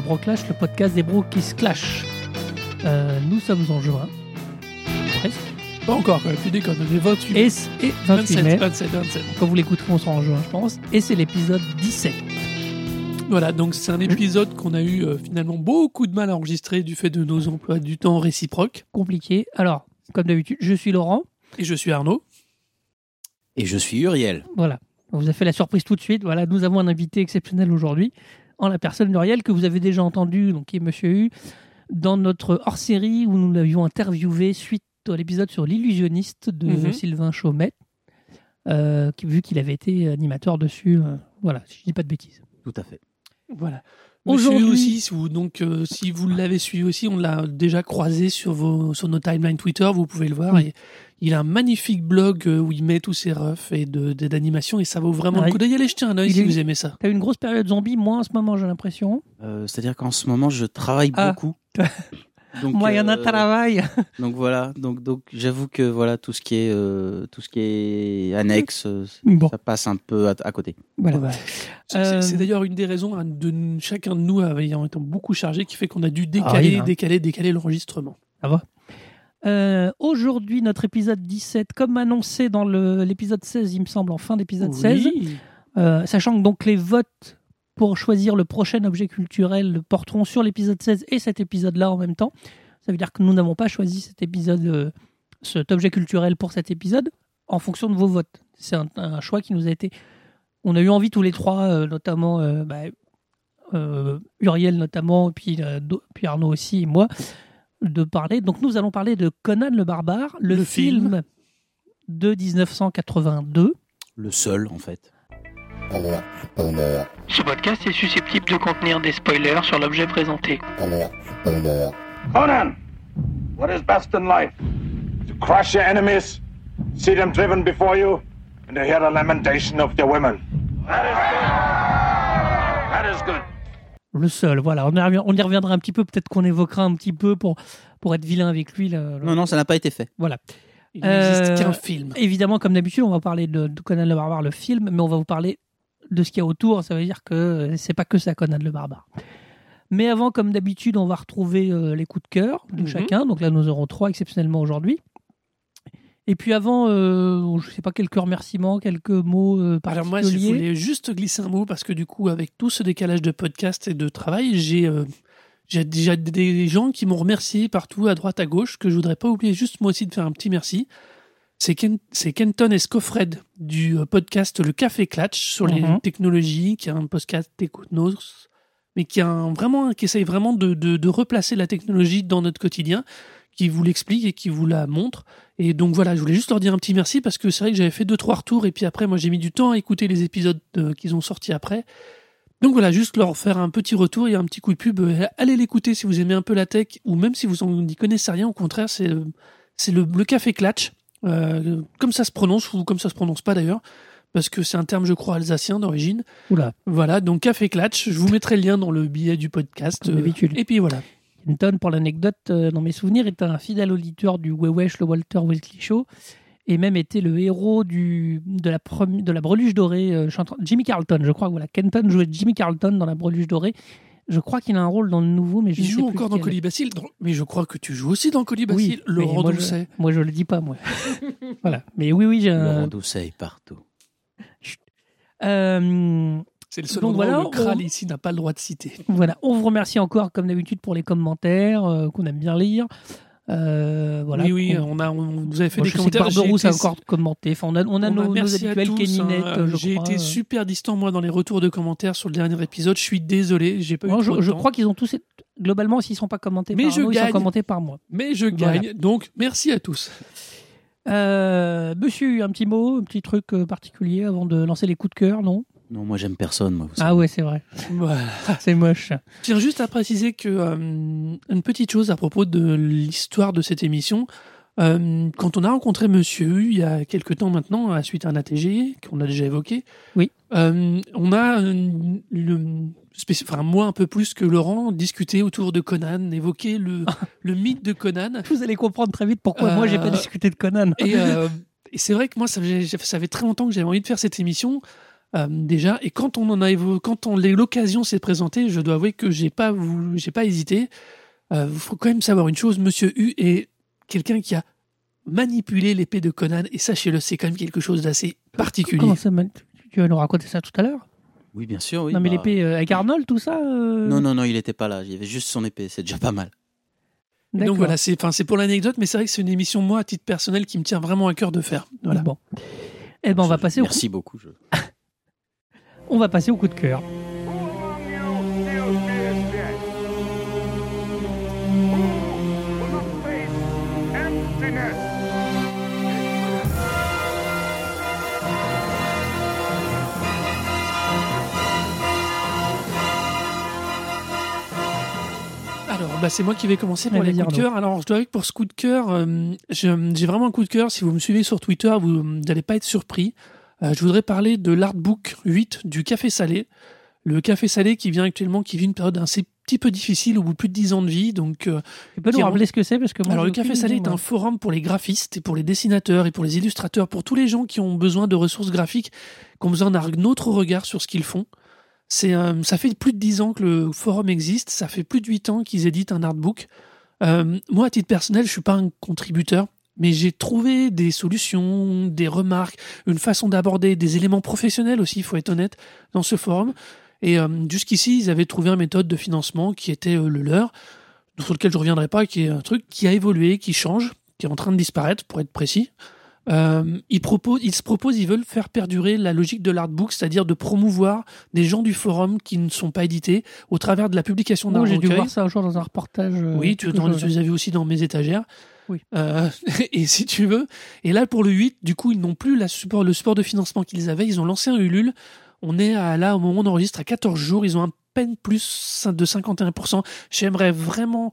Broclash, le podcast des bros qui se clashent. Euh, nous sommes en juin. Presque. Pas encore, quand même, tu déconnes, on est 28. Et, c- et 28 27, mai. 27, 27. Quand vous l'écouterez, on sera en juin, je pense. Et c'est l'épisode 17. Voilà, donc c'est un épisode qu'on a eu euh, finalement beaucoup de mal à enregistrer du fait de nos emplois du temps réciproques. Compliqué. Alors, comme d'habitude, je suis Laurent. Et je suis Arnaud. Et je suis Uriel. Voilà. On vous a fait la surprise tout de suite. Voilà, nous avons un invité exceptionnel aujourd'hui, en la personne d'Uriel, que vous avez déjà entendu, donc qui est Monsieur U, dans notre hors-série où nous l'avions interviewé suite à l'épisode sur l'illusionniste de Mhm. Sylvain Chaumet, euh, vu qu'il avait été animateur dessus. euh, voilà, si je dis pas de bêtises. Tout à fait. Voilà. Monsieur Aujourd'hui- aussi, si vous, donc euh, si vous l'avez suivi aussi, on l'a déjà croisé sur, vos, sur nos timelines Twitter, vous pouvez le voir. Oui. Et il a un magnifique blog euh, où il met tous ses refs et d'animation et ça vaut vraiment Ah, le coup d'œil. Allez jeter un œil il si est- vous aimez ça. T'as eu une grosse période zombie, moi en ce moment, j'ai l'impression. Euh, C'est-à-dire qu'en ce moment, je travaille Ah. beaucoup. Donc, Moi, il y en a euh, travail. Donc voilà. Donc donc j'avoue que voilà tout ce qui est euh, tout ce qui est annexe, Bon. ça passe un peu à, à côté. Voilà. C'est Euh, d'ailleurs une des raisons hein, de chacun de nous ayant été beaucoup chargé qui fait qu'on a dû décaler, oui, hein. décaler, décaler l'enregistrement. Ça va. Euh, Aujourd'hui, notre épisode 17, comme annoncé dans l'épisode 16, il me semble, en fin d'épisode 16, Oui. euh, sachant que donc les votes pour choisir le prochain objet culturel porteront sur l'épisode 16 et cet épisode-là en même temps. Ça veut dire que nous n'avons pas choisi cet épisode, euh, cet objet culturel pour cet épisode en fonction de vos votes. C'est un, un choix qui nous a été. On a eu envie tous les trois, notamment bah, Uriel notamment, puis Arnaud aussi et moi, de parler. Donc nous allons parler de Conan le barbare, le, Le film, film. de 1982. Le seul en fait. Ce podcast est susceptible de contenir des spoilers sur l'objet présenté. Conan, what is best in life? To crush your enemies, see them driven before you, and to hear the lamentation of your women. That is good. That is good. Le seul, voilà. On y, revient- on y reviendra un petit peu, peut-être qu'on évoquera un petit peu pour, pour être vilain avec lui. là. Non non, ça n'a pas été fait. Voilà. Il n'existe Euh, qu'un film. Évidemment, comme d'habitude, on va parler de, de Conan le barbare, le film, mais on va vous parler de ce qu'il y a autour. Ça veut dire que euh, c'est pas que ça, Conan le barbare. Mais avant, comme d'habitude, on va retrouver euh, les coups de cœur de Mhm. chacun. Donc là, nous aurons trois exceptionnellement aujourd'hui. Et puis avant, euh, je sais pas, quelques remerciements, quelques mots euh, Alors moi, je particuliers. voulais juste glisser un mot parce que du coup, avec tout ce décalage de podcast et de travail, j'ai euh, j'ai déjà des gens qui m'ont remercié partout, à droite, à gauche, que je voudrais pas oublier juste moi aussi de faire un petit merci. C'est Ken- Kenton et Scofred du euh, podcast Le Café Clatch sur les Mhm. technologies, qui est un podcast Technos, mais qui, a vraiment, qui essaye vraiment de, de- replacer la technologie dans notre quotidien, qui vous l'explique et qui vous la montre. Et donc voilà, je voulais juste leur dire un petit merci parce que c'est vrai que j'avais fait deux trois retours et puis après moi j'ai mis du temps à écouter les épisodes euh, qu'ils ont sortis après. Donc voilà, juste leur faire un petit retour et un petit coup de pub. Euh, Allez l'écouter si vous aimez un peu la tech ou même si vous n'y connaissez rien. Au contraire, c'est euh, le, le café clatch, comme ça se prononce ou comme ça se prononce pas d'ailleurs, parce que c'est un terme je crois alsacien d'origine. Oula, Voilà, donc café clatch. Je vous mettrai le lien dans le billet du podcast. Euh, d'habitude. et puis voilà. Kenton, pour l'anecdote, euh, dans mes souvenirs, est un fidèle auditeur du Wewesh, le Walter Wesley Show, et même était le héros du, de, la de la Breluche Dorée, euh, chantant- Jimmy Carlton, je crois. Voilà, Kenton jouait Jimmy Carlton dans la Breluche Dorée. Je crois qu'il a un rôle dans le nouveau, mais je Il ne sais joue plus encore dans. Colibacille, dans- mais je crois que tu joues aussi dans Colibacille, mais Laurent moi, Doucet. Je, moi, je le dis pas, moi. voilà. Mais oui, oui, j'ai un. Laurent Doucet est partout. Euh, C'est le seul Donc endroit voilà, où le Kral on- ici n'a pas le droit de citer. Voilà, on vous remercie encore comme d'habitude pour les commentaires euh, qu'on aime bien lire. Euh, voilà, oui, oui, qu'on- on, a, on vous avez fait Moi, des commentaires. Barberousse a encore commenté. Enfin, on a, on a on nos, à habituels hein. J'ai été super distant, moi, dans les retours de commentaires sur le dernier épisode. Je suis désolé, j'ai pas eu je, je crois qu'ils ont tous, globalement, s'ils sont pas commentés Mais par je nous, ils sont commentés par moi. Mais je Voilà. gagne, donc merci à tous. Euh, monsieur, un petit mot, un petit truc euh, particulier avant de lancer les coups de cœur, non? Non, moi j'aime personne moi. vous Ah savez. ouais, c'est vrai. Voilà. C'est moche. Je tiens juste à préciser que euh, une petite chose à propos de l'histoire de cette émission. Euh, quand on a rencontré Monsieur U il y a quelques temps maintenant, à suite à un ATG qu'on a déjà évoqué, Oui. euh, on a euh, le, enfin moi un peu plus que Laurent discuté autour de Conan, évoqué le, le mythe de Conan. Vous allez comprendre très vite pourquoi moi, j'ai pas discuté de Conan. Et, et c'est vrai que moi, ça ça fait très longtemps que j'avais envie de faire cette émission. euh, déjà. Et quand on en a évo- quand on l'occasion s'est présentée, je dois avouer que j'ai pas voulu- j'ai pas hésité. Il faut quand même savoir une chose, Monsieur U est quelqu'un qui a manipulé l'épée de Conan et sachez-le, c'est quand même quelque chose d'assez particulier. Comment ça, tu vas nous raconter ça tout à l'heure? Oui, bien sûr, oui. Non, mais bah- l'épée euh, avec Arnold, tout ça euh, Non, non, non, il était pas là. Il y avait juste son épée. C'est déjà pas mal. Donc voilà, c'est pour l'anecdote, mais c'est vrai que c'est une émission moi à titre personnel qui me tient vraiment à cœur de faire. Voilà. Bon. Eh ben, on va passer au coup, Merci beaucoup. je- on va passer au coup de cœur. Bah, c'est moi qui vais commencer pour Allez, les coups de cœur. Alors, je dois que pour ce coup de cœur, euh, j'ai vraiment un coup de cœur. Si vous me suivez sur Twitter, vous n'allez pas être surpris. Euh, je voudrais parler de l'artbook 8 du Café Salé. Le Café Salé qui vient actuellement, qui vit une période un petit peu difficile au bout de plus de 10 ans de vie. Donc, euh, Tu peux nous rappeler ce que c'est parce que moi, alors, le Café Salé est un forum pour les graphistes et pour les dessinateurs et pour les illustrateurs, pour tous les gens qui ont besoin de ressources graphiques, qui ont besoin d'un autre regard sur ce qu'ils font. C'est, euh, ça fait plus de 10 ans que le forum existe, ça fait plus de 8 ans qu'ils éditent un artbook. Euh, moi, à titre personnel, je suis pas un contributeur, mais j'ai trouvé des solutions, des remarques, une façon d'aborder des éléments professionnels aussi, il faut être honnête, dans ce forum. Et euh, jusqu'ici, ils avaient trouvé une méthode de financement qui était le leur, sur lequel je reviendrai pas, qui est un truc qui a évolué, qui change, qui est en train de disparaître, pour être précis. Euh, ils, proposent, ils se proposent, ils veulent faire perdurer la logique de l'artbook, c'est-à-dire de promouvoir des gens du forum qui ne sont pas édités au travers de la publication d'un Oh, j'ai dû voir ça un jour dans un reportage. euh, Oui, tu, dans- tu les aussi dans mes étagères. Oui. Euh, et si tu veux. Et là, pour le 8, du coup, ils n'ont plus la support, le support de financement qu'ils avaient. Ils ont lancé un Ulule. On est à, là, au moment où on enregistre, à 14 jours. Ils ont un peine plus de 51%. J'aimerais vraiment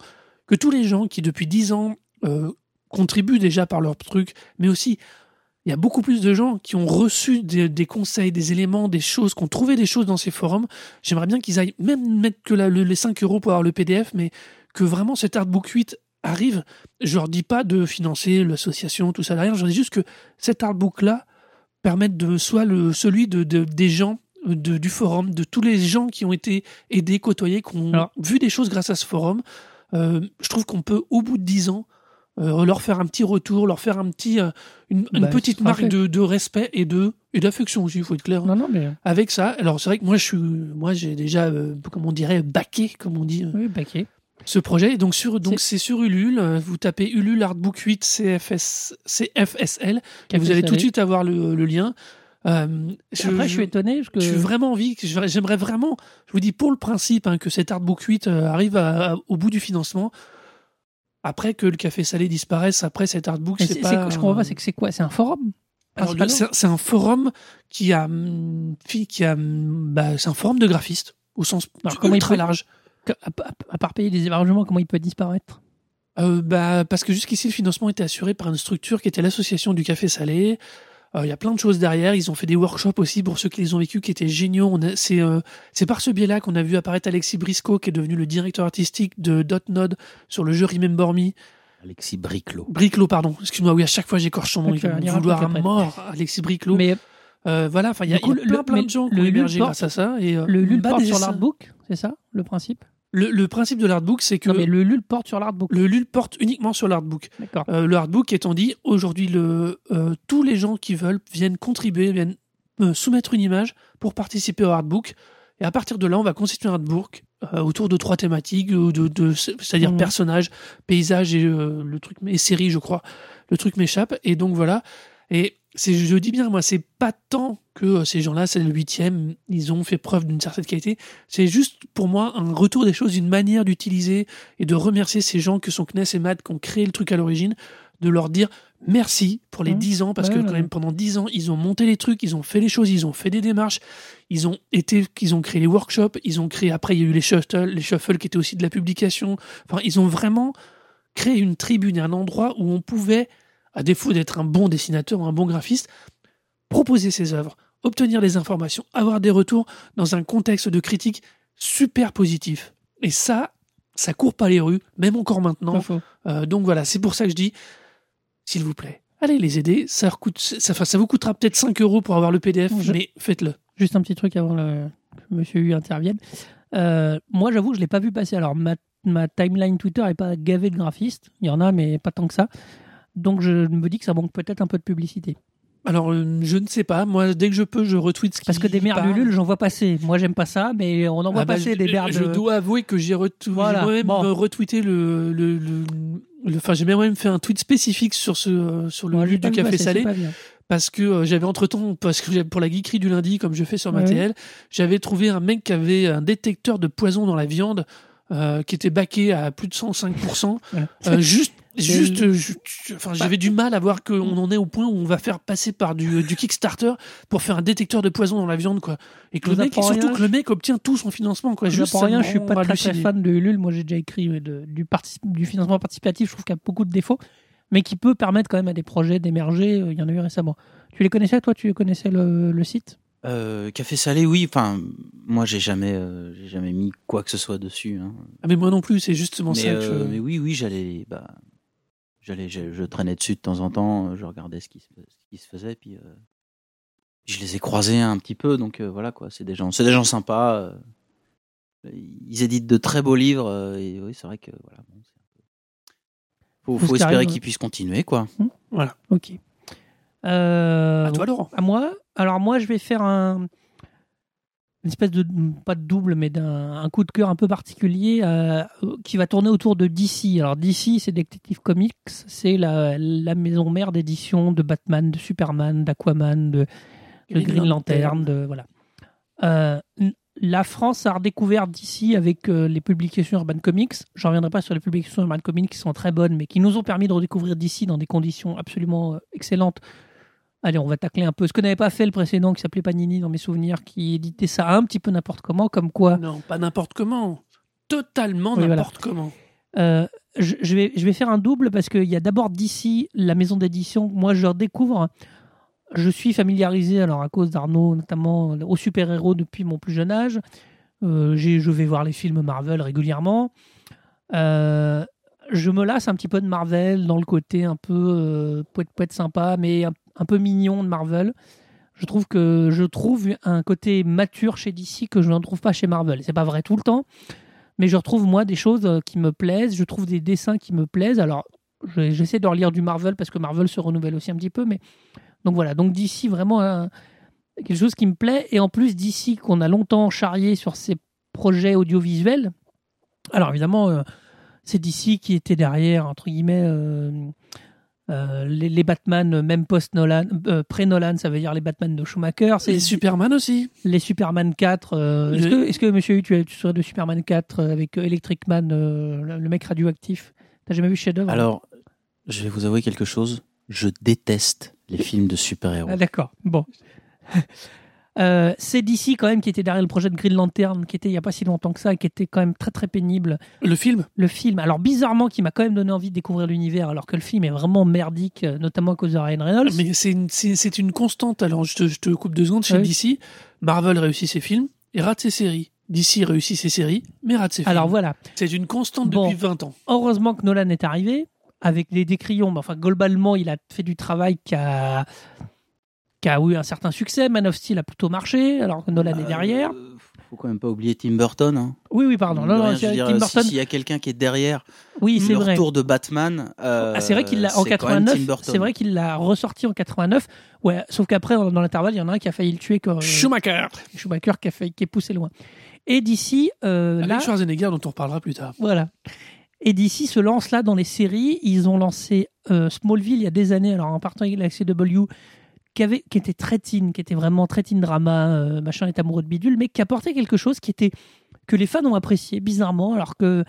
que tous les gens qui, depuis 10 ans, euh, contribuent déjà par leur truc, mais aussi il y a beaucoup plus de gens qui ont reçu des, des conseils, des éléments, des choses, qui ont trouvé des choses dans ces forums. J'aimerais bien qu'ils aillent même mettre que la- le- les 5 euros pour avoir le PDF, mais que vraiment cet artbook 8 arrive. Je leur dis pas de financer l'association, tout ça derrière. Je leur dis juste que cet artbook-là permette de soit le, celui de, de- des gens de- du forum, de tous les gens qui ont été aidés, côtoyés, qui ont Alors- vu des choses grâce à ce forum. Euh, je trouve qu'on peut, au bout de 10 ans, euh, leur faire un petit retour, leur faire un petit, euh, une, une Bah, petite marque de, de respect et de et d'affection aussi, il faut être clair. Non, non, mais. euh, Avec ça, alors c'est vrai que moi, je suis, moi, j'ai déjà, euh, comme on dirait, baqué, comme on dit, Oui, baquet. ce projet. Et donc sur, donc C'est- sur Ulule. Vous tapez Ulule Artbook 8 CFS, CFSL et vous allez tout de suite avoir le, le lien. Euh, je, Après, je suis étonné parce que. je suis vraiment envie, j'aimerais vraiment, je vous dis pour le principe hein, que cet Artbook 8 euh, arrive à- à- au bout du financement. Après que le café salé disparaisse, après cet artbook, c'est pas. c'est- je comprends pas, c'est que c'est quoi? C'est un forum? C'est un forum qui a, qui a, bah, c'est un forum de graphistes au sens Alors, comment il ultra peut- large. À part payer des hébergements, comment il peut disparaître? Euh, bah, parce que jusqu'ici, le financement était assuré par une structure qui était l'association du café salé. Euh, Il y a plein de choses derrière. Ils ont fait des workshops aussi pour ceux qui les ont vécus, qui étaient géniaux. C'est euh, c'est par ce biais-là qu'on a vu apparaître Alexis Briscoe, qui est devenu le directeur artistique de Dotnode sur le jeu Remember Me. Alexis Briclot. Briclot, pardon. Excuse-moi, oui, à chaque fois j'écorche son nom. Ok, Il va ira vouloir à mort, Alexis Briclot. Mais Euh, voilà, enfin, il y a, Du coup, il y a plein, le- plein de gens qui le ont émergé grâce à ça. Et, euh, le LUL porte des sur l'artbook, c'est ça le principe? Le, le principe de l'artbook, c'est que Non, mais le LUL porte sur l'artbook. le LUL porte uniquement sur l'artbook. D'accord. Euh, le artbook étant dit, aujourd'hui, le, euh, tous les gens qui veulent viennent contribuer, viennent euh, soumettre une image pour participer au artbook. Et à partir de là, on va constituer un artbook euh, autour de trois thématiques, de, de- c'est-à-dire Mhm. personnages, paysages et le truc et série, je crois. Le truc m'échappe. Et donc voilà. Et je dis bien, moi, c'est pas tant que euh, ces gens-là, c'est le huitième, ils ont fait preuve d'une certaine qualité. C'est juste pour moi un retour des choses, une manière d'utiliser et de remercier ces gens que sont Kness et Matt qui ont créé le truc à l'origine, de leur dire merci pour les Mhm. 10 ans, parce Ouais, que quand ouais. même pendant 10 ans, ils ont monté les trucs, ils ont fait les choses, ils ont fait des démarches, ils ont été, ils ont créé les workshops, ils ont créé, après il y a eu les shuffles, les shuffles qui étaient aussi de la publication. Enfin, ils ont vraiment créé une tribune un endroit où on pouvait, à défaut d'être un bon dessinateur ou un bon graphiste, proposer ses œuvres, obtenir des informations, avoir des retours dans un contexte de critique super positif. Et ça, ça court pas les rues, même encore maintenant. Euh, donc voilà, c'est pour ça que je dis, s'il vous plaît, allez les aider. Ça, coûte, ça, ça vous coûtera peut-être 5 euros pour avoir le PDF, Je- mais faites-le. Juste un petit truc avant le... que Monsieur U intervienne. Euh, moi, j'avoue, je l'ai pas vu passer. Alors, ma, ma timeline Twitter est pas gavée de graphistes. Il y en a, mais pas tant que ça. Donc, je me dis que ça manque peut-être un peu de publicité. Alors, euh, je ne sais pas. Moi, dès que je peux, je retweet ce qui Parce que des merdes j'en vois passer. Moi, j'aime pas ça, mais on en voit Ah bah, passer je- des merdes. Je dois avouer que j'ai Voilà, bon. euh, retweeté le, le, le, le- enfin, j'ai même fait un tweet spécifique sur ce, euh, sur le pas du café passer, salé parce que euh, j'avais entre temps, parce que pour la geekerie du lundi, comme je fais sur ma Ouais. TL, j'avais trouvé un mec qui avait un détecteur de poison dans la viande euh, qui était baqué à plus de 105%. Voilà. Euh, juste, juste, euh, ju- ju- enfin, j'avais du mal à voir qu'on en est au point où on va faire passer par du, du Kickstarter pour faire un détecteur de poison dans la viande, quoi. Et que Je le mec, et surtout rien, que le mec obtient tout son financement, quoi. Je Juste, rien, je suis pas très, fan de Ulule. Moi, j'ai déjà écrit ouais, de- du, financement participatif. Je trouve qu'il y a beaucoup de défauts, mais qui peut permettre quand même à des projets d'émerger. Euh, Il y en a eu récemment. Tu les connaissais, toi? Tu connaissais le, le site? Euh, café salé, oui. Enfin, moi, j'ai jamais, euh, j'ai jamais mis quoi que ce soit dessus. hein. Ah, mais moi non plus, c'est justement mais, ça que euh, je... mais oui, oui, j'allais, bah, j'allais, je, je traînais dessus de temps en temps. euh, Je regardais ce qui se, ce qui se faisait, puis euh, je les ai croisés un petit peu. Donc euh, voilà, quoi. C'est des gens, c'est des gens sympas. euh, ils éditent de très beaux livres. euh, et oui, c'est vrai que voilà. Bon, c'est un peu- faut, Faut espérer qu'ils puissent continuer, quoi. Ok. Euh, À toi, Laurent. À moi Alors moi, je vais faire un une espèce de pas de double, mais d'un un coup de cœur un peu particulier euh, qui va tourner autour de DC. Alors DC, c'est Detective Comics, c'est la, la maison mère d'édition de Batman, de Superman, d'Aquaman, de, de Green Lantern. De voilà. Euh, la France a redécouvert DC avec euh, les publications Urban Comics. Je reviendrai pas sur les publications Urban Comics qui sont très bonnes, mais qui nous ont permis de redécouvrir DC dans des conditions absolument euh, excellentes. Allez, on va tacler un peu ce que n'avait pas fait le précédent qui s'appelait Panini dans mes souvenirs, qui éditait ça un petit peu n'importe comment, comme quoi Non, pas n'importe comment. Totalement Oui, voilà. n'importe comment. Euh, je, je vais, je vais faire un double parce qu'il y a d'abord d'ici la maison d'édition. Moi, je redécouvre. Je suis familiarisé, alors à cause d'Arnaud, notamment euh, aux super-héros depuis mon plus jeune âge. Euh, je vais voir les films Marvel régulièrement. Euh, je me lasse un petit peu de Marvel dans le côté un peu euh, poète poète sympa, mais un, un peu mignon de Marvel. Je trouve que je trouve un côté mature chez DC que je ne trouve pas chez Marvel. C'est pas vrai tout le temps, mais je retrouve moi des choses euh, qui me plaisent. Je trouve des dessins qui me plaisent. Alors je- j'essaie de relire du Marvel parce que Marvel se renouvelle aussi un petit peu, mais donc voilà. Donc DC vraiment un- quelque chose qui me plaît et en plus DC qu'on a longtemps charrié sur ses projets audiovisuels. Alors évidemment, euh, c'est DC qui était derrière entre guillemets. euh, euh, les, les Batman, euh, même post-Nolan, euh, pré-Nolan, ça veut dire les Batman de Schumacher. C'est Et Superman aussi. les Superman 4. euh, Est-ce que, est-ce que, monsieur, tu, tu serais de Superman 4 euh, avec Electric Man, euh, le, mec radioactif? T'as jamais vu Shadow Alors, je vais vous avouer quelque chose. Je déteste les films de super-héros. Ah, D'accord, bon. Euh, c'est DC quand même qui était derrière le projet de Green Lantern, qui était il n'y a pas si longtemps que ça, et qui était quand même très très pénible. Le film? Le film, alors bizarrement, qui m'a quand même donné envie de découvrir l'univers, alors que le film est vraiment merdique, euh, notamment à cause de Ryan Reynolds. Mais c'est une, c'est une constante. Alors, je te, je te coupe deux secondes. Chez Oui. DC, Marvel réussit ses films et rate ses séries. DC réussit ses séries, mais rate ses films. Alors voilà, C'est une constante Bon. depuis 20 ans. heureusement que Nolan est arrivé avec les décrions. Mais enfin, globalement, il a fait du travail qui a, qui a eu un certain succès. Man of Steel a plutôt marché, alors que Nolan est derrière. Euh, faut quand même pas oublier Tim Burton. Hein. Oui, oui, pardon. Non, non, Tim Burton. S'il y a quelqu'un qui est derrière Oui, c'est le vrai. retour de Batman, euh, Ah, c'est vrai qu'il l'a en quand même 89. Tim Burton. C'est vrai qu'il l'a ressorti en 89. Ouais, sauf qu'après, dans l'intervalle, il y en a un qui a failli le tuer, comme, euh, Schumacher. Schumacher, qui a, failli, qui est poussé loin. Et d'ici, euh, là, Schwarzenegger, dont on reparlera plus tard. Voilà. Et DC se lance là dans les séries. Ils ont lancé euh, Smallville il y a des années, alors en partant avec la CW, qui, avait, qui était très teen, qui était vraiment très teen drama, euh, machin est amoureux de bidule, mais qui apportait quelque chose qui était que les fans ont apprécié bizarrement, alors que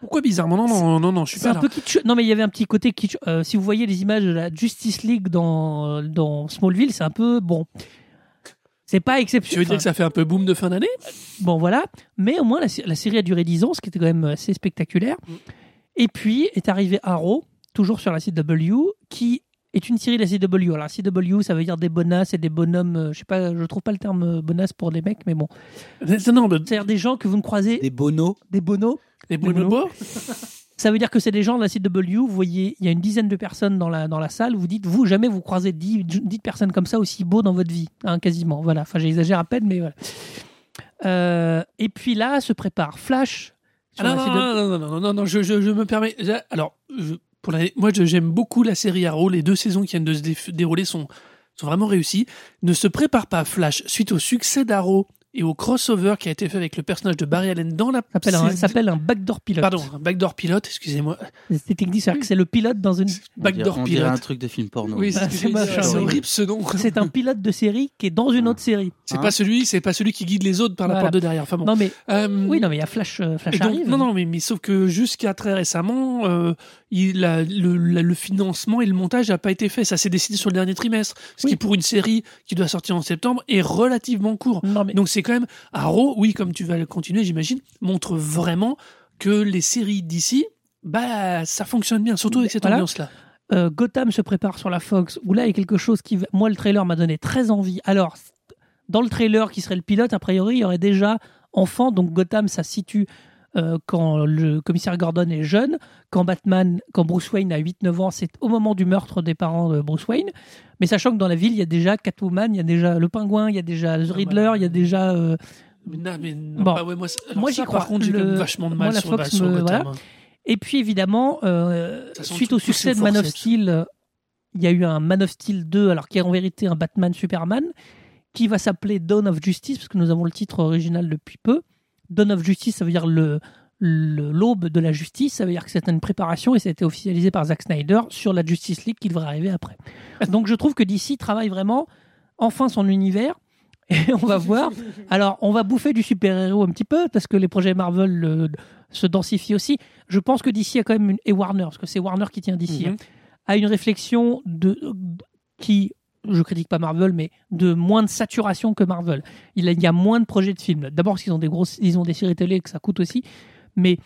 Pourquoi bizarrement? Non, non, non, non, je suis c'est pas un là. peu kitsch. Non, mais il y avait un petit côté kitsch. Euh, si vous voyez les images de la Justice League dans, dans Smallville, c'est un peu bon. C'est pas Tu veux exceptionnel. dire que ça fait un peu boom de fin d'année? Bon, voilà. Mais au moins, la, la série a duré 10 ans, ce qui était quand même assez spectaculaire. Mm. Et puis est arrivé Arrow, toujours sur la CW, qui est une série de la CW. Alors, la CW, ça veut dire des bonasses et des bonhommes. euh, Je sais pas, je trouve pas le terme euh, bonasse pour des mecs, mais bon. Non, mais C'est-à-dire des gens que vous ne croisez, Des bonos. des bonos. bonobos. bonobos Ça veut dire que c'est des gens de la CW, vous voyez, il y a une dizaine de personnes dans la, dans la salle, vous dites, vous, jamais vous croisez 10, 10 personnes comme ça aussi beaux dans votre vie, hein, quasiment. Voilà, enfin j'exagère à peine, mais voilà. Euh, et puis là, se prépare Flash. Ah non, non, non, non, non, non, non, non, je, je, je me permets. Alors, je- pour moi, j'aime beaucoup la série Arrow. Les deux saisons qui viennent de se dé- dérouler sont vraiment réussies. Ne se prépare pas Flash suite au succès d'Arrow et au crossover qui a été fait avec le personnage de Barry Allen dans la. Ça s'appelle un, c'est- ça s'appelle un backdoor pilote. Pardon, un backdoor pilote, excusez-moi. C'est technique, c'est-à-dire que c'est le pilote dans une. On dirait, Backdoor on dirait pilote. un truc de film porno. Oui, Ah, c'est c'est moche, c'est oui. horrible ce nom. C'est un pilote de série qui est dans une autre série. C'est Hein pas celui, c'est pas celui qui guide les autres par la Voilà. porte de derrière. Enfin bon. Non mais Euh, oui, non mais il y a Flash, euh, Flash Et donc- arrive. non, non, mais, mais sauf que jusqu'à très récemment, euh, il a- le, la- le financement et le montage n'a pas été fait. Ça s'est décidé sur le dernier trimestre. Ce Oui. qui, pour une série qui doit sortir en septembre, est relativement court. Non, mais Donc c'est quand même. Arrow, oui, comme tu vas le continuer, j'imagine, montre vraiment que les séries d'ici, bah, ça fonctionne bien, surtout avec cette Voilà. ambiance-là. euh, Gotham se prépare sur la Fox, où là il y a quelque chose qui, moi le trailer m'a donné très envie. Alors, dans le trailer qui serait le pilote, a priori il y aurait déjà enfant, donc Gotham ça situe euh, quand le commissaire Gordon est jeune, quand Batman, quand Bruce Wayne a 8-9 ans, c'est au moment du meurtre des parents de Bruce Wayne. Mais sachant que dans la ville il y a déjà Catwoman, il y a déjà le Pingouin, il y a déjà The Riddler, il y a déjà euh, Mais non, mais non, Bon. bah ouais, moi, Moi, j'y Par crois. contre, j'ai vachement de moi, mal la sur, Fox bah, sur me- Gotham. voilà. Et puis évidemment, euh, suite au succès de Man of. Steel, euh, il y a eu un Man of Steel 2, alors qui est en vérité un Batman Superman, qui va s'appeler Dawn of Justice, parce que nous avons le titre original depuis peu. Dawn of Justice, ça veut dire le l'aube de la justice, ça veut dire que c'est une préparation et ça a été officialisé par Zack Snyder sur la Justice League qui devrait arriver après. Donc je trouve que DC travaille vraiment enfin son univers et on va voir. Alors on va bouffer du super-héros un petit peu parce que les projets Marvel euh, se densifient aussi. Je pense que DC a quand même une, et Warner, parce que c'est Warner qui tient DC, Mhm. hein, a une réflexion de qui je critique pas Marvel, mais de moins de saturation que Marvel. Il, y a- moins de projets de films. D'abord parce qu'ils ont des grosses, ils ont des séries télé et que ça coûte aussi, mais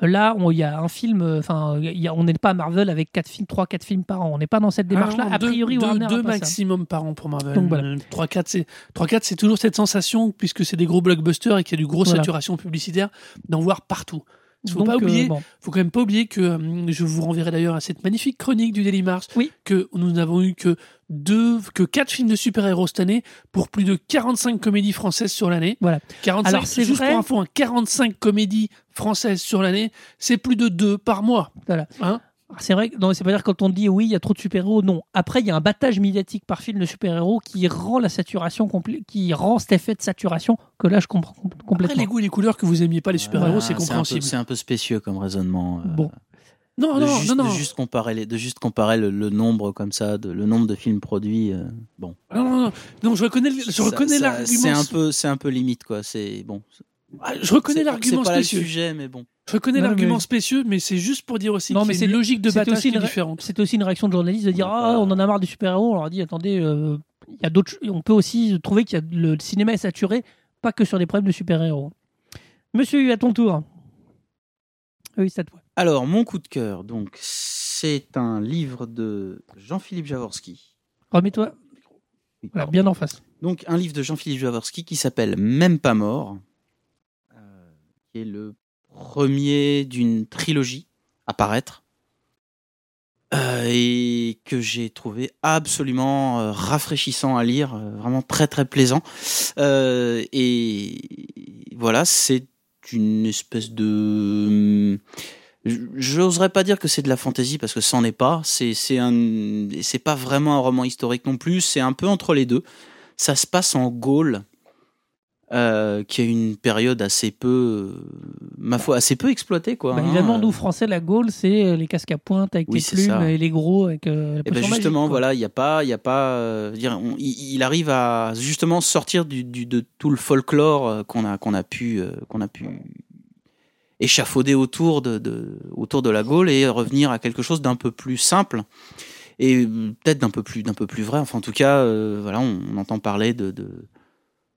là, on- il y a un film, euh, enfin, on n'est pas à Marvel avec quatre films, trois, quatre films par an. On n'est pas dans cette démarche-là. Ah non, a priori, deux, Warner a deux ça. maximum par an pour Marvel. Donc, voilà. Euh, 3-4, c'est 3-4, c'est toujours cette sensation, puisque c'est des gros blockbusters et qu'il y a du gros Voilà. saturation publicitaire, d'en voir partout. Il faut pas euh, oublier, bon. faut quand même pas oublier que euh, je vous renverrai d'ailleurs à cette magnifique chronique du Daily Mars Oui. que nous n'avons eu que deux, que quatre films de super-héros cette année pour plus de 45 comédies françaises sur l'année. Voilà. 45, Alors, c'est juste vrai- pour info, hein, 45 comédies françaises sur l'année, c'est plus de deux par mois. Voilà. Hein C'est vrai que non, c'est pas dire quand on dit oui, il y a trop de super-héros. Non. Après, il y a un battage médiatique par film de super-héros qui rend la saturation qui rend cet effet de saturation que là je comprends com- Après, complètement. les goûts et les couleurs que vous aimiez pas les super-héros, Voilà, c'est compréhensible. C'est un peu spécieux comme raisonnement. euh, Bon. Non, de, non, juste, non, non. de juste comparer les, de juste comparer le, le nombre comme ça, de, le nombre de films produits. euh, bon, Non, non, non, non, je reconnais, je Ça- reconnais l'argument. C'est un peu, c'est un peu limite quoi. C'est bon. Ah, Je reconnais l'argument C'est pas là le spécieux. sujet, mais bon. Je reconnais l'argument mais- spécieux, mais c'est juste pour dire aussi Non, mais c'est une logique de battage aussi une ré- différente. C'est aussi une réaction de journaliste de dire ah on en a marre des super-héros. On leur dit attendez, euh, il y a d'autres. On peut aussi trouver qu'il y a le cinéma est saturé, pas que sur des problèmes de super-héros. Monsieur, à ton tour. Oui, c'est à toi. Alors, mon coup de cœur, donc, c'est un livre de Jean-Philippe Jaworski. Remets-toi Oui, bien en face. Donc, un livre de Jean-Philippe Jaworski qui s'appelle Même pas mort, qui est le premier d'une trilogie à paraître, euh, et que j'ai trouvé absolument euh, rafraîchissant à lire, euh, vraiment très très plaisant. Et voilà, c'est une espèce de J'oserais pas dire que c'est de la fantaisie parce que c'en est pas. C'est c'est un c'est pas vraiment un roman historique non plus. C'est un peu entre les deux. Ça se passe en Gaule, euh, qui est une période assez peu, euh, ma foi, assez peu exploitée quoi. Bah, hein. évidemment, nous Français, la Gaule, c'est euh, les casques à pointe avec Oui, les plumes ça. et les gros avec euh, la Et ben potion magique, justement, voilà, il y a pas, il y a pas, euh, dire, on- il, il arrive à justement sortir du, du- de tout le folklore euh, qu'on a qu'on a pu euh, qu'on a pu échafauder autour de, de autour de la Gaule et revenir à quelque chose d'un peu plus simple et euh, peut-être d'un peu plus d'un peu plus vrai. Enfin, en tout cas, euh, voilà, on, on entend parler de, de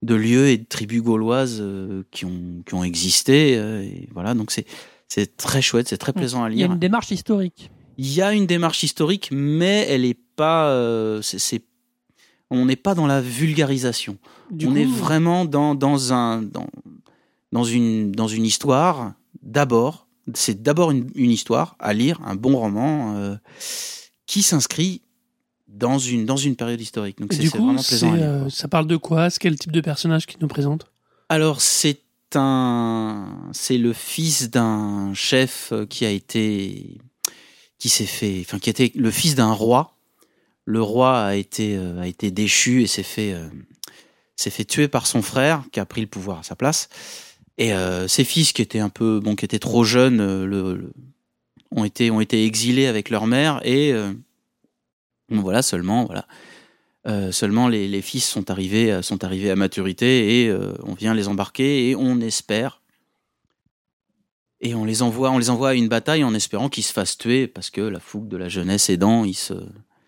de lieux et de tribus gauloises euh, qui ont qui ont existé. euh, et voilà, donc c'est c'est très chouette, c'est très plaisant à Il y a lire. une démarche historique. Il y a une démarche historique, mais elle est pas. euh, c'est- on n'est pas dans la vulgarisation. Du on coup, est vraiment dans dans un dans dans une dans une histoire d'abord C'est d'abord une, une histoire à lire, un bon roman euh, qui s'inscrit dans une dans une période historique. Donc c'est vraiment plaisant à lire. euh, ça parle de quoi? C'est quel type de personnage qui nous présente? Alors c'est un c'est le fils d'un chef euh, qui a été qui s'est fait enfin qui était le fils d'un roi. Le roi a été euh, a été déchu et s'est fait euh, s'est fait tuer par son frère qui a pris le pouvoir à sa place. Et ses fils qui étaient un peu bon qui étaient trop jeunes le, le- ont été ont été exilés avec leur mère et bon, voilà seulement voilà euh, seulement les, les fils sont arrivés, euh, sont arrivés à maturité et euh, on vient les embarquer et on espère. Et on les envoie, on les envoie à une bataille en espérant qu'ils se fassent tuer parce que la fougue de la jeunesse aidant, ils se,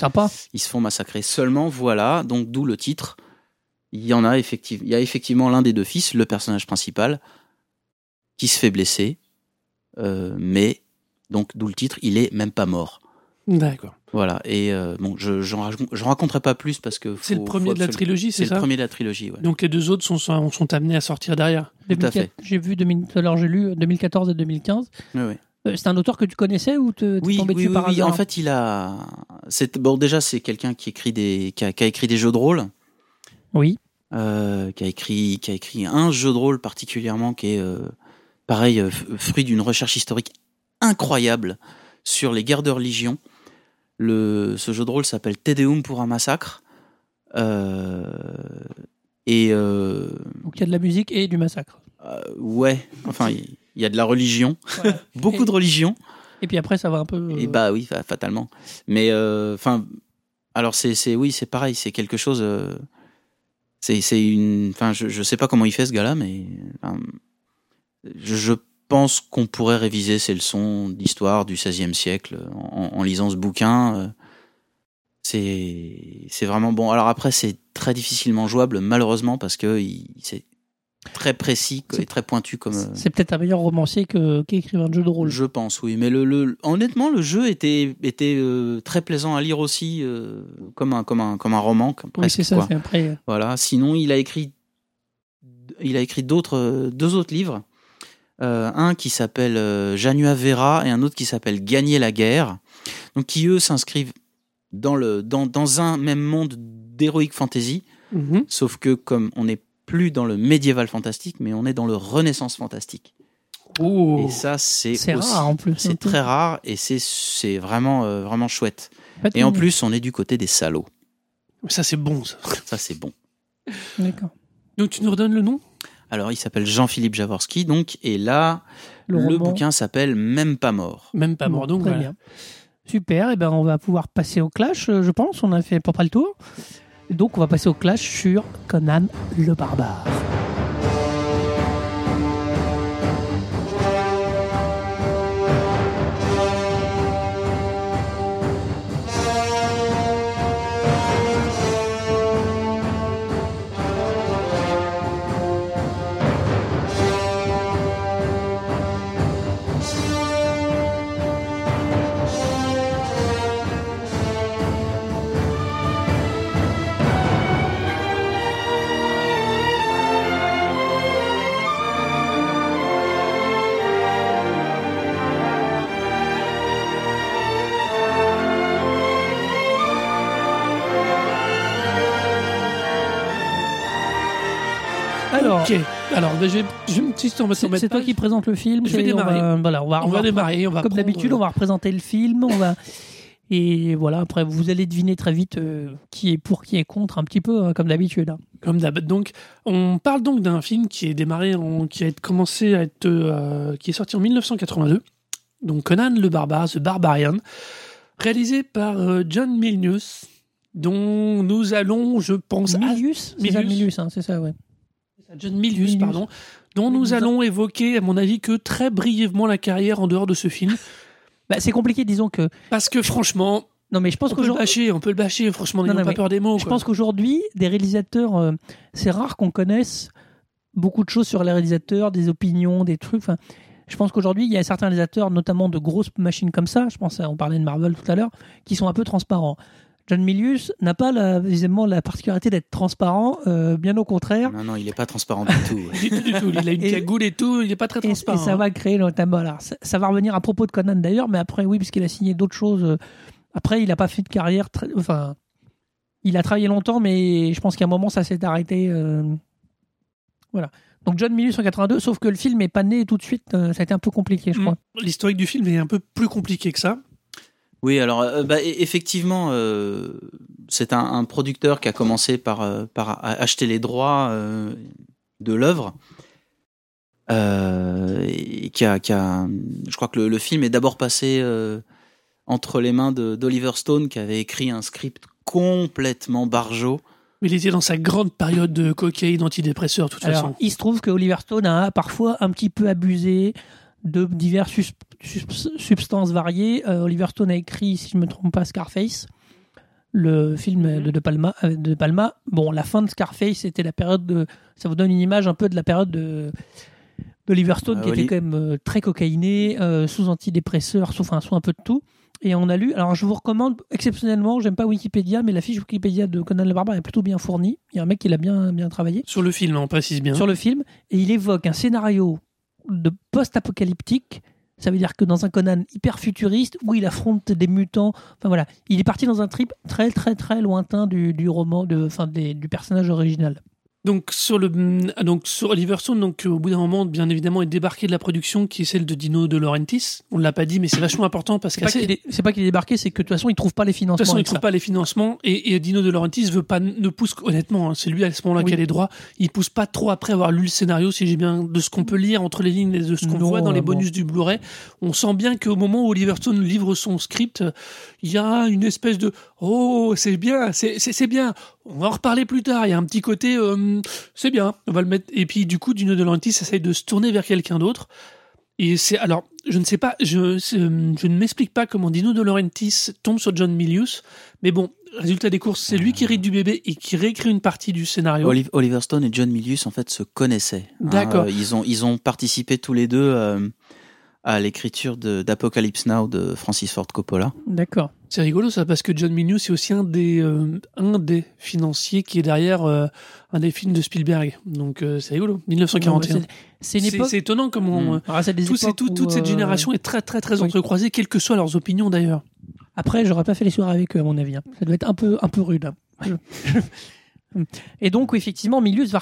Sympa. ils se font massacrer. Seulement, voilà, donc d'où le titre. Il y en a effectivement, il y a effectivement l'un des deux fils, le personnage principal, qui se fait blesser, euh, mais donc d'où le titre, il est même pas mort. D'accord. Voilà. Et euh, bon, je j'en raconte- j'en raconterai pas plus parce que C'est le premier de la trilogie, C'est c'est le ça? premier de la trilogie, ouais. Donc les deux autres sont, sont, sont amenés à sortir derrière. Tout à 2004, fait. J'ai vu 2000 tout à l'heure, j'ai lu euh, 2014 et 2015. Ouais, ouais. Euh, C'est un auteur que tu connaissais ou te, Oui, tombé oui, dessus oui, par oui. hasard En fait, il a. C'est bon. Déjà, c'est quelqu'un qui écrit des, qui a, qui a écrit des jeux de rôle, Oui. euh, qui a écrit, qui a écrit un jeu de rôle particulièrement qui est euh, pareil, euh, fruit d'une recherche historique incroyable sur les guerres de religion. Le, ce jeu de rôle s'appelle Tédéum pour un massacre. Euh, et euh, Donc il y a de la musique et du massacre. euh, ouais, enfin, il y a de la religion, Voilà. beaucoup Et- de religion. Et puis après, ça va un peu. Et euh, bah oui, fa- fatalement. Mais enfin, alors c'est c'est oui, c'est pareil, c'est quelque chose. euh, c'est c'est une. Enfin, je je sais pas comment il fait ce gars-là, mais enfin, je, je pense qu'on pourrait réviser ses leçons d'histoire du XVIe siècle en, en lisant ce bouquin. euh, C'est vraiment bon. Alors après, c'est très difficilement jouable, malheureusement, parce que c'est très précis et très pointu comme. euh, C'est peut-être un meilleur romancier qu'écrivain de jeu de rôle. je pense, oui. Mais le, le- honnêtement, le jeu était, était euh, très plaisant à lire aussi, euh, comme, un, comme, un, comme un roman, comme Oui, c'est ça. C'est euh, Voilà. Sinon, il a écrit, il a écrit d'autres, euh, deux autres livres. Euh, un qui s'appelle euh, Janua Vera et un autre qui s'appelle Gagner la guerre. Donc, qui eux s'inscrivent dans, le, dans, dans un même monde d'heroic fantasy, Mhm. sauf que comme on n'est plus dans le médiéval fantastique, mais on est dans le renaissance fantastique. Oh. Et ça, c'est rare en plus. C'est très rare et c'est c'est vraiment euh, vraiment chouette. Et en plus, on est du côté des salauds. Ça c'est bon ça. Ça, c'est bon. D'accord. Donc tu nous redonnes le nom? Alors, il s'appelle Jean-Philippe Javorski, donc, et là, Le, bouquin s'appelle Même pas mort. Même pas mort. Bon, Donc très voilà. bien. Super, et ben on va pouvoir passer au clash, euh, je pense. On a fait à peu près le tour. Donc on va passer au clash sur Conan le barbare. Ok. Alors je vais, je me s'en c'est toi qui présente le film. Je vais et on démarrer. va- voilà, on va, On va démarrer. On va Comme d'habitude, euh, on va représenter le film. On va et voilà. Après, vous allez deviner très vite euh, qui est pour, qui est contre, un petit peu hein, comme d'habitude. hein. Comme d'hab. Donc, on parle donc d'un film qui est démarré, en- qui a commencé à être, euh, qui est sorti en 1982. Donc, Conan le barbare, The Barbarian, réalisé par euh, John Milius, dont nous allons, je pense, à- Milius, c'est ça, Milius. Milius, hein, c'est ça, ouais. John Milius, Milius. pardon, dont nous allons évoquer, à mon avis, que très brièvement la carrière en dehors de ce film, Bah, c'est compliqué, disons que. parce que franchement, Non, mais je pense on peut le qu'aujourd'hui, bâcher, on peut le bâcher. Franchement, n'ayons pas peur des mots. je quoi. pense qu'aujourd'hui, des réalisateurs, euh, c'est rare qu'on connaisse beaucoup de choses sur les réalisateurs, des opinions, des trucs. Enfin, je pense qu'aujourd'hui, il y a certains réalisateurs, notamment de grosses machines comme ça. Je pense, on parlait de Marvel tout à l'heure, qui sont un peu transparents. John Milius n'a pas la, visiblement la particularité d'être transparent, euh, bien au contraire. Non, non, il est pas transparent du tout. ouais. Du tout, du tout. Il a une cagoule et tout, il est pas très Et, et transparent. ça hein. va créer notamment. Alors, ça, ça va revenir à propos de Conan d'ailleurs, mais après, oui, puisqu'il a signé d'autres choses. euh, Après, il n'a pas fait de carrière. très- enfin, il a travaillé longtemps, mais je pense qu'à un moment, ça s'est arrêté. euh, Voilà. Donc, John Milius en 82, sauf que le film est pas né tout de suite. euh, ça a été un peu compliqué, je crois. Mm. L'historique du film est un peu plus compliqué que ça. Oui, alors euh, bah, e- effectivement, euh, c'est un, un producteur qui a commencé par, euh, par a- acheter les droits euh, de l'œuvre. Euh, et qui a, qui a- je crois que le, le film est d'abord passé euh, entre les mains d'Oliver Stone, qui avait écrit un script complètement barjot. Mais il était dans sa grande période de cocaïne, antidépresseur, de toute Alors, façon. il se trouve que Oliver Stone a parfois un petit peu abusé de sus- substances variées. Euh, Oliver Stone a écrit, si je ne me trompe pas, Scarface, le film Mhm. de, de Palma, euh, de Palma. Bon, la fin de Scarface, c'était la période de. Ça vous donne une image un peu de la période de d'Oliver Stone, Ah, qui Oli- était quand même euh, très cocaïné, euh, sous antidépresseur, sous, enfin, sous un peu de tout. Et on a lu, alors je vous recommande exceptionnellement, j'aime pas Wikipédia, mais la fiche Wikipédia de Conan le Barbare est plutôt bien fournie. Il y a un mec qui l'a bien, bien travaillé Sur le film, on précise bien. sur le film et il évoque un scénario de post-apocalyptique. Ça veut dire que dans un Conan hyper futuriste où il affronte des mutants, enfin voilà, il est parti dans un trip très très très lointain du, roman, de, du personnage original. Donc sur le donc sur Oliver Stone, donc au bout d'un moment, bien évidemment, est débarqué de la production qui est celle de Dino De Laurentiis. On ne l'a pas dit, mais c'est vachement important parce C'est que pas qu'il est, c'est pas qu'il est débarqué, c'est que de toute façon il trouve pas les de financements. toute façon, il trouve ça. pas les financements et, et Dino De Laurentiis veut pas ne pousse honnêtement. hein, c'est lui à ce moment-là Oui. qui a les droits. Il pousse pas trop après avoir lu le scénario, si j'ai bien de ce qu'on peut lire entre les lignes et de ce qu'on voit dans les euh, bon. bonus du Blu-ray. On sent bien qu'au moment où Oliver Stone livre son script, euh, il y a une espèce de oh c'est bien, c'est c'est bien. On va en reparler plus tard. Il y a un petit côté euh, c'est bien. On va le mettre. Et puis du coup, Dino De Laurentiis essaye de se tourner vers quelqu'un d'autre. Et c'est alors, je ne sais pas, je, c'est- je ne m'explique pas comment Dino De Laurentiis tombe sur John Milius, mais bon, résultat des courses, c'est lui qui hérite du bébé et qui réécrit une partie du scénario. Olive- Oliver Stone et John Milius en fait se connaissaient. hein. D'accord. Euh, ils ont ils ont participé tous les deux euh, à l'écriture d'Apocalypse Now de Francis Ford Coppola. D'accord. C'est rigolo ça parce que John Milius c'est aussi un des euh, un des financiers qui est derrière euh, un des films de Spielberg. Donc euh, c'est rigolo. 1941. C'est- C'est époque. étonnant comment Mm. euh, époques tout- où, toute cette euh, génération est très très très oui. entrecroisée, quelles que soient leurs opinions d'ailleurs. Après, j'aurais pas fait les soirées avec eux, à mon avis. hein. Ça doit être un peu, un peu rude. hein. Et donc, effectivement, Milius va,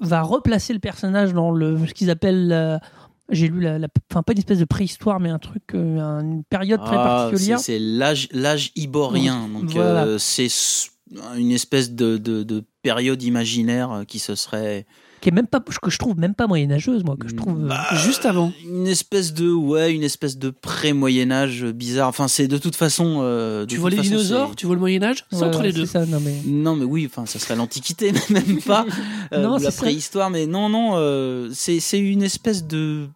va replacer le personnage dans le, ce qu'ils appellent. J'ai lu la, la- Enfin, pas une espèce de préhistoire, mais un truc. euh, une période très Ah, particulière. c'est- l'âge l'âge iborien. Donc Voilà. euh, c'est une espèce de, de, de période imaginaire euh, qui se serait Qui est même pas. Que je trouve même pas moyenâgeuse, moi. Que je trouve. euh, Bah, Juste avant. une espèce de ouais une espèce de pré Moyen Âge bizarre. Enfin c'est de toute façon. euh, de Tu toute vois les façon, dinosaures, tu vois le Moyen Âge, c'est ouais, entre ouais, les deux. Ça, non, mais. Non mais oui, enfin ça serait l'Antiquité, mais même pas euh, Non, la ça. préhistoire. Mais non non, euh, c'est c'est une espèce de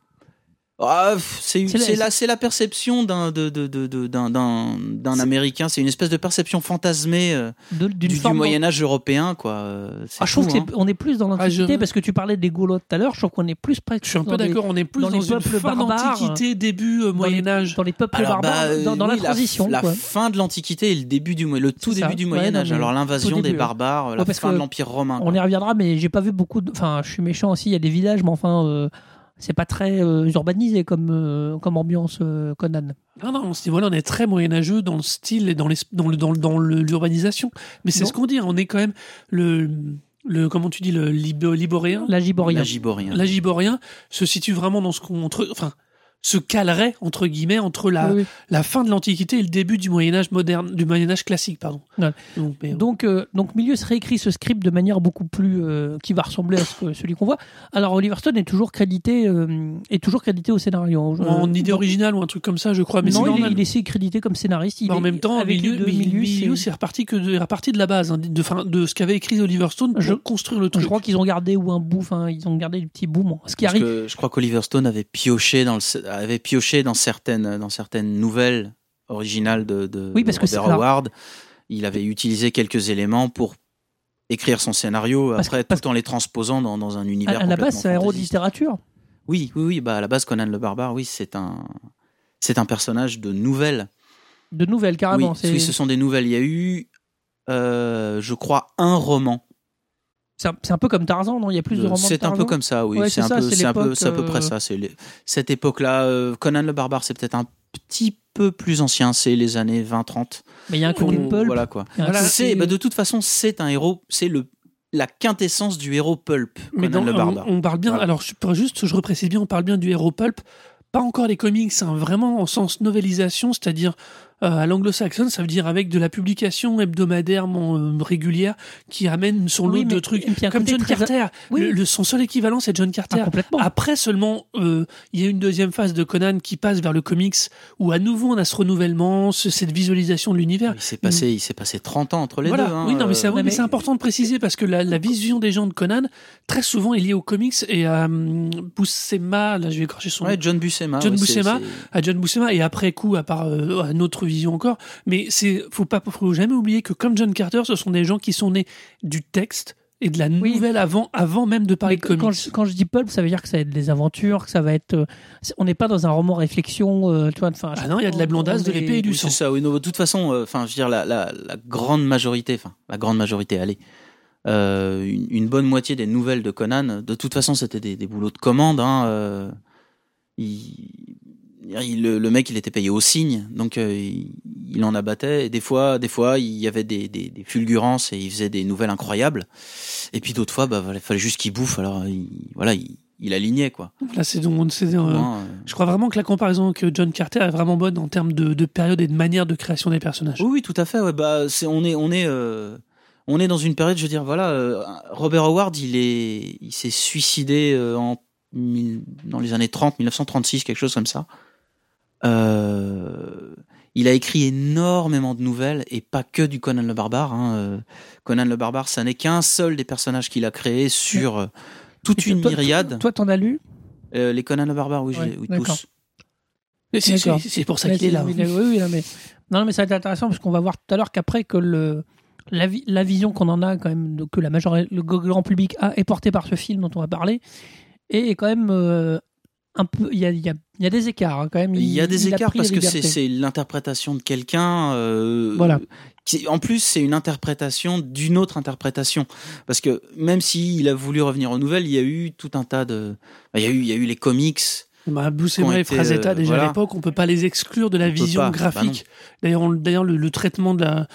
ah, c'est la- perception d'un de, de, de, de- d'un américain. C'est une espèce de perception fantasmée euh, de- du, du forme- Moyen Âge européen quoi. Euh, Ah, je trouve fou, hein. qu'on est plus dans l'Antiquité Ah, je- parce que tu parlais des Gaulois tout à l'heure. Je trouve qu'on est plus presque. Je suis un peu d'accord, on est plus dans dans, les une peuples fin d'Antiquité, début euh, dans les- Moyen Âge. Dans les peuples Alors, barbares, bah, dans, la transition. La, quoi. fin de l'Antiquité et le début du le tout ça. début du Moyen Âge. Alors l'invasion des début, barbares, la fin de l'Empire romain. On y reviendra, mais j'ai pas vu beaucoup. De... Enfin, je suis méchant aussi. Il y a des villages, mais enfin, c'est pas très euh, urbanisé comme euh, comme ambiance euh, Conan. Non, non, à ce niveau-là, on est très moyenâgeux dans le style et dans les- dans le- dans le- dans le- l'urbanisation. Mais c'est Non. ce qu'on dit, on est quand même le, le comment tu dis, le libo- liboréen, La giborien. La giborien. l'agiborien se situe vraiment dans ce qu'on enfin, se calerait entre guillemets entre la, Oui, la fin de l'Antiquité et le début du Moyen Âge moderne, du Moyen Âge classique, pardon. Ouais. Donc, mais, Donc, euh, donc Milius réécrit ce script de manière beaucoup plus euh, qui va ressembler à ce que- celui qu'on voit. Alors Oliver Stone est toujours crédité euh, est toujours crédité au scénario. Euh, en idée originale ou un truc comme ça, je crois. Mais c'est non, il est, il est aussi crédité comme scénariste. Il Bah, en est- même temps, avec Milius, Milius, Milius, est reparti que de, est reparti de la base, hein, de, fin- de ce qu'avait écrit Oliver Stone pour Je- construire le truc. je crois qu'ils ont gardé ou un bout, enfin ils ont gardé du petit bout. bon. Ce qui Parce arrive, que je crois qu'Oliver Stone avait pioché dans le, avait pioché dans certaines dans certaines nouvelles originales de, de, Oui, parce de que c'est- Robert alors- Howard. Il avait utilisé quelques éléments pour écrire son scénario Parce- après tout en les transposant dans, dans un à, univers à la base, c'est un héros de littérature. Oui, oui, oui. Bah à la base, Conan le barbare, oui, c'est un c'est un personnage de nouvelles. De nouvelles, carrément. oui, ce sont des nouvelles. Il y a eu euh, je crois, un roman. C'est un, peu comme Tarzan, non? Il y a plus de, romans de C'est un peu comme ça, oui. Ouais, c'est un peu, c'est c'est un peu, l'époque, c'est à peu près euh, ça. C'est les- cette époque-là. euh, Conan le barbare, c'est peut-être un petit peu plus ancien. C'est les années 20-30. Mais il y a un Ou- pulp. Voilà quoi. Voilà, C'est, bah, de toute façon, c'est un héros. C'est le la quintessence du héros pulp. Mais Conan dans- le barbare. on, on parle bien, Voilà. alors je, juste, je reprécise bien, on parle bien du héros pulp, pas encore les comics, hein, vraiment en sens novélisation, c'est-à-dire euh, à l'anglo-saxonne, ça veut dire avec de la publication hebdomadaire euh, régulière qui amène son lot Oui, de trucs. un Comme John très- Carter, Oui. le, le- son seul équivalent c'est John Carter. Ah, complètement. Après seulement, euh, il y a une deuxième phase de Conan qui passe vers le comics, où à nouveau on a ce renouvellement, ce- cette visualisation de l'univers. Il s'est passé, il s'est passé 30 ans entre les Voilà. deux. hein, oui, non, mais c'est euh, mais important de préciser parce que la, la vision des gens de Conan, très souvent, est liée aux comics et à hum, Buscema, là je vais écorcher son nom, Ouais, John Buscema. John ouais, Buscema. à John Buscema et après coup, à part euh, à notre vision encore. Mais c'est, faut pas, faut jamais oublier que comme John Carter, ce sont des gens qui sont nés du texte et de la Oui. nouvelle avant, avant même de parler de quand, comics. je, quand je dis pulp, ça veut dire que ça va être des aventures, que ça va être. euh, on n'est pas dans un roman réflexion, euh, tu vois. Enfin, Ah non, il y a de la blondasse, de l'épée et du Oui, sang. c'est ça. Oui, non, de toute façon, euh, enfin, je veux dire, la, la, la grande majorité, enfin, la grande majorité, allez, euh, une, une bonne moitié des nouvelles de Conan, de toute façon, c'était des, des boulots de commande. Hein, euh, il, il- le, le mec, il était payé au signe, donc euh, il, il en abattait. Et des fois, des fois, il y avait des, des, des fulgurances et il faisait des nouvelles incroyables. Et puis d'autres fois, bah, il fallait juste qu'il bouffe. Alors, il, voilà, il, alignait quoi. Là, c'est donc, c'est, euh, euh, je crois vraiment que la comparaison que John Carter est vraiment bonne en termes de, de période et de manière de création des personnages. Oui, oui, tout à fait. Ouais, bah, on est, on est, euh, on est dans une période. Je veux dire, voilà, Robert Howard, il est, il s'est suicidé en dans les années 30, 1936, quelque chose comme ça. Euh, il a écrit énormément de nouvelles et pas que du Conan le Barbare. hein. Euh, Conan le Barbare, ça n'est qu'un seul des personnages qu'il a créé sur euh, toute Et une toi- myriade. Toi, t'en as lu? Euh, les Conan le Barbare, oui, je Ouais, les- oui, tous. C'est, D'accord. c'est- c'est pour ça qu'il est là. oui, oui, oui, non, mais, non, mais ça va être intéressant parce qu'on va voir tout à l'heure qu'après que le, la, vi- la vision qu'on en a quand même, que la majorité, le grand public a, est portée par ce film dont on va parler, et est quand même euh, un peu, il y a, il y, a, il y a des écarts hein, quand même. Il y a des il écarts parce que c'est, l'interprétation de quelqu'un. euh, Voilà. qui- en plus, c'est une interprétation d'une autre interprétation. Parce que même s'il a voulu revenir aux nouvelles, il y a eu tout un tas de. Il y a eu, il y a eu les comics. Bah, ont et Frazetta, euh, déjà voilà. à l'époque, on peut pas les exclure de la On vision bah graphique. D'ailleurs, d'ailleurs, le, le traitement de la,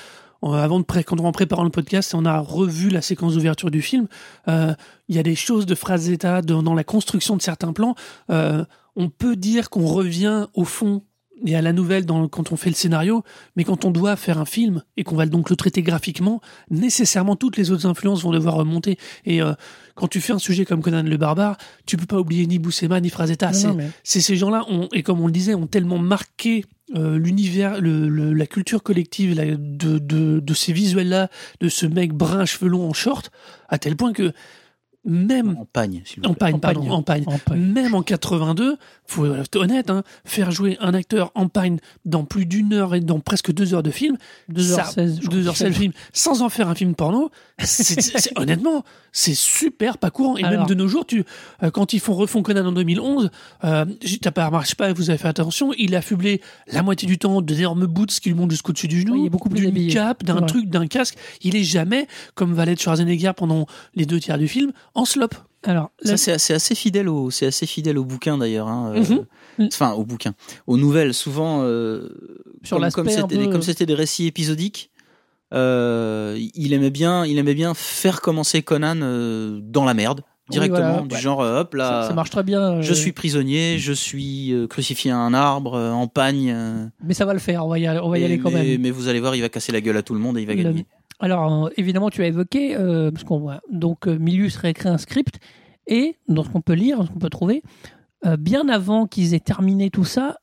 avant de pré- quand on en préparant le podcast, on a revu la séquence d'ouverture du film. euh, Il y a des choses de Frazetta dans, dans la construction de certains plans. euh, on peut dire qu'on revient au fond et à la nouvelle dans, quand on fait le scénario, mais quand on doit faire un film et qu'on va donc le traiter graphiquement, nécessairement toutes les autres influences vont devoir remonter. Et euh, quand tu fais un sujet comme Conan le Barbare, tu peux pas oublier ni Buscema ni Frazetta. C'est- mais- ces gens-là, ont- et comme on le disait, ont tellement marqué euh, l'univers, la culture collective de, ces visuels-là, de ce mec brun, cheveux longs en short, à tel point que même En pagne, s'il vous en plaît. pagne, en pagne. En pagne. Même en 82, faut être honnête, hein, faire jouer un acteur en pagne dans plus d'une heure et dans presque deux heures de film, 2h16, je crois. 2h16 de film, sans en faire un film porno, c'est- c'est- c'est- honnêtement, c'est super pas courant. Et même de nos jours, tu, euh, quand ils font refont Conan en 2011, euh, t'as pas remarqué, je sais pas, vous avez fait attention, il a fublé la moitié du temps d'énormes boots qui lui montent jusqu'au dessus du genou, Oui, il est beaucoup plus d'une habillé. cape, d'un Ouais. truc, d'un casque. Il est jamais, comme Valet de Schwarzenegger pendant les deux tiers du film, en slop. Alors, Ça, c'est assez, assez fidèle au, c'est assez fidèle au bouquin d'ailleurs. hein, euh, Mhm. Enfin, au bouquin, aux nouvelles. Souvent, euh, Sur comme- c'était, comme c'était des récits épisodiques, euh, il aimait bien, il aimait bien faire commencer Conan euh, dans la merde directement, voilà, du ouais. genre hop ça, là. ça marche très bien. euh, Je suis prisonnier, je suis euh, crucifié à un arbre, euh, en pagne. euh, Mais ça va le faire, on va y aller, on va y aller quand mais, même. mais vous allez voir, il va casser la gueule à tout le monde et il va Le- gagner. Alors, euh, évidemment, tu as évoqué, euh, parce qu'on voit, donc euh, Milius réécrit un script, et dans ce qu'on peut lire, dans ce qu'on peut trouver, euh, bien avant qu'ils aient terminé tout ça,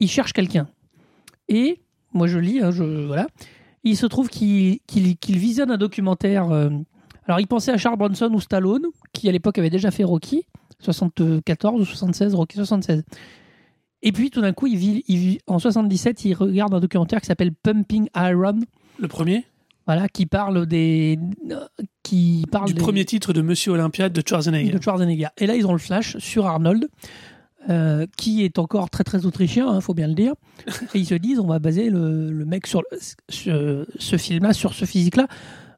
ils cherchent quelqu'un. Et, moi je lis, hein, je, voilà, il se trouve qu'il qu'il visionne un documentaire. alors, il pensait à Charles Bronson ou Stallone, qui à l'époque avait déjà fait Rocky, 74 ou 76, Rocky 76. Et puis, tout d'un coup, il vit, il vit- en 77, il regarde un documentaire qui s'appelle Pumping Iron, Le premier? Voilà, qui parle des, qui parle Du des- premier titre de Monsieur Olympiade de Schwarzenegger. de Schwarzenegger. Et là, ils ont le flash sur Arnold. euh, qui est encore très très autrichien, il faut bien le dire. Et ils se disent, on va baser le, le mec sur le- ce, ce film-là, sur ce physique-là.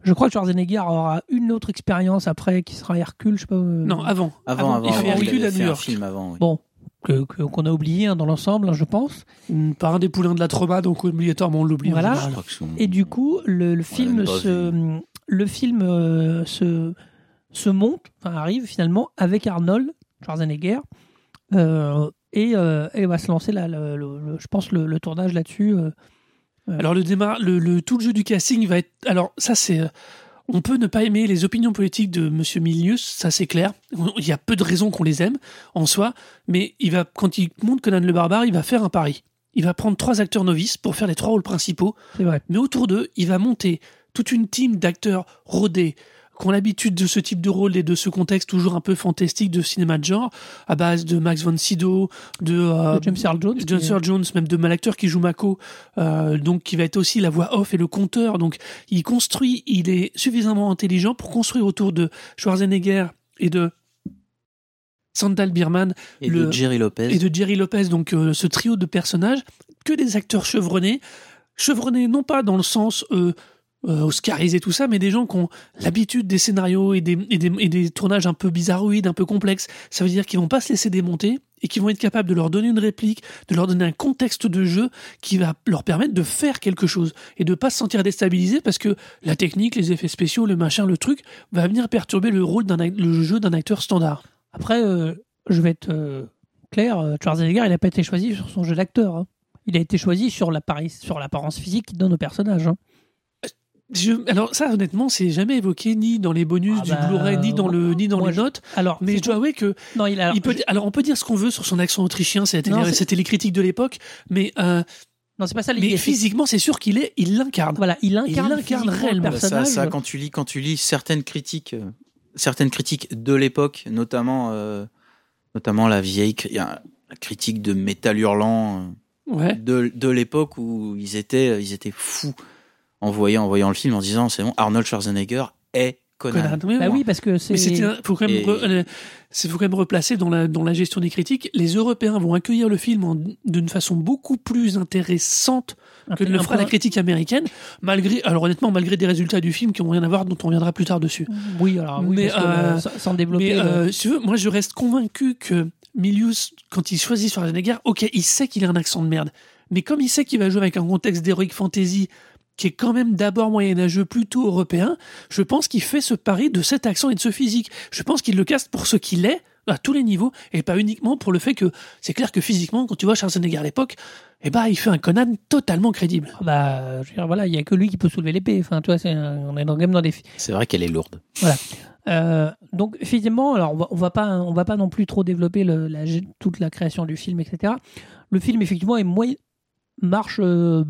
Je crois que Schwarzenegger aura une autre expérience après, qui sera Hercule, je sais pas. euh, Non, avant. Avant, avant, il fait Hercule avait à New fait un York. film avant. oui. Bon, que- qu'on a oublié hein, dans l'ensemble, hein, je pense. Par un des poulains de la trauma, donc obligatoirement on l'oublie. Voilà. Et du coup, le, film, se, le film euh, se, se monte, enfin arrive finalement avec Arnold Schwarzenegger, euh, et, euh, et va se lancer là, le- le- le- je pense le, le tournage là-dessus. euh. Alors le démarre, le, le- tout le jeu du casting va être. Alors ça c'est. On peut ne pas aimer les opinions politiques de Monsieur Milius, ça c'est clair. Il y a peu de raisons qu'on les aime en soi, mais il va quand il monte Conan le barbare, il va faire un pari. Il va prendre trois acteurs novices pour faire les trois rôles principaux, vrai. mais autour d'eux, il va monter toute une team d'acteurs rodés qui ont l'habitude de ce type de rôle et de ce contexte toujours un peu fantastique de cinéma de genre, à base de Max von Sydow, de, euh, De James Earl Jones. John qui- Sir Jones, même de l'acteur qui joue Mako, euh, donc qui va être aussi la voix off et le conteur. Donc il construit, il est suffisamment intelligent pour construire autour de Schwarzenegger et de Sandal Birman Et le- de Jerry Lopez. et de Jerry Lopez, donc euh, ce trio de personnages, que des acteurs chevronnés, chevronnés non pas dans le sens euh, euh, oscarisé tout ça, mais des gens qui ont l'habitude des scénarios et des, et, des, et des tournages un peu bizarroïdes, un peu complexes. Ça veut dire qu'ils vont pas se laisser démonter et qu'ils vont être capables de leur donner une réplique, de leur donner un contexte de jeu qui va leur permettre de faire quelque chose et de pas se sentir déstabilisé parce que la technique, les effets spéciaux, le machin, le truc va venir perturber le rôle d'un le jeu d'un acteur standard. Après, euh, je vais être euh, clair, euh, Schwarzenegger, il n'a pas été choisi sur son jeu d'acteur. hein. Il a été choisi sur l'apparence physique qu'il donne au personnage. hein. Je- alors ça honnêtement c'est jamais évoqué ni dans les bonus Ah du bah, Blu-ray ni dans le ni dans les je- notes Alors, mais je dois avouer que non, il a. il peut je- alors on peut dire ce qu'on veut sur son accent autrichien c'était les, c'est- c'était les critiques de l'époque mais euh, non, c'est pas ça mais physiquement c'est sûr qu'il est il l'incarne Voilà, il incarne, l'incarne physiquement le réellement. Bah, ça, personnage. ça, quand tu lis, quand tu lis certaines critiques, euh, certaines critiques de l'époque, notamment, euh, notamment la vieille, il la critique de Métal Hurlant ouais de, de l'époque où ils étaient, ils étaient fous en voyant, en voyant le film, en disant c'est bon, Arnold Schwarzenegger est Conan. Conan. Oui, Bah oui. parce que c'est. faut quand même Et- re- euh, c'est faut quand même replacer dans la dans la gestion des critiques les Européens vont accueillir le film en- d'une façon beaucoup plus intéressante que ne le fera la critique américaine malgré alors honnêtement malgré des résultats du film qui ont rien à voir dont on reviendra plus tard dessus Oui, alors oui, Mais, parce que, euh, euh, sans- sans développer. Mais le- euh, si tu veux, moi je reste convaincu que Milius, quand il choisit Schwarzenegger, ok, il sait qu'il a un accent de merde. Mais comme il sait qu'il va jouer avec un contexte d'heroic fantasy qui est quand même d'abord moyenâgeux, plutôt européen, je pense qu'il fait ce pari de cet accent et de ce physique. Je pense qu'il le caste pour ce qu'il est, à tous les niveaux, et pas uniquement pour le fait que c'est clair que physiquement, quand tu vois Schwarzenegger à l'époque, eh ben, il fait un Conan totalement crédible. bah, je veux dire, voilà, il y a que lui qui peut soulever l'épée. Enfin, tu vois, c'est un- on est dans, quand même dans des. C'est vrai qu'elle est lourde. Euh, donc effectivement, alors on va, on va pas, on va pas non plus trop développer le- la, toute la création du film, etc. Le film effectivement est moyen, marche. euh,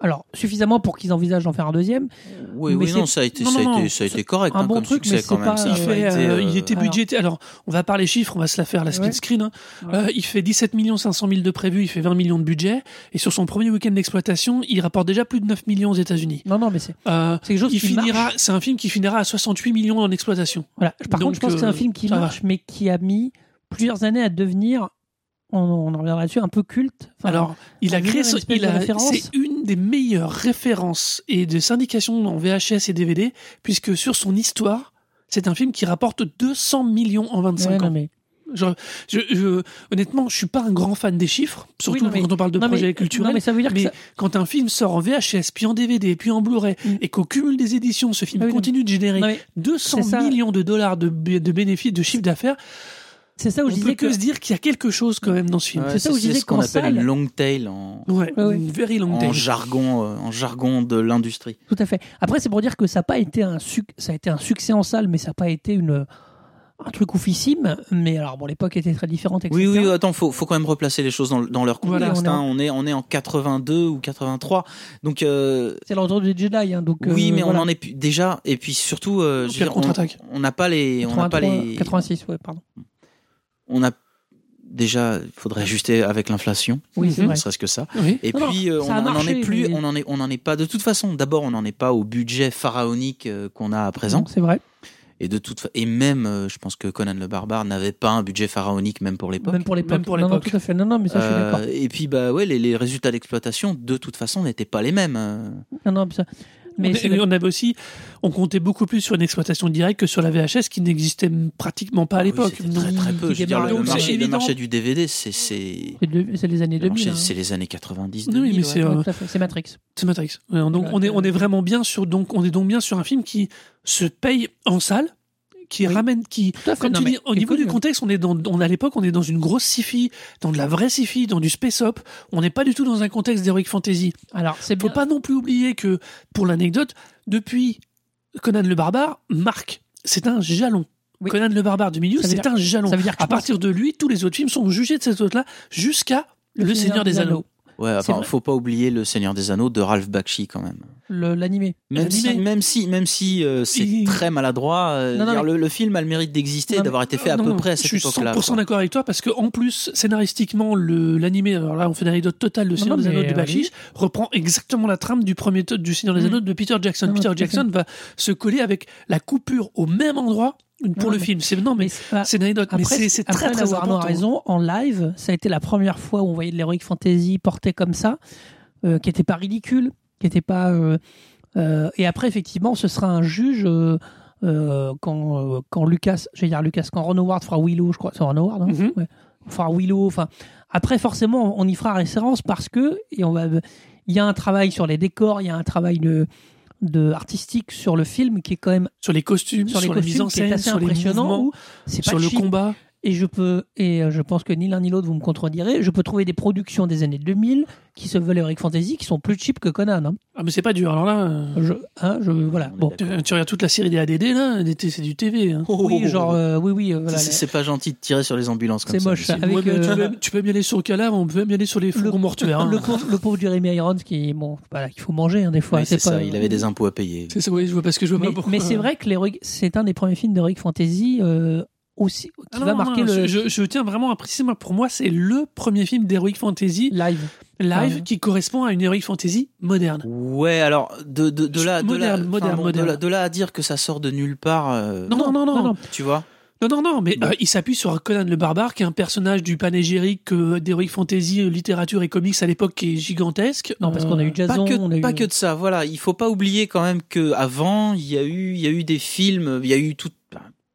alors suffisamment pour qu'ils envisagent d'en faire un deuxième. Oui, Mais oui, non, c'est- ça a été, non, ça a non, été, non, ça a c'est été correct un hein, bon comme truc, succès mais quand même. pas, Il, euh, fait, euh, euh, il était budgété. Alors, on va parler chiffres, on va se la faire la split Ouais. screen. hein. Ouais. Euh, il fait 17 500 000 de prévu, il fait 20 millions de budget. Et sur son premier week-end d'exploitation, il rapporte déjà plus de 9 millions aux États-Unis. Non, non, mais c'est Euh, c'est quelque chose il qui finira, marche. c'est un film qui finira à 68 millions en exploitation. Voilà. Par Donc, contre, je pense que c'est un film qui va. marche, mais qui a mis plusieurs années à devenir. On, on en reviendra dessus, un peu culte. Enfin, Alors, il a créé, ce- il a, c'est une des meilleures références et de syndication en VHS et DVD, puisque sur son histoire, c'est un film qui rapporte 200 millions en 25 ouais, non, ans. mais- Je, je, je- honnêtement, je suis pas un grand fan des chiffres, surtout mais- quand on parle de non, mais- projets culturels. Non, mais ça veut dire mais que ça- quand un film sort en VHS, puis en DVD, puis en Blu-ray, Mm. et qu'au cumul des éditions, ce film Ah oui, continue de générer non, mais 200 c'est ça. millions de dollars de, de bénéfices, de chiffre d'affaires, c'est ça où on je peut disais que, que se dire qu'il y a quelque chose quand même dans ce film. ouais, c'est ça où je disais ce qu'on appelle une long tail en, Ouais, Ouais, ouais. une very long en jargon, euh, en jargon de l'industrie. Tout à fait. Après, c'est pour dire que ça n'a pas été un suc- ça a été un succès en salle, mais ça n'a pas été une un truc oufissime. Mais alors, bon, l'époque était très différente, etc. Oui, oui, attends, faut, faut quand même replacer les choses dans, dans leur Voilà, contexte. on est en- hein. on, est, on est en 82 ou 83. Donc, euh, C'est retour du Jedi, hein, donc. oui, euh, mais voilà. on en est plus- déjà. Et puis surtout, euh, dire, on- n'a pas les. On n'a pas 83, les. 86, ouais, pardon. On a déjà, il faudrait ajuster avec l'inflation, Oui, c'est ne serait-ce que ça. Oui. Et Non, puis, non, euh, ça on n'en est plus, mais- on en est, on en est pas. De toute façon, d'abord, on n'en est pas au budget pharaonique euh, qu'on a à présent. C'est vrai. Et de toute et même, euh, je pense que Conan le Barbare n'avait pas un budget pharaonique même pour l'époque. Même pour l'époque. Même pour Non, non, tout à fait. Non, non, mais ça, je suis d'accord. et puis bah ouais, les, les résultats d'exploitation de toute façon n'étaient pas les mêmes. euh. Non, non, mais ça- mais on, avait aussi, on comptait beaucoup plus sur une exploitation directe que sur la VHS qui n'existait pratiquement pas à Ah oui, l'époque. c'était très très peu. Je veux dire, le, marché, C'est le évident. marché du DVD, c'est c'est les années le 2000. marché- hein. c'est les années 90 Oui, 2000. mais ouais. c'est, Ouais, euh, fait. C'est Matrix. C'est Matrix. Ouais, donc Ouais, on est ouais. on est vraiment bien sur donc on est donc bien sur un film qui se paye en salle, qui Oui. ramène qui fait. comme tu dis au niveau du connu. contexte on est dans on à l'époque on est dans une grosse sci-fi, dans de la vraie sci-fi, dans du space op. On n'est pas du tout dans un contexte d'heroic fantasy. Alors, c'est Faut bien. pas non plus oublier que pour l'anecdote depuis Conan le barbare, Marc, c'est un jalon. Oui. Conan le barbare du milieu, c'est dire- un jalon. Ça veut dire que À partir de lui, tous les autres films sont jugés de cette autre-là jusqu'à Le Seigneur des Anneaux. Ouais, enfin, vrai. faut pas oublier le Seigneur des Anneaux de Ralph Bakshi quand même. le- l'animé. Même si, même si, même si euh, c'est Il- très maladroit, euh, Non, non, dire, mais- le, le film a le mérite d'exister et d'avoir été fait à Non, peu non, près à je cette suis époque-là. 100% quoi. d'accord avec toi parce que en plus scénaristiquement le l'animé alors là on fait une anecdote totale de Seigneur non, des Anneaux mais du Bachiche reprend exactement la trame du premier du Seigneur des Mm. Anneaux de Peter Jackson. Peter Jackson va se coller avec la coupure au même endroit pour Non, le mais- film. C'est non mais Mais c'est une anecdote mais Après, c'est c'est après, très très important. raison, en live, ça a été la première fois où on voyait de l'heroic fantasy porté comme ça, euh, qui n'était pas ridicule, qui n'était pas. euh, euh, et après, effectivement, ce sera un juge quand, quand Lucas, j'allais dire Lucas, quand Ron Howard fera Willow, je crois, c'est Ron Howard, hein Mhm. ouais, fera Willow. Enfin, après, forcément, on y fera référence parce que et on va, il y a un travail sur les décors, il y a un travail de, de artistique sur le film qui est quand même Sur les costumes, sur sur, les la mise costumes qui est assez sur les impressionnant. mouvements, où c'est pas sur le cheap. combat. Et je peux, et euh, je pense que ni l'un ni l'autre vous me contredirez, je peux trouver des productions des années 2000 qui se veulent Heroic Fantasy qui sont plus cheap que Conan. Hein. Ah mais c'est pas dur. Alors là euh, Je, hein, je, voilà. Bon. tu, tu regardes toute la série des ADD là, c'est du TV. hein. Oui, genre, euh, oui, oui, euh, voilà. C'est- C'est pas gentil de tirer sur les ambulances comme C'est ça. moche, monsieur. ça. Avec, Ouais, euh, tu, peux, tu peux bien aller sur le cadavre, on peut même y aller sur les fourgons mortuaires. hein. le, pauvre, le pauvre Jeremy Irons qui, bon, voilà, qu'il faut manger hein, des fois. Oui, c'est pas- ça, il avait des impôts à payer. C'est ça, oui, je vois parce que je vois Mais, pas pourquoi. mais c'est vrai que c'est un des premiers films d'Heroic Fantasy euh, aussi qui Ah non, va non, marquer non, le Je, je tiens vraiment à préciser, moi, pour moi, c'est le premier film d'Heroic Fantasy live. live qui correspond à une Heroic Fantasy moderne. Ouais, alors de, de, de là, de Moderne, là, moderne, enfin, bon, moderne. De là, de là à dire que ça sort de nulle part, euh, Non, non, non, non, non, tu vois. non, non, non, mais Bon. euh, il s'appuie sur Conan le Barbare, qui est un personnage du panégyrique euh, d'Heroic Fantasy, euh, littérature et comics à l'époque, qui est gigantesque. Non, parce qu'on a eu Jason, pas que, on a eu- pas que de ça. Voilà, il faut pas oublier quand même que avant, il y a eu, il y a eu des films, il y a eu tout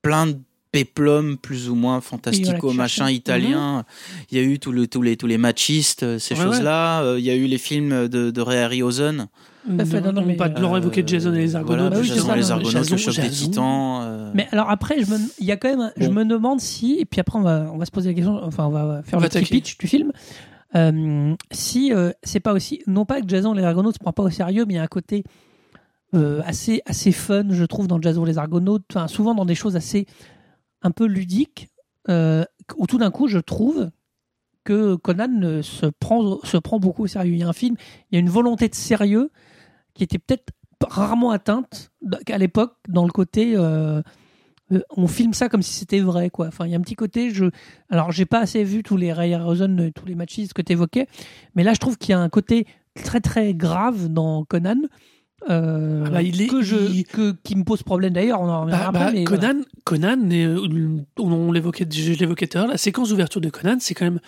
plein de péplums plus ou moins fantastico machin italien. Il y a eu tout le, tous les tous les machistes, euh, ces Ouais, choses-là. Euh, Il y a eu les films de, de Ray Harryhausen. Tout fait, non, non, mais, pas de Laurent évoqué Euh, Jason et les Argonautes. Voilà, Bah oui, Jason ça, et les Argonautes, le choc des titans. euh, Mais alors après, je me, il y a quand même, je Bon. me demande si, et puis après on va, on va se poser la question, enfin on va faire On le va petit pitch du film. Euh, si euh, c'est pas aussi, non pas que Jason et les Argonautes se prend pas au sérieux, mais il y a un côté euh, assez assez fun, je trouve, dans Jason et les Argonautes. Enfin, souvent dans des choses assez un peu ludiques, euh, où tout d'un coup, je trouve que Conan se prend se prend beaucoup au sérieux. Il y a un film, il y a une volonté de sérieux qui était peut-être rarement atteinte à l'époque dans le côté euh, euh, on filme ça comme si c'était vrai quoi enfin il y a un petit côté je alors j'ai pas assez vu tous les Ray euh, tous les machistes que tu évoquais mais là je trouve qu'il y a un côté très très grave dans Conan euh, Ah bah, il est- que je il- que qui me pose problème d'ailleurs on en reviendra Bah, après bah, mais Conan, voilà. Conan est, euh, on, on l'évoquait, je l'évoquais tout à l'heure, la séquence d'ouverture de Conan, c'est quand même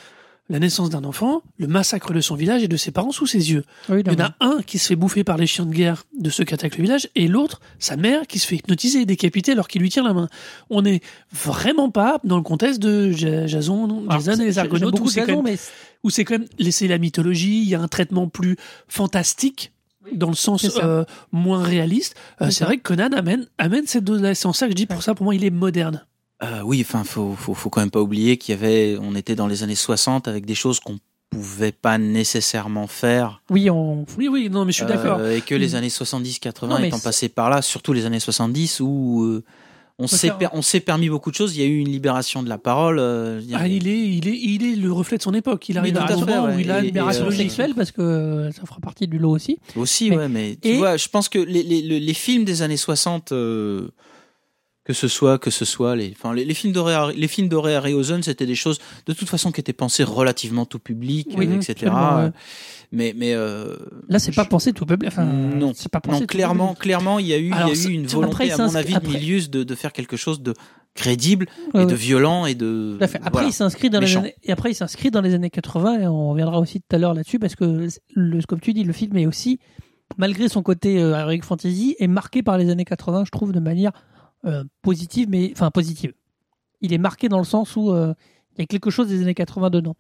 la naissance d'un enfant, le massacre de son village et de ses parents sous ses yeux. Oui, Il y en a un qui se fait bouffer par les chiens de guerre de ceux qui attaquent le village, et l'autre, sa mère, qui se fait hypnotiser et décapiter alors qu'il lui tire la main. On n'est vraiment pas dans le contexte de Ja- Jason, Jason et les Argonautes, où c'est quand quand même laisser la mythologie, il y a un traitement plus fantastique dans le sens euh, moins réaliste. Euh, C'est vrai que Conan amène, amène cette dose-là. C'est en ça que je dis pour ça, pour moi, il est moderne. Euh, oui, enfin, faut, faut, faut quand même pas oublier qu'il y avait, on était dans les années 60 avec des choses qu'on pouvait pas nécessairement faire. oui on Oui, oui, non, mais je suis d'accord. Euh, et que les Mm. années 70-80 Non, mais étant passées par là, surtout les années 70 où euh, on s'est per- on s'est permis beaucoup de choses. Il y a eu une libération de la parole. euh, il a- Ah, il est, il est, il est le reflet de son époque. Il arrive à un moment ouais. où il a une libération sexuelle parce que euh, ça fera partie du lot aussi Aussi, Mais- ouais, mais tu et- vois, je pense que les, les, les- les films des années 60, euh, que ce soit que ce soit les enfin les, les films d'horreur les films d'horreur Harryhausen c'était des choses de toute façon qui étaient pensées relativement tout public Oui, etc ouais. mais mais euh, Là, c'est pas je- pensé tout public. Enfin, non c'est pas pensé non tout clairement public. clairement il y a eu Alors, il y a eu une après, volonté il à mon avis de après- Milius de, de faire quelque chose de crédible Ouais, et de violent et de. Après, voilà. il s'inscrit dans les années, et après, il s'inscrit dans les années 80, et on reviendra aussi tout à l'heure là-dessus, parce que, le, comme tu dis, le film est aussi, malgré son côté euh, heroic fantasy, est marqué par les années 80, je trouve, de manière euh, positive, mais, enfin, positive. Il est marqué dans le sens où euh, il y a quelque chose des années 80 dedans.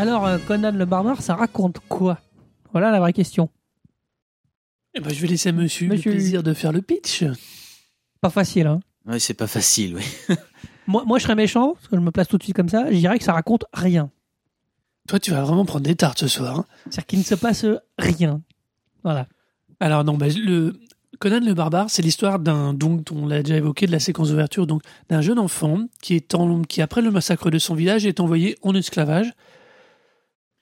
Alors, euh, Conan le barbare, ça raconte quoi? Voilà la vraie question. Eh ben, je vais laisser à monsieur, Monsieur. le plaisir de faire le pitch. Pas facile, hein ouais c'est pas facile oui moi, moi, je serais méchant, parce que je me place tout de suite comme ça, je dirais que ça raconte rien. Toi, tu vas vraiment prendre des tartes ce soir. hein. C'est-à-dire qu'il ne se passe rien. Voilà. Alors non, bah, le Conan le barbare, c'est l'histoire d'un donc on l'a déjà évoqué de la séquence d'ouverture donc d'un jeune enfant qui est en, qui après le massacre de son village est envoyé en esclavage.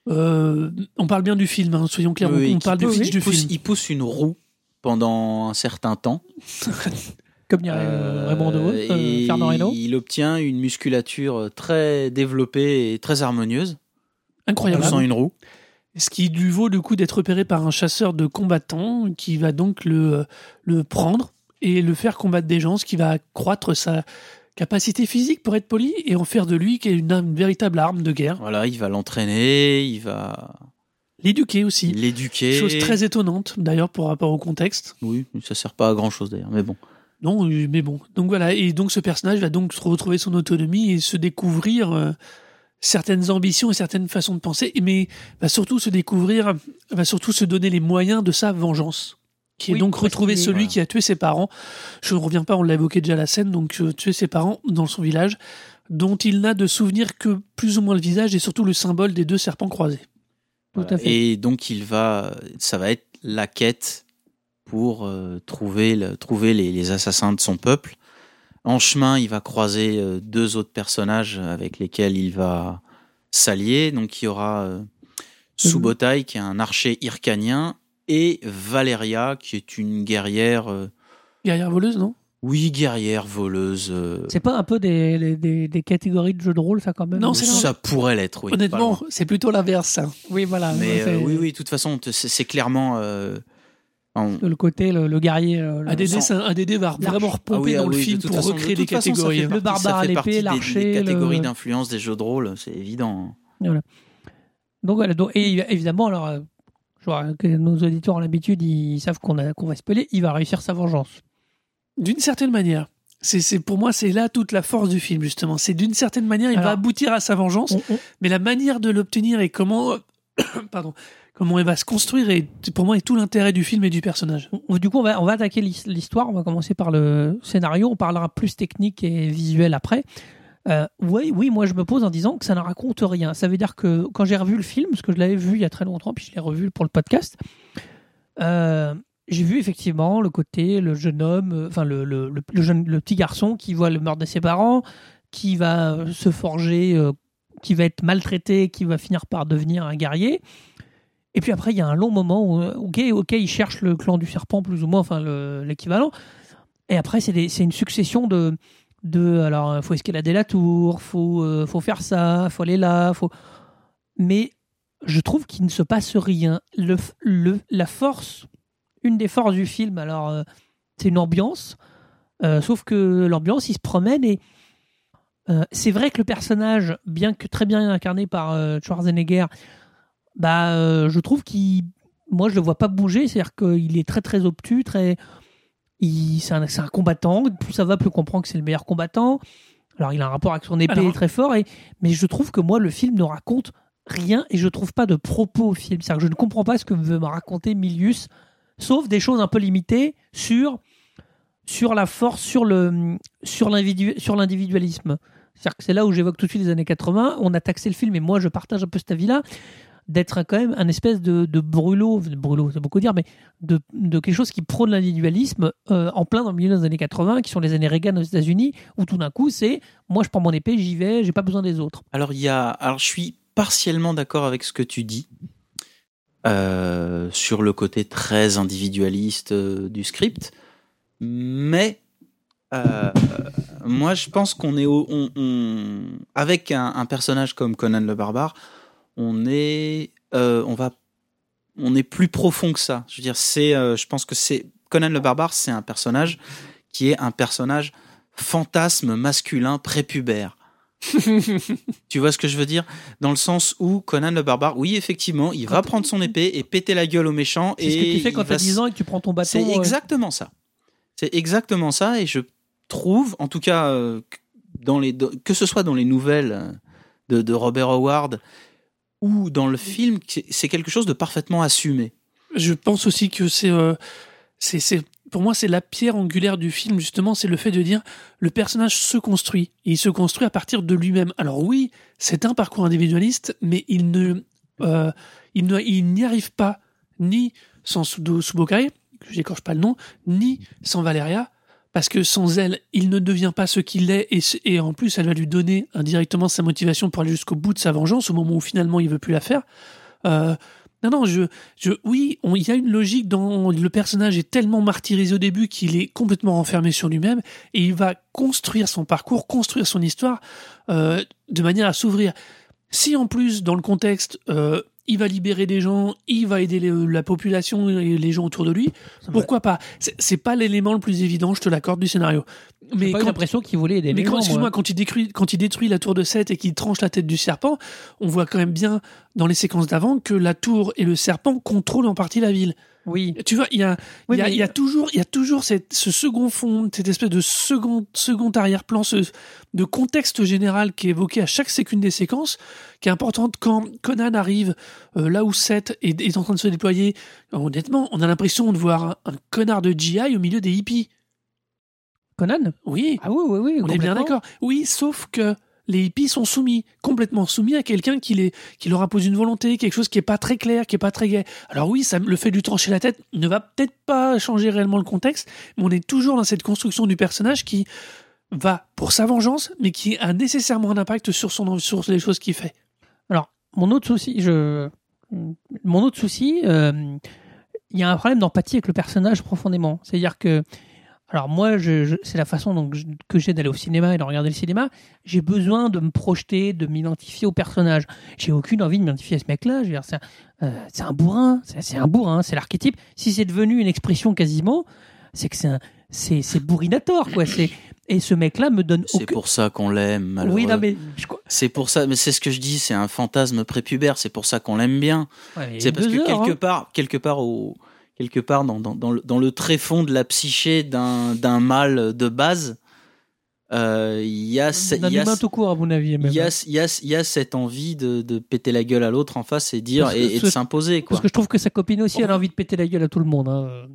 Euh, on parle bien du film, hein, soyons clairs. Oui, on, parle du pousse, film. il pousse une roue pendant un certain temps Comme dirait euh, Raymond DeVos, euh, et Fernand Reynaud. il obtient une musculature très développée et très harmonieuse Incroyable. poussant une roue Ce qui lui vaut le coup d'être repéré par un chasseur de combattants qui va donc le, le prendre et le faire combattre des gens, ce qui va accroître sa capacité physique pour être poli et en faire de lui qui est une, une véritable arme de guerre. Voilà, il va l'entraîner, il va L'éduquer aussi. l'éduquer. Chose très étonnante d'ailleurs pour rapport au contexte. Oui, ça sert pas à grand chose d'ailleurs, mais bon. Non, euh, mais bon. Donc voilà, et donc ce personnage va donc retrouver son autonomie et se découvrir euh, certaines ambitions et certaines façons de penser, mais va surtout se découvrir, va surtout se donner les moyens de sa vengeance. Qui est donc est- celui voilà. qui a tué ses parents. Je ne reviens pas, on l'a évoqué déjà la scène, donc euh, tuer ses parents dans son village, dont il n'a de souvenir que plus ou moins le visage et surtout le symbole des deux serpents croisés. Tout à fait. Et donc il va, ça va être la quête pour euh, trouver, le- trouver les, les assassins de son peuple. En chemin, il va croiser euh, deux autres personnages avec lesquels il va s'allier. Donc il y aura euh, Subotai, qui est un archer hircanien, et Valeria, qui est une guerrière, euh, Guerrière voleuse, non? oui, guerrière, voleuse. euh, C'est pas un peu des, des- des- des catégories de jeux de rôle, ça, quand même? Non, c'est ça pourrait l'être, oui. pas Honnêtement, loin. c'est plutôt l'inverse. hein. Oui, voilà. Mais c'est- euh, oui, oui, de toute façon, t- c'est c'est clairement. euh, en- Le côté, le, le guerrier. euh, le- c'est un- ADD va vraiment repomper Ah oui, ah dans le oui, de film toute pour façon, recréer de des toute façon, ça catégories. fait hein. Le partie- barbare ça à fait l'épée, partie des- l'archer, Des, catégories le- d'influence des jeux de rôle, c'est évident. Donc voilà. Donc, et évidemment, alors, euh, je vois que nos auditeurs ont l'habitude, ils savent qu'on a- qu'on va spoiler. Il va réussir sa vengeance. D'une certaine manière. C'est, pour moi, c'est là toute la force du film, justement. C'est d'une certaine manière, il Alors, va aboutir à sa vengeance, On- on- mais la manière de l'obtenir et comment, pardon, comment elle va se construire, est, pour moi, est tout l'intérêt du film et du personnage. on- du coup, on va, on va attaquer l'his- l'histoire. On va commencer par le scénario. On parlera plus technique et visuel après. Euh, oui, oui, moi je me pose en disant que ça ne raconte rien. Ça veut dire que quand j'ai revu le film, parce que je l'avais vu il y a très longtemps, puis je l'ai revu pour le podcast, euh, j'ai vu effectivement le côté, le jeune homme, euh, enfin le, le, le- petit garçon qui voit le meurtre de ses parents, qui va se forger, qui va être maltraité, qui va finir par devenir un guerrier. Et puis après, il y a un long moment où, ok, ok, il cherche le clan du serpent, plus ou moins, enfin le- l'équivalent. Et après, c'est une succession de, de. Alors, faut escalader la tour, faut, euh, faut faire ça, faut aller là, faut. Mais je trouve qu'il ne se passe rien. Le, le, la force, une des forces du film, alors, euh, c'est une ambiance. Euh, sauf que l'ambiance, il se promène et. c'est vrai que le personnage, bien que très bien incarné par Schwarzenegger, bah, je trouve qu'il. Moi, je le vois pas bouger, c'est-à-dire qu'il est très très obtus, très. C'est un, combattant, plus ça va, plus on comprend que c'est le meilleur combattant. Alors, il a un rapport avec son épée Alors- très fort, et, mais je trouve que moi, le film ne raconte rien et je trouve pas de propos au film. C'est-à-dire que je ne comprends pas ce que veut me raconter Milius, sauf des choses un peu limitées sur, sur la force, sur le sur l'individu- sur l'individualisme. C'est-à-dire que c'est là où j'évoque tout de suite les années 80. On a taxé le film, et moi je partage un peu cet avis-là, d'être quand même un espèce de, de brûlot, brûlot c'est beaucoup dire, mais de, quelque chose qui prône l'individualisme euh, en plein dans le milieu des années 80, qui sont les années Reagan aux États-Unis, où tout d'un coup c'est moi je prends mon épée, j'y vais, j'ai pas besoin des autres. Alors, y a, alors, je suis partiellement d'accord avec ce que tu dis euh, sur le côté très individualiste euh, du script, mais moi, je pense qu'on est au, avec un personnage comme Conan le barbare, on est, euh, on va, on est plus profond que ça. Je veux dire, c'est, euh, je pense que c'est Conan le barbare, c'est un personnage qui est un personnage fantasme masculin prépubère. tu vois ce que je veux dire? Dans le sens où Conan le barbare, oui, effectivement, il va prendre son épée et péter la gueule aux méchants. C'est ce que tu fais quand t'as s- 10 ans et que tu prends ton bâton. c'est euh, exactement ça. C'est exactement ça, et je trouve, en tout cas, que dans les, que ce soit dans les nouvelles de, de Robert Howard ou dans le film, c'est- quelque chose de parfaitement assumé. Je pense aussi que c'est, euh, c'est, pour moi, c'est la pierre angulaire du film, justement, c'est le fait de dire le personnage se construit. Et il se construit à partir de lui-même. Alors oui, c'est un parcours individualiste, mais il ne, euh, il ne, il n'y arrive pas ni sans Subokai, que j'écorche pas le nom, ni sans Valeria, parce que sans elle, il ne devient pas ce qu'il est, et, en plus, elle va lui donner indirectement sa motivation pour aller jusqu'au bout de sa vengeance, au moment où finalement il veut plus la faire. Euh, non, non, je, je, oui, il y a une logique dans le personnage est tellement martyrisé au début qu'il est complètement renfermé sur lui-même et il va construire son parcours, construire son histoire euh, de manière à s'ouvrir. Si en plus dans le contexte euh, il va libérer des gens, il va aider les- la population et les gens autour de lui, ça pourquoi pas? C'est pas l'élément le plus évident, je te l'accorde du scénario. Mais pas quand, l'impression qu'il voulait aider mais quand, excuse-moi, moi. quand il, détruit, quand il détruit la tour de 7 et qu'il tranche la tête du serpent, on voit quand même bien dans les séquences d'avant que la tour et le serpent contrôlent en partie la ville. Oui. Tu vois, il y a, Oui, il y a, mais- il y a toujours, il y a toujours cette, ce second fond, cette espèce de second, second arrière-plan, ce, de contexte général qui est évoqué à chaque séquence des séquences, qui est importante quand Conan arrive euh, là où Seth est, est en train de se déployer. Honnêtement, on a l'impression de voir un, un connard de GI au milieu des hippies. Conan? Oui, Ah oui, oui, oui. on est bien d'accord. Oui, sauf que les hippies sont soumis, complètement soumis à quelqu'un qui, leur impose une volonté, quelque chose qui est pas très clair, qui est pas très gai. Alors oui, ça, le fait de lui trancher la tête ne va peut-être pas changer réellement le contexte, mais on est toujours dans cette construction du personnage qui va pour sa vengeance, mais qui a nécessairement un impact sur, son, les choses qu'il fait. Alors, mon autre souci, mon autre souci, euh, il y a un problème d'empathie avec le personnage profondément. C'est-à-dire que, alors moi, je, je- c'est la façon donc, que j'ai d'aller au cinéma et de regarder le cinéma. J'ai besoin de me projeter, de m'identifier au personnage. J'ai aucune envie de m'identifier à ce mec-là. C'est un, euh, c'est un bourrin, c'est un bourrin, c'est l'archétype. Si c'est devenu une expression quasiment, c'est que c'est un- c'est bourrinator quoi. C'est et ce mec-là me donne C'est aucun. pour ça qu'on l'aime. Oui, non mais je... C'est pour ça, mais c'est ce que je dis, c'est un fantasme prépubère, c'est pour ça qu'on l'aime bien. ouais, C'est parce que heures, quelque hein. part, quelque part au, quelque part dans, dans, dans le, dans le tréfonds de la psyché d'un, d'un mâle de base, euh, il y a, il y a, tout court à mon avis. il y a, il y a, il y a cette envie de, de péter la gueule à l'autre en face et dire Parce et, et de s'imposer quoi. Parce que je trouve que sa copine aussi, elle a envie de péter la gueule à tout le monde. hein.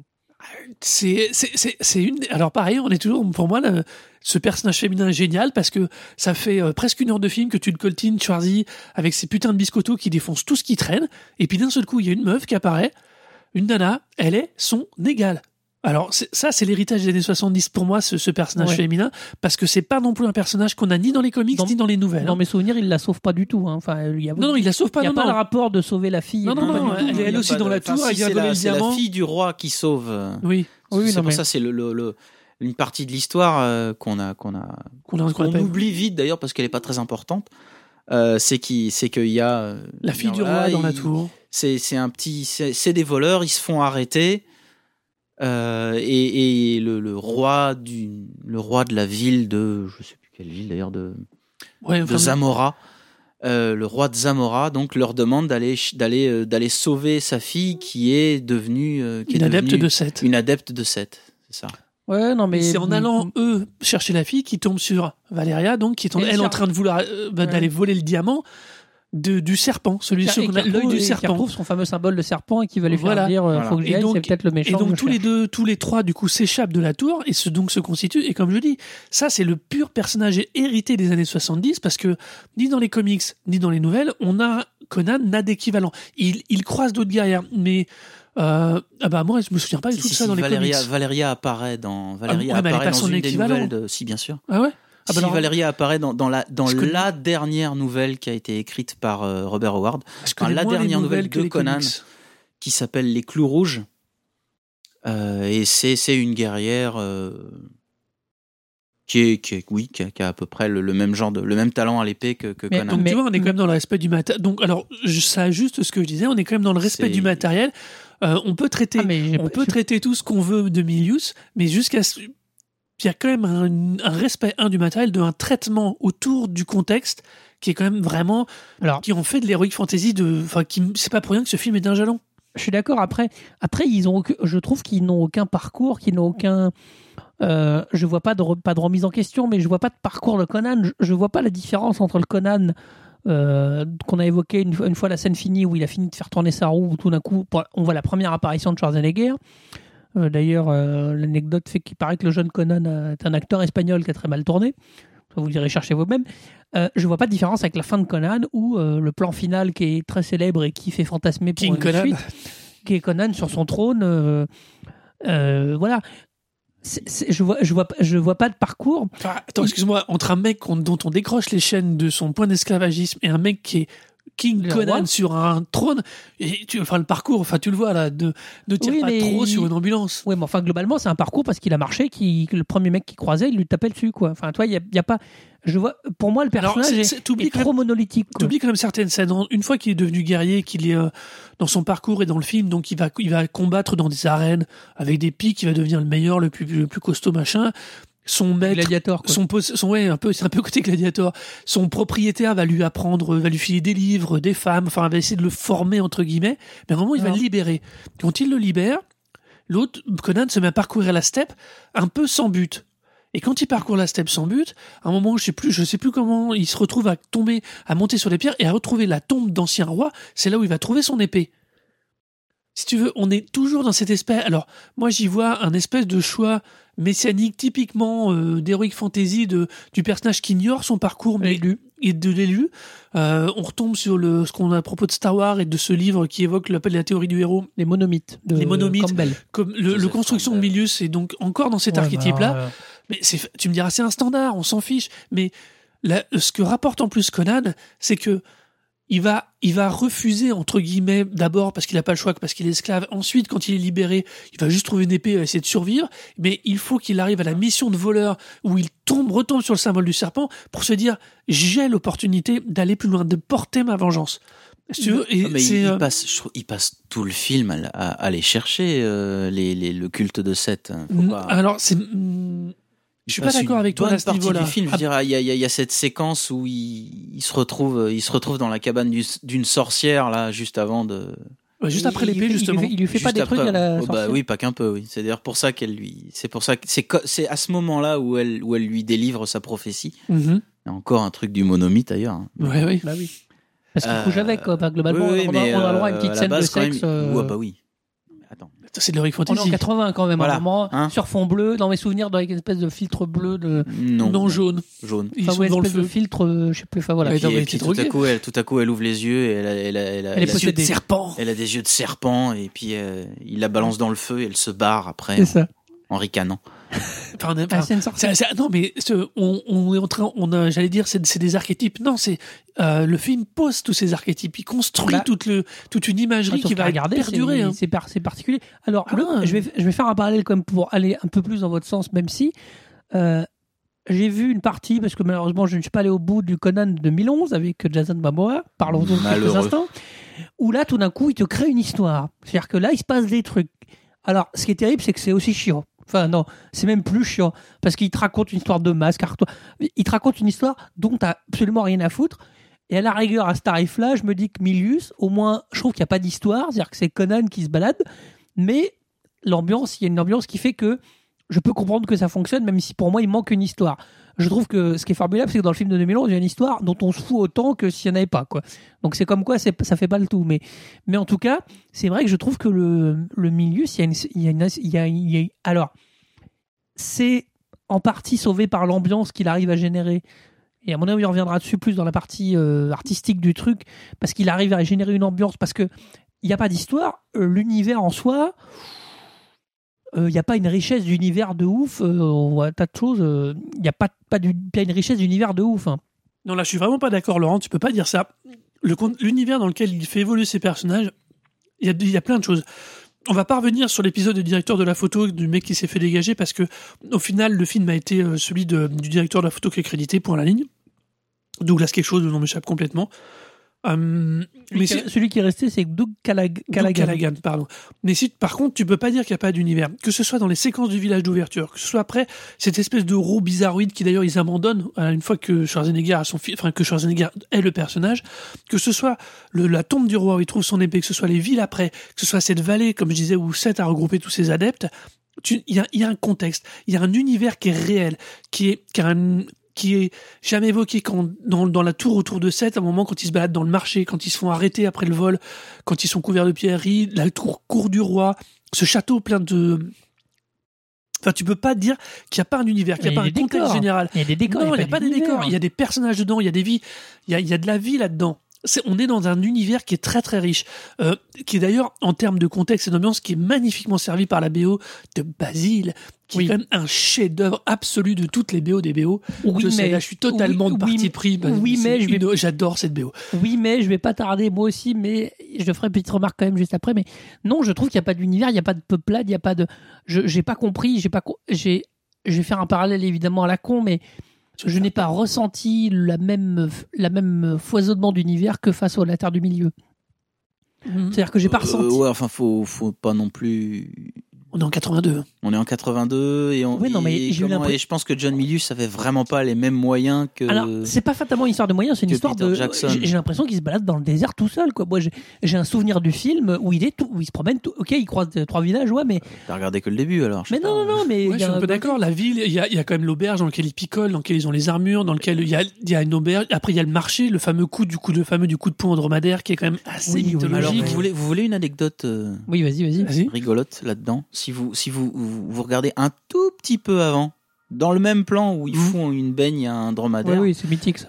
C'est, c'est, c'est, c'est une. Alors pareil, on est toujours pour moi le- ce personnage féminin est génial parce que ça fait euh, presque une heure de film que tu le coltines Schwarzy avec ses putains de biscottos qui défoncent tout ce qui traîne et puis d'un seul coup il y a une meuf qui apparaît, une nana, elle est son égale. Alors c'est- ça c'est l'héritage des années 70 pour moi ce, ce personnage Ouais. féminin parce que c'est pas non plus un personnage qu'on a ni dans les comics Dans- ni dans les nouvelles. Dans hein. mes souvenirs, il la sauve pas du tout. hein. Enfin, il y a, Non non il la sauve pas il y a non pas non. le rapport de sauver la fille. Non, non, non, elle est- aussi dans de- la enfin, tour, si, elle vient c'est la, la fille du roi qui sauve. euh, Oui, Oui, c'est non, pour mais- ça c'est le, le, le- une partie de l'histoire euh, qu'on a qu'on a qu'on oublie vite d'ailleurs parce qu'elle est pas très importante. Euh, c'est qui c'est qu'il y a la fille du roi dans la tour. C'est c'est un petit c'est c'est des voleurs ils se font arrêter euh, et, et le, le roi du le roi de la ville de je sais plus quelle ville d'ailleurs de, Ouais, de Zamora euh, le roi de Zamora donc leur demande d'aller d'aller euh, d'aller sauver sa fille qui est devenue euh, qui est une adepte devenue de Seth. une adepte de Seth c'est ça Ouais, non, mais. C'est en allant, eux, chercher la fille qui tombe sur Valéria, donc qui est en, elle en train de vouloir euh, bah, Ouais. d'aller voler le diamant. De, du serpent, celui a l'œil du et qui serpent. retrouve son fameux symbole de serpent et qui va lui faire Voilà. dire euh, Voilà. faut que Et donc- c'est peut-être le méchant. Et donc tous les deux, tous les trois, du coup, s'échappent de la tour et se, donc se constituent. Et comme je dis, ça, c'est le pur personnage hérité des années 70 parce que ni dans les comics, ni dans les nouvelles, on a, Conan n'a d'équivalent. Il, il croise d'autres guerrières, mais, euh, ah bah, moi, je me souviens pas du Si, tout de si, ça si, dans les Valéria, comics. Valéria apparaît dans Valéria ouais, est apparaît dans une des nouvelles de si bien sûr. Ah ouais? Ah bah si alors, Valéria apparaît dans, dans la dans connais- dernière nouvelle qui a été écrite par euh, Robert Howard la dernière nouvelle de Conan. comics. qui s'appelle Les Clous Rouges Euh, et c'est une guerrière euh, qui est qui est- oui qui a, qui a à peu près le, le même genre de le même talent à l'épée que, que Mais- Conan. Donc Mais- tu vois, on est quand même dans le respect du matériel. Donc alors, je- ça ajuste ce que je disais, on est quand même dans le respect du matériel. Euh, on peut traiter, Ah, mais on peut traiter tout ce qu'on veut de Milius, mais jusqu'à ce- il y a quand même un, un respect un du matériel, de un traitement autour du contexte qui est quand même vraiment Alors, qui en fait de l'heroic fantasy de, enfin, qui c'est pas pour rien que ce film est d'un jalon. je suis d'accord. Après, après, ils ont, je trouve qu'ils n'ont aucun parcours, qu'ils n'ont aucun. Euh, je vois pas de pas de remise en question, mais je vois pas de parcours de Conan. Je, je vois pas la différence entre le Conan euh, qu'on a évoqué une, fois- une fois la scène finie où il a fini de faire tourner sa roue, où tout d'un coup on voit la première apparition de Schwarzenegger. Euh, D'ailleurs, euh, l'anecdote fait qu'il paraît que le jeune Conan euh, est un acteur espagnol qui a très mal tourné. Vous irez chercher vous-même. Euh, je vois pas de différence avec la fin de Conan ou le plan final qui est très célèbre et qui fait fantasmer pour King une Conan. suite, qui est Conan sur son trône. voilà. Je vois, je vois, pas- je vois pas de parcours. Enfin, attends, excuse-moi, entre un mec dont on décroche les chaînes de son point d'esclavagisme et un mec qui est King Conan sur un trône, et tu, enfin le parcours, enfin tu le vois là, ne, ne tire Oui, pas trop il- sur une ambulance. Ouais, mais enfin globalement, c'est un parcours parce qu'il a marché, qui le premier mec qui croisait, il lui tapait dessus, quoi. Enfin, toi, il y a, il y a pas. Je vois. Pour moi, le Alors, personnage c'est- est, t'oublies est quand trop même- monolithique. quoi. T'oublies quand même certaines scènes. Une fois qu'il est devenu guerrier, qu'il est euh, dans son parcours et dans le film, donc il va, il va combattre dans des arènes avec des pics, il va devenir le meilleur, le plus, le plus costaud machin. Son maître, Gladiator. Quoi. son, ouais, un peu, c'est un peu côté gladiateur. Son propriétaire va lui apprendre, va lui filer des livres, des femmes, enfin, va essayer de le former entre guillemets. Mais à un moment, il va le libérer. Quand il le libère, l'autre, Conan se met à parcourir la steppe un peu sans but. Et quand il parcourt la steppe sans but, à un moment, je sais plus, je sais plus comment, il se retrouve à tomber, à monter sur les pierres et à retrouver la tombe d'ancien roi. C'est là où il va trouver son épée. Si tu veux, on est toujours dans cette espèce. Alors, moi, j'y vois un espèce de choix messianique typiquement euh, d'heroic fantasy de du personnage qui ignore son parcours mais L'élu. et de l'élu. Euh, on retombe sur le ce qu'on a à propos de Star Wars et de ce livre qui évoque l'appel de la théorie du héros. Les monomythes. De Les monomythes. Campbell. Comme le, le construction de. Milius est donc encore dans cet Ouais, archétype-là. bah, Mais c'est, tu me diras, c'est un standard, on s'en fiche. Mais la- ce que rapporte en plus Conan, c'est que il va, il va refuser entre guillemets d'abord parce qu'il n'a pas le choix, parce qu'il est esclave. Ensuite, quand il est libéré, il va juste trouver une épée, et essayer de survivre. Mais il faut qu'il arrive à la mission de voleur où il tombe, retombe sur le symbole du serpent pour se dire j'ai l'opportunité d'aller plus loin, de porter ma vengeance. Si tu veux, et mais il, il euh, passe, je trouve, il passe tout le film à, à- à aller chercher euh, les, les- le culte de Seth. hein. Pas- alors c'est, mm, je suis pas passe d'accord avec toi bonne à ce partie niveau-là. du film. Je Ah, dire, il y, a- y y cette séquence où il, il se retrouve, il se retrouve dans la cabane du- d'une sorcière là, juste avant de. juste après l'épée, justement. Il lui fait, il lui fait pas des trucs à la. Oh, bah oui, pas qu'un peu. Oui, c'est d'ailleurs pour ça qu'elle lui, c'est pour ça que c'est à ce moment-là où elle où elle lui délivre sa prophétie. Il y a encore un truc du monomythe d'ailleurs. hein. Ouais, oui. Bah oui. Parce qu'il Euh, couche avec, quoi. Enfin, globalement, Oui, oui, on, a, mais, on a le droit à une euh, petite scène de base, sexe. même, euh, ouais, bah oui. C'est de l'heroic On est en fantasy. 80 quand même, Voilà, un moment, hein. sur fond bleu, dans mes souvenirs, dans une espèce de filtre bleu, de, Non. Non, jaune. Jaune. Ils enfin, sont ouais, dans une le espèce de feu. filtre, euh, je sais plus, enfin voilà. Et puis, et puis tout à coup, elle, tout à coup, elle ouvre les yeux et elle a, elle a- elle a- Elle est elle a- Yeux de serpent. elle a des yeux de serpent et puis euh, il la balance dans le feu et elle se barre après en ricanant. Enfin, Ah, enfin, une sorcière. ça- ça- non, mais ce- on, on est en train, on a, j'allais dire, c'est des archétypes. Non, c'est euh, le film pose tous ces archétypes. Il construit Bah, toute le, toute une imagerie qui va regarder, perdurer. c'est- hein. C'est par- c'est particulier. Alors, Ah le- ouais. je, vais, je vais faire un parallèle quand même pour aller un peu plus dans votre sens, même si euh, j'ai vu une partie, parce que malheureusement je ne suis pas allé au bout du Conan de 2011 avec Jason Momoa, parlons-en quelques instants, où là tout d'un coup il te crée une histoire. C'est-à-dire que là il se passe des trucs. Alors, ce qui est terrible, c'est que c'est aussi chiant. Enfin, non, c'est même plus chiant. Parce qu'il te raconte une histoire de masque. Il te raconte une histoire dont tu absolument rien à foutre. Et à la rigueur, à ce tarif-là, je me dis que Milius, au moins, je trouve qu'il n'y a pas d'histoire. C'est-à-dire que c'est Conan qui se balade. Mais l'ambiance, il y a une ambiance qui fait que je peux comprendre que ça fonctionne, même si pour moi il manque une histoire. Je trouve que ce qui est formidable, c'est que dans le film de 2011, il y a une histoire dont on se fout autant que s'il n'y en avait pas. Donc c'est comme quoi ça fait pas le tout. Mais, en tout cas, c'est vrai que je trouve que le, milieu, il y a y alors, c'est en partie sauvé par l'ambiance qu'il arrive à générer. Et à mon avis, on reviendra dessus plus dans la partie euh, artistique du truc, parce qu'il arrive à générer une ambiance, parce que il n'y a pas d'histoire. Euh, L'univers en soi, euh, il n'y a pas une richesse d'univers de ouf. euh, on voit un tas de choses. euh, Il n'y a pas, une richesse d'univers de ouf. hein. Non, là, je suis vraiment pas d'accord, Laurent. Tu peux pas dire ça. L'univers dans lequel il fait évoluer ses personnages, il y a, plein de choses. On va pas revenir sur l'épisode du directeur de la photo, du mec qui s'est fait dégager, parce que au final, le film a été euh, celui du directeur de la photo qui est crédité pour la ligne. Douglas quelque chose, le nom m'échappe complètement. Euh, mais Celui, qui, celui qui est resté, c'est Doug Callag- Doug Callaghan. Callaghan, pardon. Mais si, par contre, tu peux pas dire qu'il n'y a pas d'univers. Que ce soit dans les séquences du village d'ouverture, que ce soit après cette espèce de roue bizarroïde qui d'ailleurs ils abandonnent euh, une fois que Schwarzenegger a son fils, enfin que Schwarzenegger est le personnage, que ce soit le- la tombe du roi où il trouve son épée, que ce soit les villes après, que ce soit cette vallée, comme je disais, où Seth a regroupé tous ses adeptes, il y y a un contexte, il y a un univers qui est réel, qui est, qui a un- qui est jamais évoqué quand, dans, dans la tour autour de Seth, à un moment quand ils se baladent dans le marché, quand ils se font arrêter après le vol, quand ils sont couverts de pierreries, la tour, cour du roi, ce château plein de... Enfin, tu peux pas dire qu'il n'y a pas un univers, qu'il n'y a pas un contexte général. Il y a des décors. non, il n'y a pas des décors, il y a des personnages dedans, il y a des vies, il y a, il y a de la vie là-dedans. On est dans un univers qui est très très riche, euh, qui est d'ailleurs en termes de contexte et d'ambiance qui est magnifiquement servi par la BO de Basile, qui Oui. est quand même un chef-d'œuvre absolu de toutes les BO des BO. Oui, je sais, mais- là, je suis totalement oui, de parti pris. bah, oui, mais je vais- une- j'adore cette BO. Oui, mais je vais pas tarder, moi aussi, mais je ferai une petite remarque quand même juste après. Mais non, je trouve qu'il n'y a pas d'univers, il n'y a pas de peuplade, il n'y a pas de. Je j'ai pas compris, j'ai pas. J'ai. Je vais faire un parallèle évidemment à la con, mais je n'ai pas ressenti la même, la même foisonnement d'univers que face à la Terre du Milieu. C'est-à-dire que j'ai pas Euh, ressenti. ouais, enfin, faut, faut pas non plus. On est en 82. On est en 82 et on. Oui, non, mais et j'ai eu comment- l'impression- et je pense que John Milius avait vraiment pas les mêmes moyens que. Alors, c'est pas fatalement une histoire de moyens, c'est une que histoire Peter de. Jackson. J'ai j'ai l'impression qu'il se balade dans le désert tout seul, quoi. Moi, j'ai- j'ai un souvenir du film où il est tout, où il se promène. Tout, ok, il croise euh, trois villages, ouais, mais. T'as regardé que le début alors. je Mais sais non, pas. non, non, mais. Ouais, il je suis a un peu d'accord. La ville, il y a, il y a quand même l'auberge dans lequel ils picolent, dans lequel ils ont les armures, dans lequel il y a, il y a une auberge. Après, il y a le marché, le fameux coup du coup de fameux du coup de poing dromadaire qui est quand même assez Oui, oui. mythologique. Alors, vous voulez, vous voulez une anecdote euh, Oui, vas-y, vas-y. Vas-y. rigolote là-dedans? Si vous, si vous, vous, vous regardez un tout petit peu avant, dans le même plan où ils Mhm. font une baigne à un Oui, dromadaire, oui, c'est mythique ça.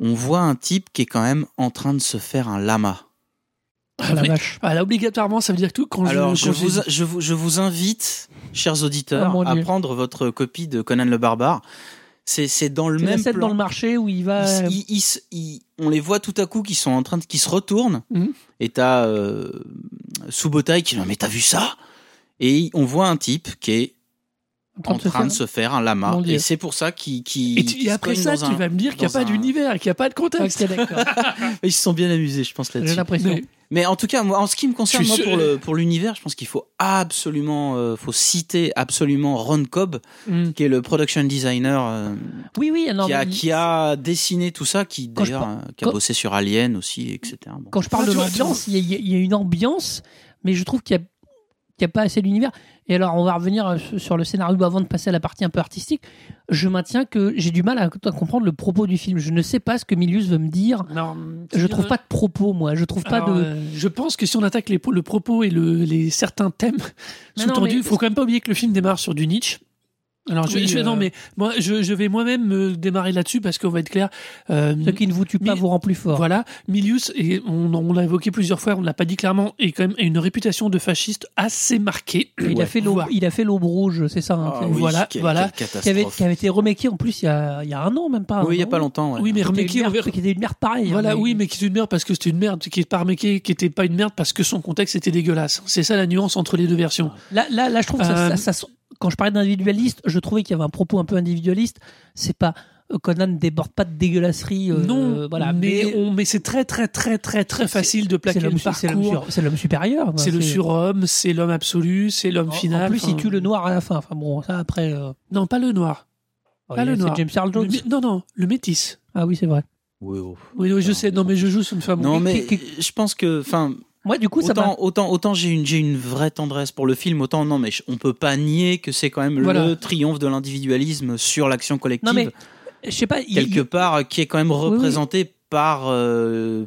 on voit un type qui est quand même en train de se faire un lama. Ah la vache. Ah, là, obligatoirement, ça veut dire que tout, quand Alors, je, quand vous, je, vous, je vous invite, chers Ah, auditeurs, mon à Dieu. prendre votre copie de Conan le Barbare. C'est c'est dans le même plan. dans le marché où il va. Ils- on les voit tout à coup qui sont en train de, qui se retournent Mhm. et t'as euh, Subotai qui dit mais t'as vu ça? Et on voit un type qui est en train de se faire un lama et c'est pour ça qu'ils qu'ils- Et, tu- et se après ça, dans tu un- vas me dire qu'il n'y a pas un- d'univers, qu'il n'y a pas de contexte. Ok, d'accord. ils se sont bien amusés je pense J'ai là-dessus l'impression. Mais- mais en tout cas moi en ce qui me concerne moi pour le pour l'univers je pense qu'il faut absolument euh, faut citer absolument Ron Cobb Hmm. qui est le production designer euh, Oui, oui, non, qui, a, mais qui a dessiné tout ça qui d'ailleurs par- euh, qui a quand- bossé sur Alien aussi etc Bon. quand je parle Ah, de l'ambiance, il y, y a- y une ambiance, mais je trouve qu'il n'y a, qu'il y a pas assez d'univers. Et alors, on va revenir euh, sur le scénario avant de passer à la partie un peu artistique. Je maintiens que j'ai du mal à, à comprendre le propos du film. Je ne sais pas ce que Milius veut me dire. Non, Je trouve pas de propos, moi. Je trouve pas de. euh, je pense que si on attaque les, le propos et le, les certains thèmes sous-tendus, il mais- faut quand même pas oublier que le film démarre sur du Nietzsche. Alors, je, Oui, je- euh, non, mais moi, je, je vais moi-même me démarrer là-dessus parce qu'on va être clair. euh, Ce qui ne vous tue pas Mi- vous rend plus fort. Voilà, Milius, et on, on l'a évoqué plusieurs fois, on ne l'a pas dit clairement, est quand même a une réputation de fasciste assez marquée. il, a fait l'aube, il a fait l'aube rouge, c'est ça. hein, Ah oui, voilà, voilà. qui, avait, qui avait été remaké en plus il y a, il y a un an, même pas. oui il y a non pas longtemps ouais. Oui, mais était merde, verra- qui était une merde pareille. Voilà, hein, mais- oui, mais qui est une merde parce que c'était une merde, qui est pas remaké, qui était pas une merde parce que son contexte était dégueulasse. C'est ça la nuance entre les deux versions. Là, là, là, je trouve que ça, Euh, ça- ça- quand je parlais d'individualiste, je trouvais qu'il y avait un propos un peu individualiste. C'est pas euh, Conan ne déborde pas de dégueulasserie. euh, non, voilà, mais, on- mais c'est très très très très très facile de plaquer le su- c'est l'homme parcours. sur- c'est l'homme supérieur. C'est le surhomme, c'est l'homme absolu, c'est l'homme En- final. En plus, il enfin, tue le noir à la fin. Enfin bon, ça après. euh, Non, pas le noir. oh, Pas il le a- c'est noir. James Earl Le Jones. non, non, le métis. Ah oui, c'est vrai. Oui, oh. Oui, oui, je sais. Non, mais je joue sur une femme. non mais que- je pense que enfin Moi, du coup, ça autant, autant, autant j'ai une, une vraie tendresse pour le film, autant non, mais on peut pas nier que c'est quand même Voilà. le triomphe de l'individualisme sur l'action collective, Non, mais je sais pas. il- quelque il- part, euh, qui est quand même oui. représenté par. euh,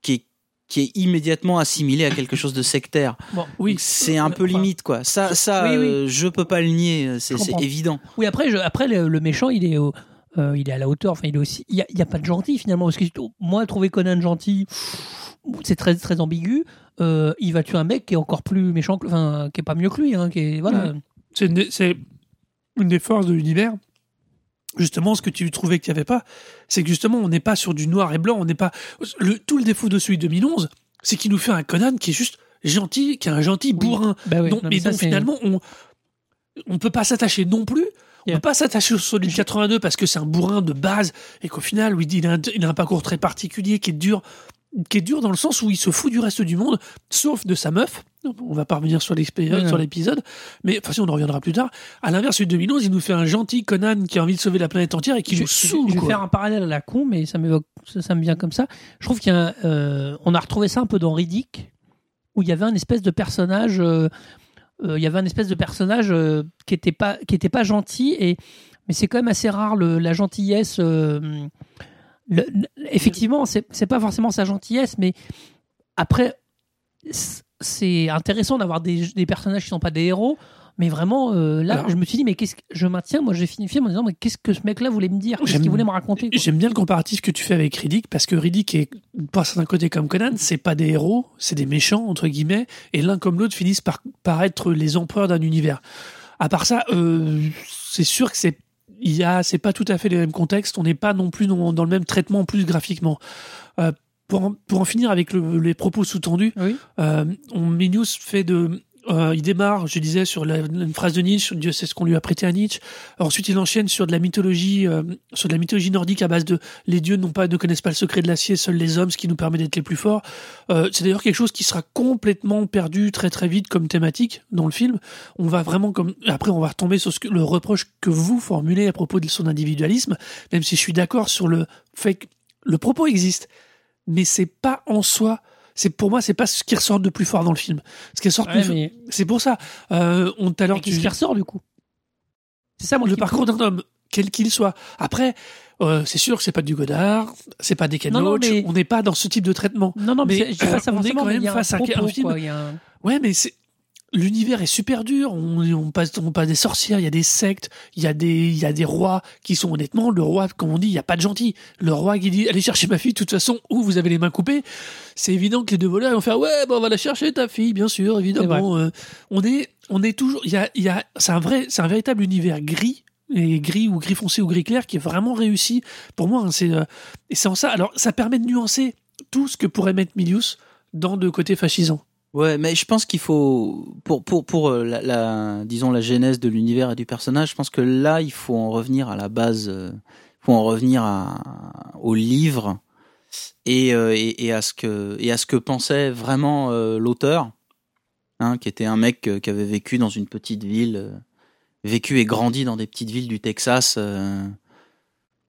qui, est, qui est immédiatement assimilé à quelque chose de sectaire. Bon, Oui. Donc, C'est un peu limite, quoi. Ça, ça oui, oui. euh, je peux pas le nier, c'est Je c'est évident. Oui, après, je- après le, le méchant, il est, au- euh, il est à la hauteur. Enfin, il est aussi. Il y a, il y a pas de gentil finalement. Parce que moi, trouver Conan gentil, c'est très très ambigu. Euh, il va tuer un mec qui est encore plus méchant, que, enfin, qui est pas mieux que lui. Hein, qui est, voilà. C'est une, des- c'est une des forces de l'univers. Justement, ce que tu trouvais qu'il n'y avait pas, c'est que justement, on n'est pas sur du noir et blanc. On n'est pas. Le, tout le défaut de celui de 2011, c'est qu'il nous fait un Conan qui est juste gentil, qui est un gentil bourrin. Bah oui, Donc, non, mais mais ça, donc finalement, on on peut pas s'attacher non plus. On Yeah. peut pas s'attacher au Solid 82 parce que c'est un bourrin de base et qu'au final, oui, il a, un, il a un parcours très particulier qui est dur, qui est dur dans le sens où il se fout du reste du monde, sauf de sa meuf. On va pas revenir sur l'épisode, mais enfin si on en reviendra plus tard. À l'inverse, de 2011, il nous fait un gentil Conan qui a envie de sauver la planète entière et qui je, nous saoule. je vais quoi. faire un parallèle à la con, mais ça, m'évoque- ça, ça me vient comme ça. Je trouve y a euh, on a retrouvé ça un peu dans Riddick, où il y avait un espèce de personnage, euh, euh, il y avait un espèce de personnage qui était pas, qui était pas gentil, et mais c'est quand même assez rare le- la gentillesse. euh, le- effectivement, c'est pas forcément sa gentillesse, mais après, c'est intéressant d'avoir des, des personnages qui sont pas des héros. Mais vraiment, euh, là, Alors- je me suis dit, mais qu'est-ce que je maintiens Moi, j'ai fini le film en disant, mais qu'est-ce que ce mec-là voulait me dire? Qu'est-ce qu'il voulait me raconter J'aime bien le comparatif que tu fais avec Riddick parce que Riddick est, par certains côtés comme Conan, c'est pas des héros, c'est des méchants, entre guillemets, et l'un comme l'autre finissent par, par être les empereurs d'un univers. À part ça, euh, c'est sûr que c'est, il y a, c'est pas tout à fait les mêmes contextes, on n'est pas non plus dans, dans le même traitement en plus graphiquement. Euh, pour, en, pour en finir avec le- les propos sous-tendus, Oui. euh, on, fait de. Euh, il démarre, je disais, sur une phrase de Nietzsche, Dieu sait ce qu'on lui a prêté à Nietzsche. Ensuite, il enchaîne sur de la mythologie, euh, sur de la mythologie nordique à base de les dieux n'ont pas, ne connaissent pas le secret de l'acier, seuls les hommes, ce qui nous permet d'être les plus forts. Euh, c'est d'ailleurs quelque chose qui sera complètement perdu très très vite comme thématique dans le film. On va vraiment après on va retomber sur le reproche que vous formulez à propos de son individualisme, même si je suis d'accord sur le fait que le propos existe, mais c'est pas en soi. C'est pour moi, c'est pas ce qui ressort de plus fort dans le film. Ce qui ressort Ouais, plus, mais c'est pour ça. Euh, on tout à l'heure tu qu'est-ce qui ressort du coup? C'est ça, moi, le parcours d'un homme, quel qu'il soit. Après, euh, c'est sûr que c'est pas du Godard, c'est pas des Ken Non, non, Loach, mais- on n'est pas dans ce type de traitement. Non, non, mais, je dis pas ça on est quand même face à un film. quoi, il y a un- Ouais, mais c'est l'univers est super dur. On, on passe, on passe des sorcières, il y a des sectes, il y a des, il y a des rois qui sont honnêtement le roi, comme on dit, il y a pas de gentil. Le roi qui dit allez chercher ma fille, de toute façon, ou vous avez les mains coupées. C'est évident que les deux voleurs vont faire ouais, bon, on va la chercher ta fille, bien sûr, évidemment. Euh, on est, on est toujours, il y a, il y a, c'est un vrai, c'est un véritable univers gris. Et gris ou gris foncé ou gris clair qui est vraiment réussi pour moi hein, c'est euh, et c'est en ça alors ça permet de nuancer tout ce que pourrait mettre Milius dans le côté fascisant Ouais, mais je pense qu'il faut pour pour pour euh, la, la- disons la genèse de l'univers et du personnage. Je pense que là, il faut en revenir à la base. euh, Il faut en revenir à, au livre et, euh, et et à ce que et à ce que pensait vraiment euh, l'auteur, hein, qui était un mec euh, qui avait vécu dans une petite ville, vécu et grandi dans des petites villes du Texas. euh,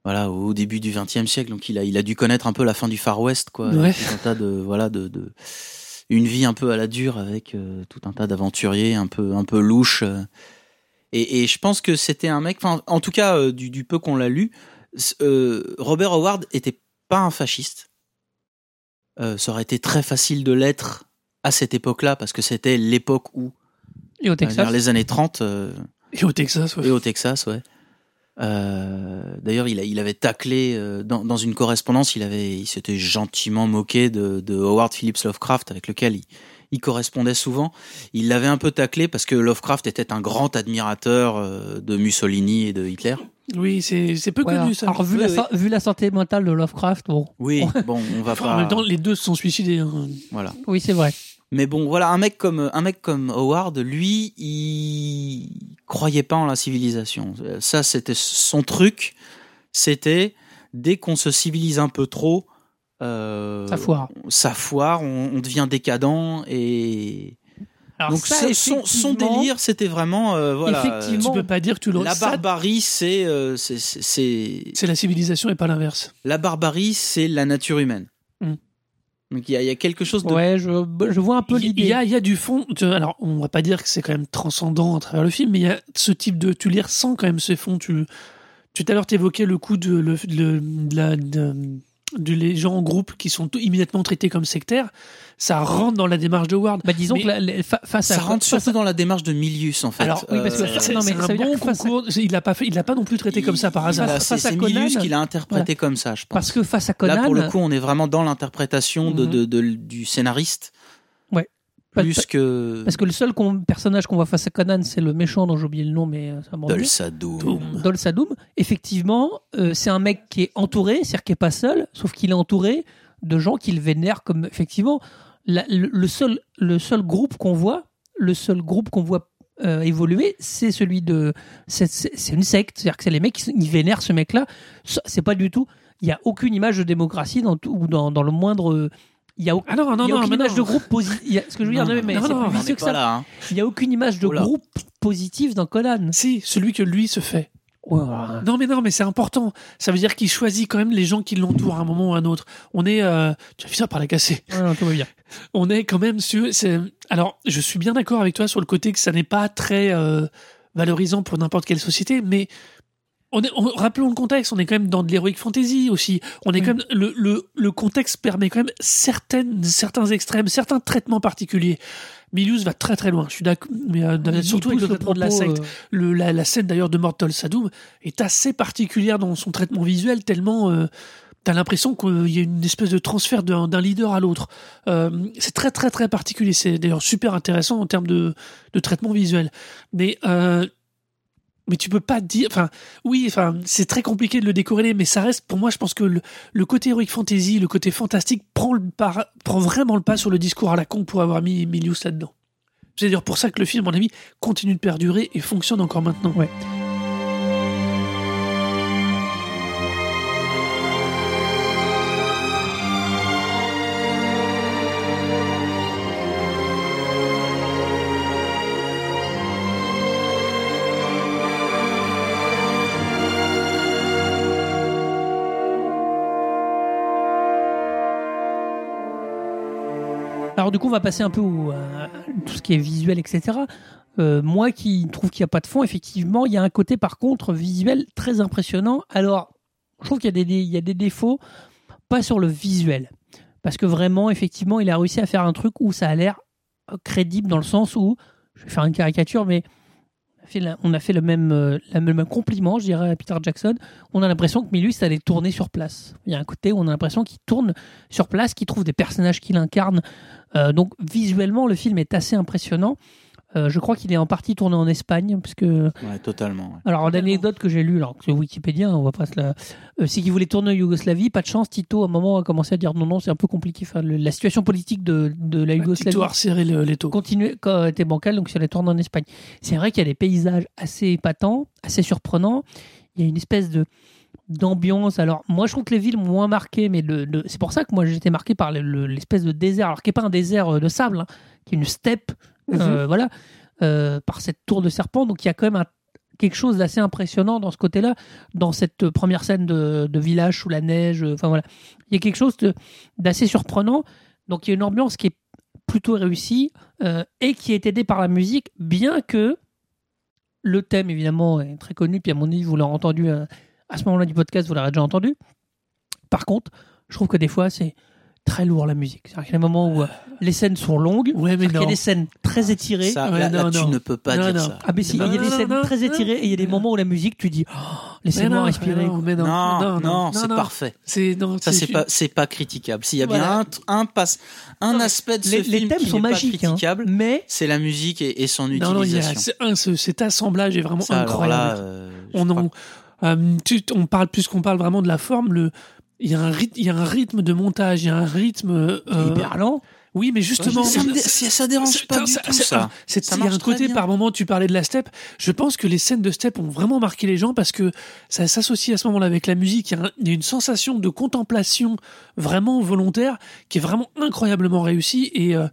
voilà, au début du XXe siècle, donc il a, il a dû connaître un peu la fin du Far West, quoi. Ouais. Un tas de, voilà, de, de, une vie un peu à la dure avec euh, tout un tas d'aventuriers un peu un peu louches euh. et, et je pense que c'était un mec en tout cas euh, du, du peu qu'on l'a lu Robert Howard était pas un fasciste ça aurait été très facile de l'être à cette époque-là parce que c'était l'époque où Et au vers Texas. les années 30 euh, et au Texas ouais. et au Texas, ouais. Euh, D'ailleurs, il, avait taclé euh, dans, dans une correspondance, il avait, il s'était gentiment moqué de, de Howard Phillips Lovecraft, avec lequel il, il correspondait souvent. Il l'avait un peu taclé parce que Lovecraft était un grand admirateur euh, de Mussolini et de Hitler. Oui, c'est peu connu ça. alors, vu, Oui, la, oui. so- vu la santé mentale de Lovecraft, bon. Oui, bon, on va Enfin, pas. En même temps, les deux se sont suicidés. hein. Voilà. Oui, c'est vrai. Mais bon, voilà, un mec comme un mec comme Howard, lui, il croyait pas en la civilisation. Ça, c'était son truc. C'était dès qu'on se civilise un peu trop, euh, Ça foire. ça foire, on, on devient décadent et Alors, donc ça, son, délire, c'était vraiment euh, voilà. Effectivement. Tu peux pas dire que tu l'aurais. La barbarie, c'est euh, c'est- C'est la civilisation et pas l'inverse. la barbarie, c'est la nature humaine. Donc il y, a- il y a quelque chose de. Ouais, je, je vois un peu Il y- l'idée. il y a, il y a du fond. tu- Alors, on va pas dire que c'est quand même transcendant à travers le film, mais il y a ce type de. Tu les ressens quand même, ces fonds. Tu, tu tout à l'heure, t'évoquais le coup de, le, le- de la- de- les gens en groupe qui sont immédiatement traités comme sectaires. Ça rentre dans la démarche de Ward. Bah, disons Mais que la- la- fa- face à Ça rentre face surtout dans la démarche de Milius en fait. Alors, oui, parce que- Euh, C'est non, mais c'est ça veut un dire bon que face à- concours. Il l'a pas fait. Il l'a pas non plus traité comme ça par hasard. C'est face à c'est Milius qui l'a interprété comme ça, je pense. parce que face à Conan, Là, pour le coup, on est vraiment dans l'interprétation de, Mhm. de- de- du scénariste. Plus Parce- que parce que le seul personnage qu'on voit face à Conan, c'est le méchant dont j'ai oublié le nom, mais euh, ça me revient. Dolsadoum. Dol Sadoum, effectivement, euh, c'est un mec qui est entouré, c'est-à-dire qui est pas seul, sauf qu'il est entouré de gens qu'il vénère comme effectivement la- le, le seul le seul groupe qu'on voit, le seul groupe qu'on voit euh, évoluer, c'est celui de c'est- une secte, c'est-à-dire que c'est les mecs qui ils vénèrent ce mec-là. C'est pas du tout, il y a aucune image de démocratie dans tout, ou dans, dans le moindre il y a, au- Ah non, non, il y a non, aucune image de groupe positif. Ce que je veux dire, mais c'est plus vicieux que ça. là. hein. Il y a aucune image de groupe positif dans Conan. Si, celui que lui se fait. Non, mais non, mais c'est important. Ça veut dire qu'il choisit quand même les gens qui l'entourent à un moment ou à un autre. On est, euh, tu as vu ça par la cassée. Ouais, non, tout va bien. On est quand même sur. Alors, je suis bien d'accord avec toi sur le côté que ça n'est pas très euh, valorisant pour n'importe quelle société, mais on est, on- rappelons le contexte. On est quand même dans de l'heroic fantasy aussi. On est Oui. quand même le, le, le contexte permet quand même certaines certains extrêmes, certains traitements particuliers. Milius va très très loin. Je suis d'accord, mais euh, Il surtout avec le traitement de la secte. euh, Le, la, la scène d'ailleurs de Mortal Sadoum est assez particulière dans son traitement visuel, tellement euh, t'as l'impression qu'il y a une espèce de transfert d'un d'un leader à l'autre. Euh, c'est très très très particulier. C'est d'ailleurs super intéressant en termes de, de traitement visuel. Mais euh, mais tu peux pas dire. Enfin, oui, enfin, c'est très compliqué de le décorréler, mais ça reste pour moi. Je pense que le, côté heroic fantasy, le côté fantastique prend le prend vraiment le pas sur le discours à la con pour avoir mis Milius là-dedans. C'est d'ailleurs pour ça que le film, à mon avis, continue de perdurer et fonctionne encore maintenant. Ouais. Alors du coup, on va passer un peu au, à tout ce qui est visuel, etc. Euh, moi qui trouve qu'il n'y a pas de fond, effectivement, il y a un côté par contre visuel très impressionnant. Alors, je trouve qu'il y, a des- il y a des défauts, pas sur le visuel. Parce que vraiment, effectivement, il a réussi à faire un truc où ça a l'air euh, crédible dans le sens où, je vais faire une caricature, mais on a fait le même, euh, le même compliment, je dirais, à Peter Jackson. On a l'impression que Milus allait tourner sur place. Il y a un côté où on a l'impression qu'il tourne sur place, qu'il trouve des personnages qu'il incarne. Euh, donc visuellement, le film est assez impressionnant. Euh, je crois qu'il est en partie tourné en Espagne, parce que Ouais, totalement. ouais. alors, l'anecdote que j'ai lue, alors que c'est Wikipédia, on va pas se la. Euh, c'est qu'il voulait tourner en Yougoslavie. Pas de chance, Tito, à un moment, a commencé à dire non, non, c'est un peu compliqué. Enfin, le- la situation politique de, de la Yougoslavie Tito a resserré le- les taux. continuait, quand était bancale, donc il allait tourner en Espagne. C'est vrai qu'il y a des paysages assez épatants, assez surprenants. Il y a une espèce de d'ambiance. Alors, moi, je trouve que les villes m'ont moins marqué, mais le, le- c'est pour ça que moi, j'étais marqué par le- le- l'espèce de désert, alors qui n'est pas un désert euh, de sable, hein, qui est une steppe, euh, voilà, euh, par cette tour de serpent. Donc, il y a quand même un- quelque chose d'assez impressionnant dans ce côté-là, dans cette première scène de, de village sous la neige. Enfin, voilà. Il y a quelque chose d'assez surprenant. Donc, il y a une ambiance qui est plutôt réussie euh, et qui est aidée par la musique, bien que le thème, évidemment, est très connu. Puis, à mon avis, vous l'aurez entendu euh, à ce moment-là du podcast, vous l'aurez déjà entendu. Par contre, je trouve que des fois, c'est très lourd la musique. C'est-à-dire qu'il y a des moments où euh, les scènes sont longues, Ouais, mais il y a des scènes très étirées. Ça, Ouais, là, là, non, tu non. ne peux pas Non, dire non. ça. Ah, mais si, Non, il y a des non, scènes non, très non. étirées et il y a des moments où la musique, tu dis, oh, laissez-moi respirer. mais non, non, Non, non, c'est non. parfait. C'est non, Ça, c'est pas, c'est pas critiquable. S'il y a bien un, passe, un aspect de ce Les, les film thèmes qui sont n'est pas magiques, hein, critiquable, mais c'est la musique et, son non, utilisation. cet assemblage est vraiment incroyable. euh, on, en- euh, tu- on parle plus qu'on parle vraiment de la forme. Le, il y a un rythme, il y a un rythme de montage, il y a un rythme. euh, hyper lent. oui, mais justement, ça, me dé- ça, ça dérange pas du ça- tout ça. C'est, Ça il y a un côté par moment, tu parlais de la step. Je pense que les scènes de step ont vraiment marqué les gens parce que ça s'associe à ce moment-là avec la musique. Il y, un- il y a une sensation de contemplation vraiment volontaire qui est vraiment incroyablement réussie et euh,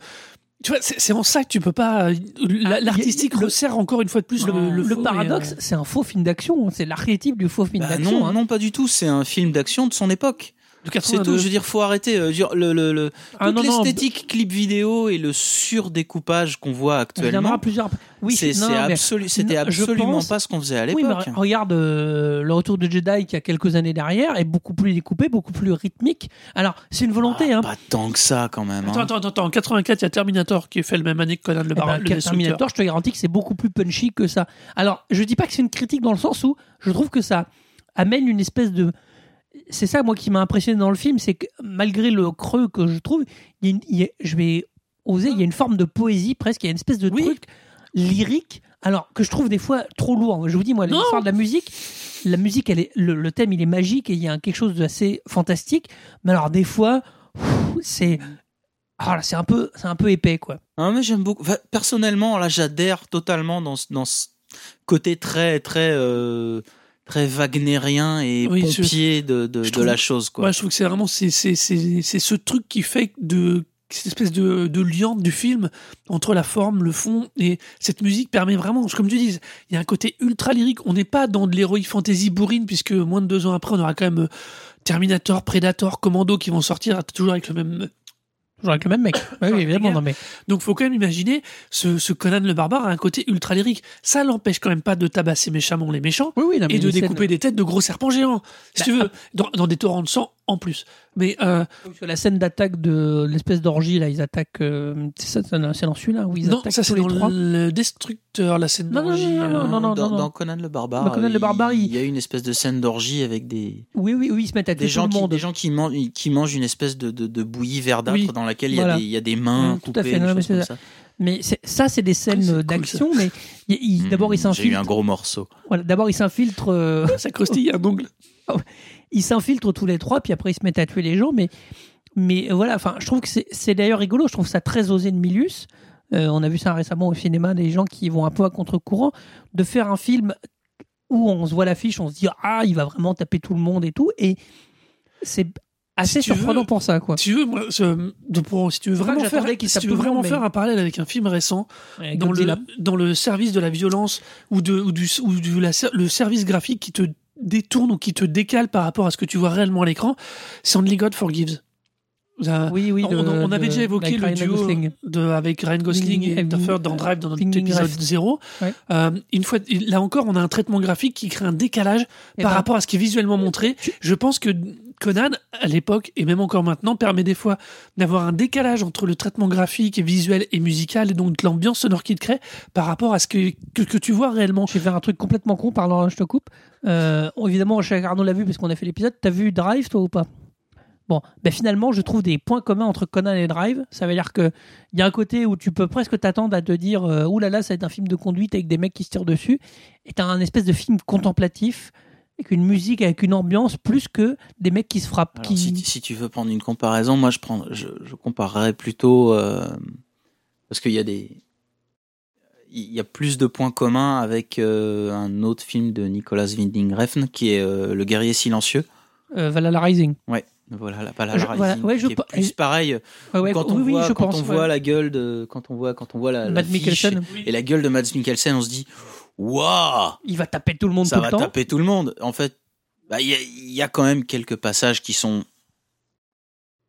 tu vois, c'est, c'est en ça que tu peux pas. la- L'artistique le- resserre encore une fois de plus le, Le, le, le faux, paradoxe, euh, c'est un faux film d'action. C'est l'archétype du faux film Bah d'action. non, hein. non, pas du tout. C'est un film d'action de son époque. C'est 82. tout, je veux dire, faut arrêter. euh, je veux dire, le, le, le- Ah, l'esthétique clip vidéo et le surdécoupage qu'on voit Il y en actuellement, aura plusieurs. Oui, c'est non, c'est absolu- c'était non, absolument pense- pas ce qu'on faisait à Oui, mais l'époque. re- regarde euh, le retour de Jedi qui a quelques années derrière est beaucoup plus découpé, beaucoup plus rythmique. Alors c'est une volonté, Ah, hein. Pas tant que ça quand même. Attends, hein. attends, attends, attends. En 84, il y a Terminator qui est fait le même année que Conan le Eh Barbare. ben, le Destructeur. Terminator, je te garantis que c'est beaucoup plus punchy que ça. Alors, je dis pas que c'est une critique dans le sens où je trouve que ça amène une espèce de. C'est ça, moi, qui m'a impressionné dans le film, c'est que malgré le creux que je trouve, il y a une- il y a- je vais oser, il y a une forme de poésie presque, il y a une espèce de Oui. truc lyrique, alors que je trouve des fois trop lourd. Je vous dis, moi, l'histoire de la musique, la musique, elle est, le, le thème, il est magique et il y a quelque chose d'assez fantastique, mais alors des fois, c'est. Ah là, c'est un peu, c'est un peu épais, quoi. Ah, mais j'aime beaucoup. Enfin, personnellement, là, j'adhère totalement dans, ce- dans ce côté très, très, euh, très wagnérien et Oui, je- pompier de, de, je de trouve- la chose, quoi. Ouais, je trouve que c'est vraiment c'est c'est c'est c'est ce truc qui fait de cette espèce de, de lien du film entre la forme, le fond et cette musique permet vraiment, comme tu dis, il y a un côté ultra lyrique. On n'est pas dans de l'héroïque fantasy bourrine puisque moins de deux ans après, on aura quand même euh, Terminator, Predator, Commando qui vont sortir toujours avec le même. Toujours avec le même mec. Oui, oui, évidemment, non, mais. Donc, faut quand même imaginer ce, ce Conan le barbare a un côté ultra lyrique. Ça l'empêche quand même pas de tabasser méchamment les méchants Oui, oui, non, et de découper des têtes de gros serpents géants, si Bah, tu veux, dans, dans des torrents de sang en plus. Mais euh, la scène d'attaque de l'espèce d'orgie, là, ils attaquent. euh, c'est ça, c'est dans celui-là où ils non, attaquent ça tous c'est les dans trois. le Destructeur, la scène Non, non, d'orgie. non, non, euh, non, non, dans, non. dans Conan le barbare, Dans Conan le il- barbare, il- il y a une espèce de scène d'orgie avec des, Oui, oui, oui, ils se mettent à des tout gens le qui, monde. des gens qui mangent, qui mangent une espèce de, de, de bouillie verdâtre Oui. dans laquelle il y, a Voilà. des, il y a des mains Mm, tout à coupées, fait, des non, mais choses comme c'est ça. Mais c'est- ça, c'est des scènes cool, d'action, mais il- il- d'abord, ils Mm, J'ai eu un gros morceau. Voilà, d'abord, ils s'infiltrent. euh, Ça croustille un ongle. ils s'infiltrent tous les trois, puis après ils se mettent à tuer les gens. Mais, mais euh, voilà, enfin, je trouve que c'est- c'est d'ailleurs rigolo. Je trouve ça très osé de Milius. Euh, on a vu ça récemment au cinéma, des gens qui vont un peu à contre-courant, de faire un film où on se voit l'affiche, on se dit ah, il va vraiment taper tout le monde et tout, et c'est assez Si surprenant veux- pour ça, quoi. Si tu veux, moi, ce- de- pour- si tu veux C'est pas vraiment faire, si tu veux vraiment mais- faire un parallèle avec un film récent, dans le, dans le service de la violence ou, de, ou, du, ou du- la le service graphique qui te détourne ou qui te décale par rapport à ce que tu vois réellement à l'écran, c'est Only God Forgives. Oui, oui. on, de- on avait de- déjà évoqué le Ryan duo de, avec Ryan Gosling et Duffer dans Drive dans notre épisode Rhames. 0. Ouais. Euh, une fois, là encore, on a un traitement graphique qui crée un décalage Et par ben, rapport à ce qui est visuellement montré. Je pense que Conan, à l'époque, et même encore maintenant, permet des fois d'avoir un décalage entre le traitement graphique et visuel et musical, et donc l'ambiance sonore qu'il crée, par rapport à ce que, que, que tu vois réellement. Je vais faire un truc complètement con, pardon, je te coupe. Euh, évidemment, Arnaud l'a vu parce qu'on a fait l'épisode. T'as vu Drive, toi ou pas? Bon, ben finalement, je trouve des points communs entre Conan et Drive. Ça veut dire que il y a un côté où tu peux presque t'attendre à te dire, euh, ouh là là, ça va être un film de conduite avec des mecs qui se tirent dessus. Et t'as un espèce de film contemplatif avec une musique, avec une ambiance, plus que des mecs qui se frappent. Alors, qui... si, si tu veux prendre une comparaison, moi je prends, je, je comparerais plutôt euh, parce qu'il y a des, il y a plus de points communs avec euh, un autre film de Nicolas Winding Refn qui est euh, Le Guerrier silencieux. Valhalla Rising. Voilà, la Valhalla Je- voilà, Rising, ouais, je qui est pe- plus pareil. Ouais, ouais, quand on oui, oui, voit, je quand pense. on ouais. voit la gueule de, quand on voit, quand on voit la, la Matt fiche Mikkelsen, et la gueule de Mads Mikkelsen, on se dit, waouh, il va taper tout le monde ça tout va le temps. taper tout le monde. En fait, bah, il y, a- il y a quand même quelques passages qui sont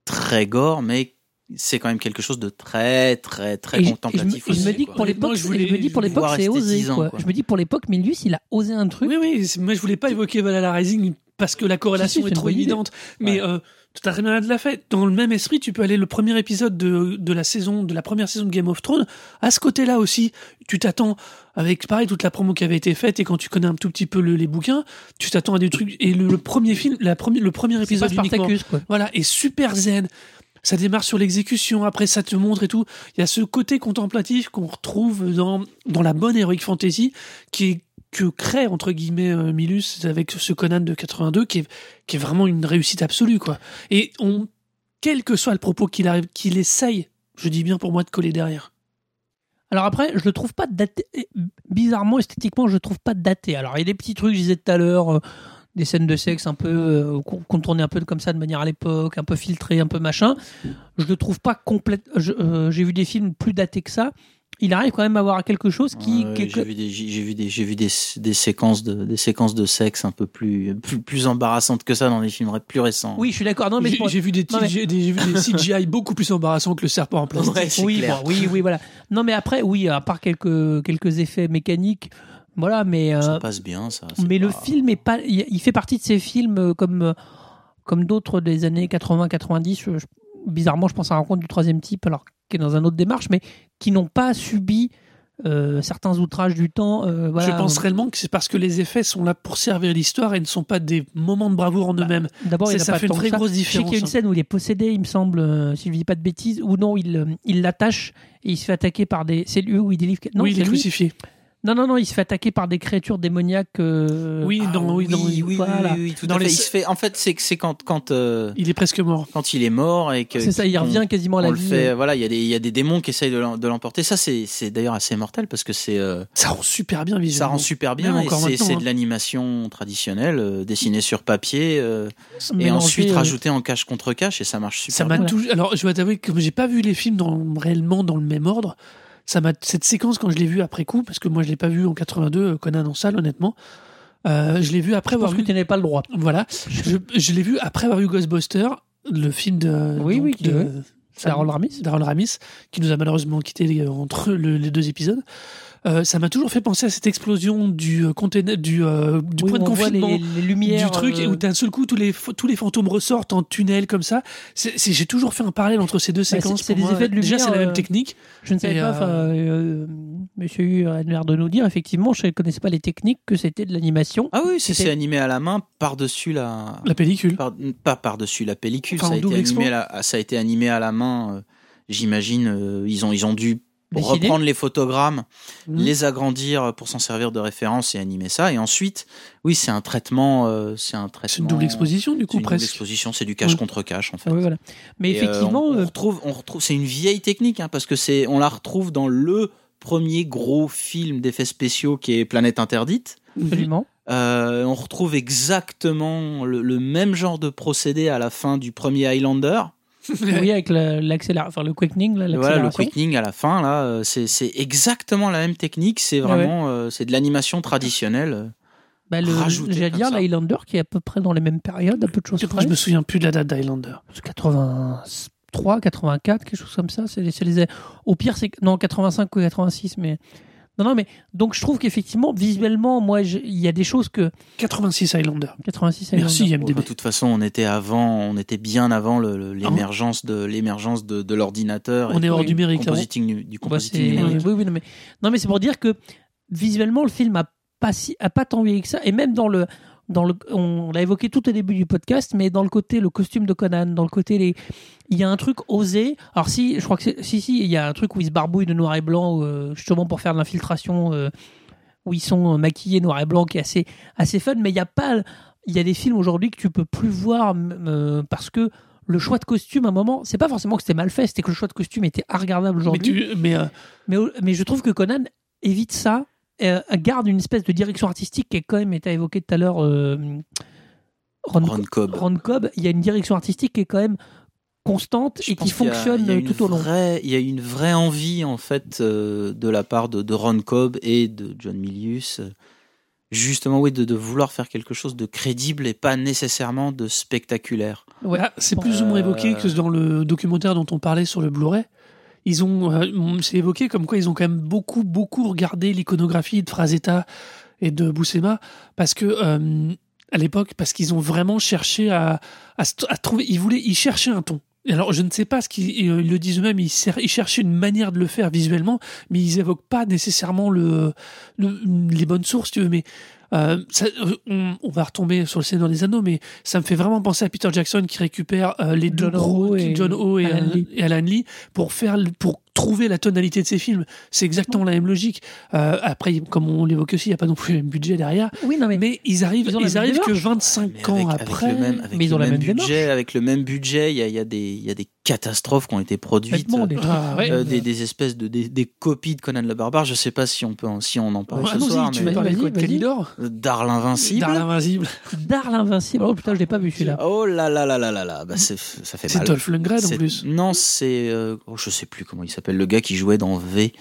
très gore, mais c'est quand même quelque chose de très, très, très Et je- contemplatif et je, me- et je me aussi, dis quoi. que pour l'époque, je c'est- voulais- je me dis pour l'époque, c'est osé. rester 10 ans, quoi. quoi. Je me dis pour l'époque, Milius, il a osé un truc. Oui, oui, moi je voulais pas évoquer Valhalla Rising parce que la corrélation Si, si, est trop évidente. Mais euh, tout à rien de la fait. Dans le même esprit, tu peux aller le premier épisode de, de la saison, de la première saison de Game of Thrones. À ce côté-là aussi, tu t'attends avec pareil toute la promo qui avait été faite et quand tu connais un tout petit peu le- les bouquins, tu t'attends à des trucs. Et le, le premier film, la première, le premier épisode uniquement, Spartacus, quoi. voilà, est super zen. Ça démarre sur l'exécution, après ça te montre et tout. Il y a ce côté contemplatif qu'on retrouve dans, dans la bonne Heroic Fantasy qui est, que crée, entre guillemets, euh, Milus avec ce Conan de 82 qui est, qui est vraiment une réussite absolue, quoi. Et on, quel que soit le propos qu'il arrive, qu'il essaye, je dis bien pour moi, de coller derrière. Alors après, je le trouve pas daté. Bizarrement, esthétiquement, je le trouve pas daté. Alors il y a des petits trucs, je disais tout à l'heure, euh, des scènes de sexe un peu euh, con- contournées un peu comme ça de manière à l'époque, un peu filtrées, un peu machin. Je le trouve pas complète. euh, J'ai vu des films plus datés que ça. Il arrive quand même à avoir quelque chose qui, est- j'ai vu des j'ai vu des j'ai vu des, des séquences de des séquences de sexe un peu plus plus, plus embarrassantes que ça dans des films plus récents. oui, je suis d'accord. Non, mais J'ai c'est pour- j'ai vu des, Non, mais- j'ai des- j'ai vu des CGI beaucoup plus embarrassants que le serpent en plastique. Ouais, oui, bon, oui, oui, voilà. Non, mais après, oui, à part quelques quelques effets mécaniques, voilà, mais euh, ça passe bien ça. c'est mais le film est pas, il il fait partie de ces films euh, comme euh, comme d'autres des années 80-90. euh, je- Bizarrement, je pense à la rencontre du troisième type, alors qui est dans une autre démarche, mais qui n'ont pas subi euh, certains outrages du temps. euh, voilà. Je pense réellement que c'est parce que les effets sont là pour servir l'histoire et ne sont pas des moments de bravoure en eux-mêmes. D'abord, il ça fait une très ça. grosse Je sais qu'il y a une différence. hein. scène où il est possédé, il me semble, euh, si je dis pas de bêtises, ou non, il euh, il l'attache et il se fait attaquer par des. C'est lui où il délivre. Non, oui, il est lui. crucifié. Non, non, non, il se fait attaquer par des créatures démoniaques. euh, Oui, Ah dans, oui, dans- oui, oui, voilà. oui, oui, tout Dans à fait. les- Il se fait en fait c'est que c'est quand quand euh, il est presque mort. quand il est mort et que C'est ça, il revient quasiment à la on le vie. fait voilà il y a des il y a des démons qui essayent de l'em- de l'emporter ça c'est c'est d'ailleurs assez mortel parce que c'est euh, Ça rend super bien ça visuellement. rend super bien Même et c'est hein. de l'animation traditionnelle dessinée sur papier et ensuite euh, rajouté en cache contre cache et ça marche super Ça m'a bien. Voilà. toujours. Alors, je dois t'avouer que j'ai pas vu les films dans, réellement dans le même ordre, ça m'a cette séquence quand je l'ai vue après coup, parce que moi je l'ai pas vu en 82 euh, Conan en salle honnêtement. Euh, je l'ai vu après Je avoir pense que vu. tu n'avais pas le droit. Voilà, je, je l'ai vu après avoir vu Ghostbusters, le film de. Oui, donc, oui, de Ramis. qui nous a malheureusement quitté entre le- les deux épisodes. Euh, ça m'a toujours fait penser à cette explosion du euh, container, du, euh, du Oui, point de confinement. les, les lumières. du truc euh, et où d'un seul coup tous les tous les fantômes ressortent en tunnel comme ça C'est- c'est- j'ai toujours fait un parallèle entre ces deux c'est- séquences c'est pour des moi. effets de déjà c'est la lumière, même technique Je ne savais pas, euh, euh, monsieur Hu a l'air de nous dire, effectivement, je ne connaissais pas les techniques, que c'était de l'animation. Ah oui, c'est animé à la main par-dessus la la pellicule par- pas par-dessus la pellicule, Enfin, ça, a été animé à la, ça a été animé à la main. euh, J'imagine, euh, ils ont ils ont dû Dessiner. reprendre les photogrammes, Mhm. les agrandir pour s'en servir de référence et animer ça. Et ensuite, oui, c'est un traitement, euh, c'est un traitement. c'est une double exposition du C'est coup une double presque exposition, c'est du cache contre cache en fait. Ah oui, voilà. Mais Et, euh, effectivement, on, on euh, retrouve, on retrouve, c'est une vieille technique hein, parce que c'est, on la retrouve dans le premier gros film d'effets spéciaux qui est Planète Interdite. absolument. Euh, on retrouve exactement le, le même genre de procédé à la fin du premier Highlander. Oui, avec la- l'accélération, enfin le quickening, là, Voilà, le quickening à la fin, là, euh, c'est exactement la même technique. C'est Ouais, vraiment, euh, c'est de l'animation traditionnelle. Bah, le, j'allais dire l'Highlander qui est à peu près dans les mêmes périodes, à peu de choses près. je me souviens plus de la date d'Highlander 83, 84, quelque chose comme ça. C'est les, c'est les- au pire, c'est non 85 ou 86, mais non, non, mais donc je trouve qu'effectivement, visuellement, moi, il y a des choses que 86 Highlander 86. merci Highlander. Bon, IMDb de toute façon, on était avant, on était bien avant le- le- l'émergence de l'émergence de, de l'ordinateur. on et est hors du numérique là. compositing, du Bah, compositing c'est- numérique. oui, oui, non, mais, non, mais c'est pour dire que visuellement, le film a pas, si, a pas tant vieilli que ça. Et même dans le. Dans le, on l'a évoqué tout au début du podcast, mais dans le côté le costume de Conan, dans le côté les, il y a un truc osé. Alors si, je crois que si si, il y a un truc où ils se barbouillent de noir et blanc, euh, justement pour faire de l'infiltration, euh, où ils sont euh, maquillés noir et blanc, qui est assez assez fun. Mais il y a pas, il y a des films aujourd'hui que tu peux plus voir euh, parce que le choix de costume à un moment, c'est pas forcément que c'était mal fait, c'était que le choix de costume était regardable mais, aujourd'hui. tu, mais Mais, mais je trouve que Conan évite ça, euh, garde une espèce de direction artistique qui est quand même été évoquée tout à l'heure. euh, Ron, Ron Cobb. Ron Cobb, il y a une direction artistique qui est quand même constante Je et qui y a- fonctionne il y a une tout au long. vraie- Il y a une vraie envie en fait euh, de la part de, de Ron Cobb et de John Milius, euh, justement oui, de, de vouloir faire quelque chose de crédible et pas nécessairement de spectaculaire. Ouais. Ah, c'est plus ou moins évoqué que dans le documentaire dont on parlait sur le Blu-ray. Ils ont, euh, c'est évoqué comme quoi ils ont quand même beaucoup, beaucoup regardé l'iconographie de Frazetta et de Boussema parce que euh, à l'époque, parce qu'ils ont vraiment cherché à, trouver, ils voulaient, ils cherchaient un ton. Alors, je ne sais pas ce qu'ils ils le disent eux-mêmes, ils, cherchaient une manière de le faire visuellement, mais ils évoquent pas nécessairement le- les bonnes sources, tu veux. Mais euh, ça, euh, on, on va retomber sur le Seigneur des Anneaux, mais ça me fait vraiment penser à Peter Jackson qui récupère euh, les deux John gros, Ho et John Ho et, Alan euh, Lee. et Alan Lee pour faire le- pour trouver la tonalité de ses films. C'est exactement la même logique. Euh, après, comme on l'évoque aussi, il n'y a pas non plus le même budget derrière, Oui, non, mais, mais ils arrivent, Ils arrivent que démarche. 25 Mais ans avec, avec après. le même, avec mais ils le ont la même même démarche. budget, avec le même budget, il y a, il y a des, il y a des catastrophes qui ont été produites. Trucs. Ah, ouais. euh, des, des espèces de des, des copies de Conan le Barbare. Je sais pas si on peut en, si on en parle Ah, ce soir, tu mais parler de. Calidor d'Arles invincible. Darl Invincible. Darl Invincible. Oh putain, je l'ai pas vu celui-là. Oh là là là là là là, bah c'est ça fait C'est mal. Dolph Lundgren en C'est- plus. Non, c'est euh, oh, je sais plus comment il s'appelle le gars qui jouait dans V.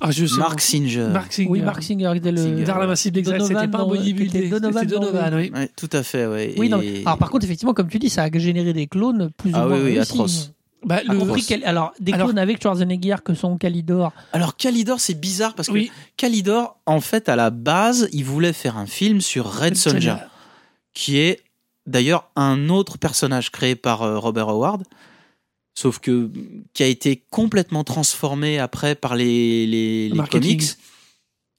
Ah, je sais Mark. Singer. Mark Singer. Oui, Mark Singer était le. Donovan C'était pas un dans- bodybuilder. Donovan C'était dans- Donovan, oui. Ouais, tout à fait, ouais. Oui, non, Et- mais- Alors, par contre, effectivement, comme tu dis, ça a généré des clones plus Ah ou moins oui, oui, réussis. atroce. Bah, A le- Alors, des Alors- clones avec Schwarzenegger que sont Calidor. Alors Calidor, c'est bizarre parce que Oui. Calidor, en fait, à la base, il voulait faire un film sur Red Sonja, qui est d'ailleurs un autre personnage créé par euh, Robert Howard, sauf que qui a été complètement transformé après par les, les, les Marketing. comics,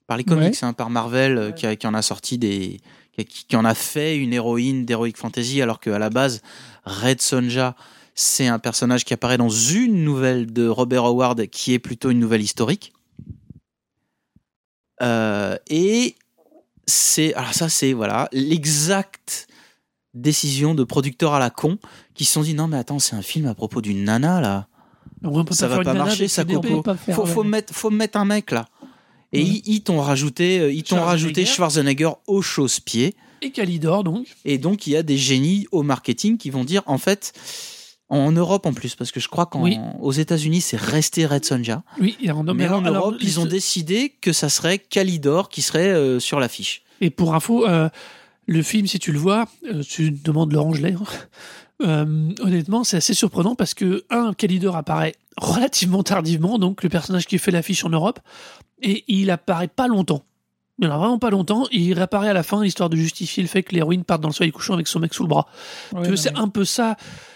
par les comics, hein, par Marvel, euh, qui, a- qui en a sorti des, qui, qui en a fait une héroïne d'Heroic Fantasy, alors qu'à la base, Red Sonja, c'est un personnage qui apparaît dans une nouvelle de Robert Howard, qui est plutôt une nouvelle historique. Euh, et c'est alors ça c'est voilà l'exacte décision de producteurs à la con qui se sont dit non mais attends c'est un film à propos d'une nana là On peut ça va pas marcher ça coco faire, faut, faut mettre faut mettre un mec là et Ouais. ils, ils t'ont rajouté euh, ils t'ont rajouté Schwarzenegger. Au chausse-pied Et Calidor, donc. et donc il y a des génies au marketing qui vont dire en fait en Europe en plus parce que je crois qu'aux Oui. États-Unis c'est resté Red Sonja Oui, et en, mais alors- en alors, Europe ils ont décidé que ça serait Calidor qui serait euh, sur l'affiche Et pour info, euh, le film, si tu le vois, euh, tu demandes l'orange lait. Euh, honnêtement, c'est assez surprenant parce que, un, Calidor apparaît relativement tardivement, donc le personnage qui fait l'affiche en Europe, et il apparaît pas longtemps. Il a vraiment pas longtemps, et il réapparaît à la fin, histoire de justifier le fait que l'héroïne parte dans le soleil couchant avec son mec sous le bras. Ouais, c'est un peu ça.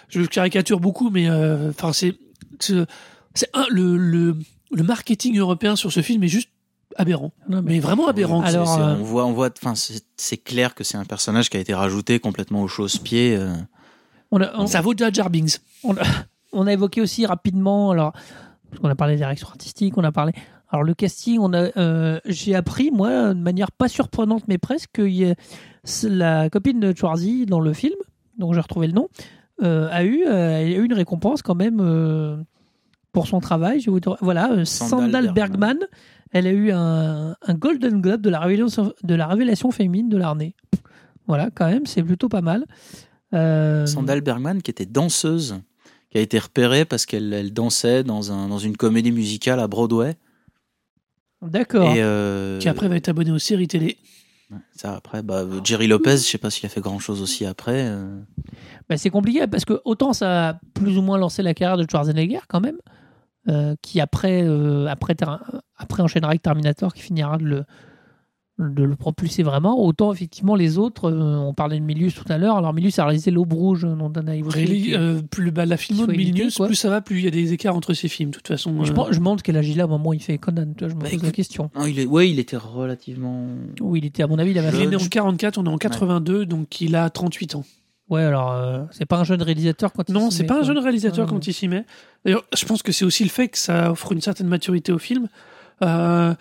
Je caricature beaucoup, mais euh, enfin c'est c'est c'est un le, le le marketing européen sur ce film est juste aberrant, non, mais- mais vraiment aberrant. C'est- Alors, euh, on voit, on voit, enfin, c'est c'est clair que c'est un personnage qui a été rajouté complètement au chausse-pied. euh. On a, on- ça vaut Jar Jar Binks. on a- on a évoqué aussi rapidement, alors, parce qu'on a parlé des directions artistiques, on a parlé. Alors, le casting, on a, euh, j'ai appris, moi, de manière pas surprenante, mais presque, c'est la copine de Schwarzy dans le film, dont j'ai retrouvé le nom, euh, a, eu, euh, a eu une récompense quand même pour son travail. Je vous voilà, Sandal Sandal Bergman. Bergman. Elle a eu un, un Golden Globe de la révélation, de la révélation féminine de l'année. Voilà, quand même, c'est plutôt pas mal. Euh, Sandal Bergman, qui était danseuse, qui a été repérée parce qu'elle elle dansait dans, un, dans une comédie musicale à Broadway. D'accord. Et euh, qui après va être abonné aux séries télé. ça après, bah, Jerry Lopez, je sais pas s'il a fait grand chose aussi après. euh. Bah, c'est compliqué parce que autant ça a plus ou moins lancé la carrière de Schwarzenegger quand même, euh, qui après, après, après enchaînera avec Terminator qui finira de le, de le propulser vraiment. Autant effectivement les autres, euh, on parlait de Milius tout à l'heure, alors Milius a réalisé L'Aube Rouge dont on a évoqué. Really, euh, plus bah, la filmo de Milius, quoi. plus ça va, plus il y a des écarts entre ces films. De toute façon, je, euh, pense- je me demande quel âge il a au moment où il fait Conan, tu vois, je me Bah, pose la question. Non, il est, ouais, il était relativement. Oui, il était à mon avis, il avait il est né en 44, on est en 82, donc il a 38 ans. Ouais, alors euh, c'est pas un jeune réalisateur quand il Non, s'y c'est met, pas un jeune réalisateur Ouais, quand il s'y met. D'ailleurs, je pense que c'est aussi le fait que ça offre une certaine maturité au film. Euh,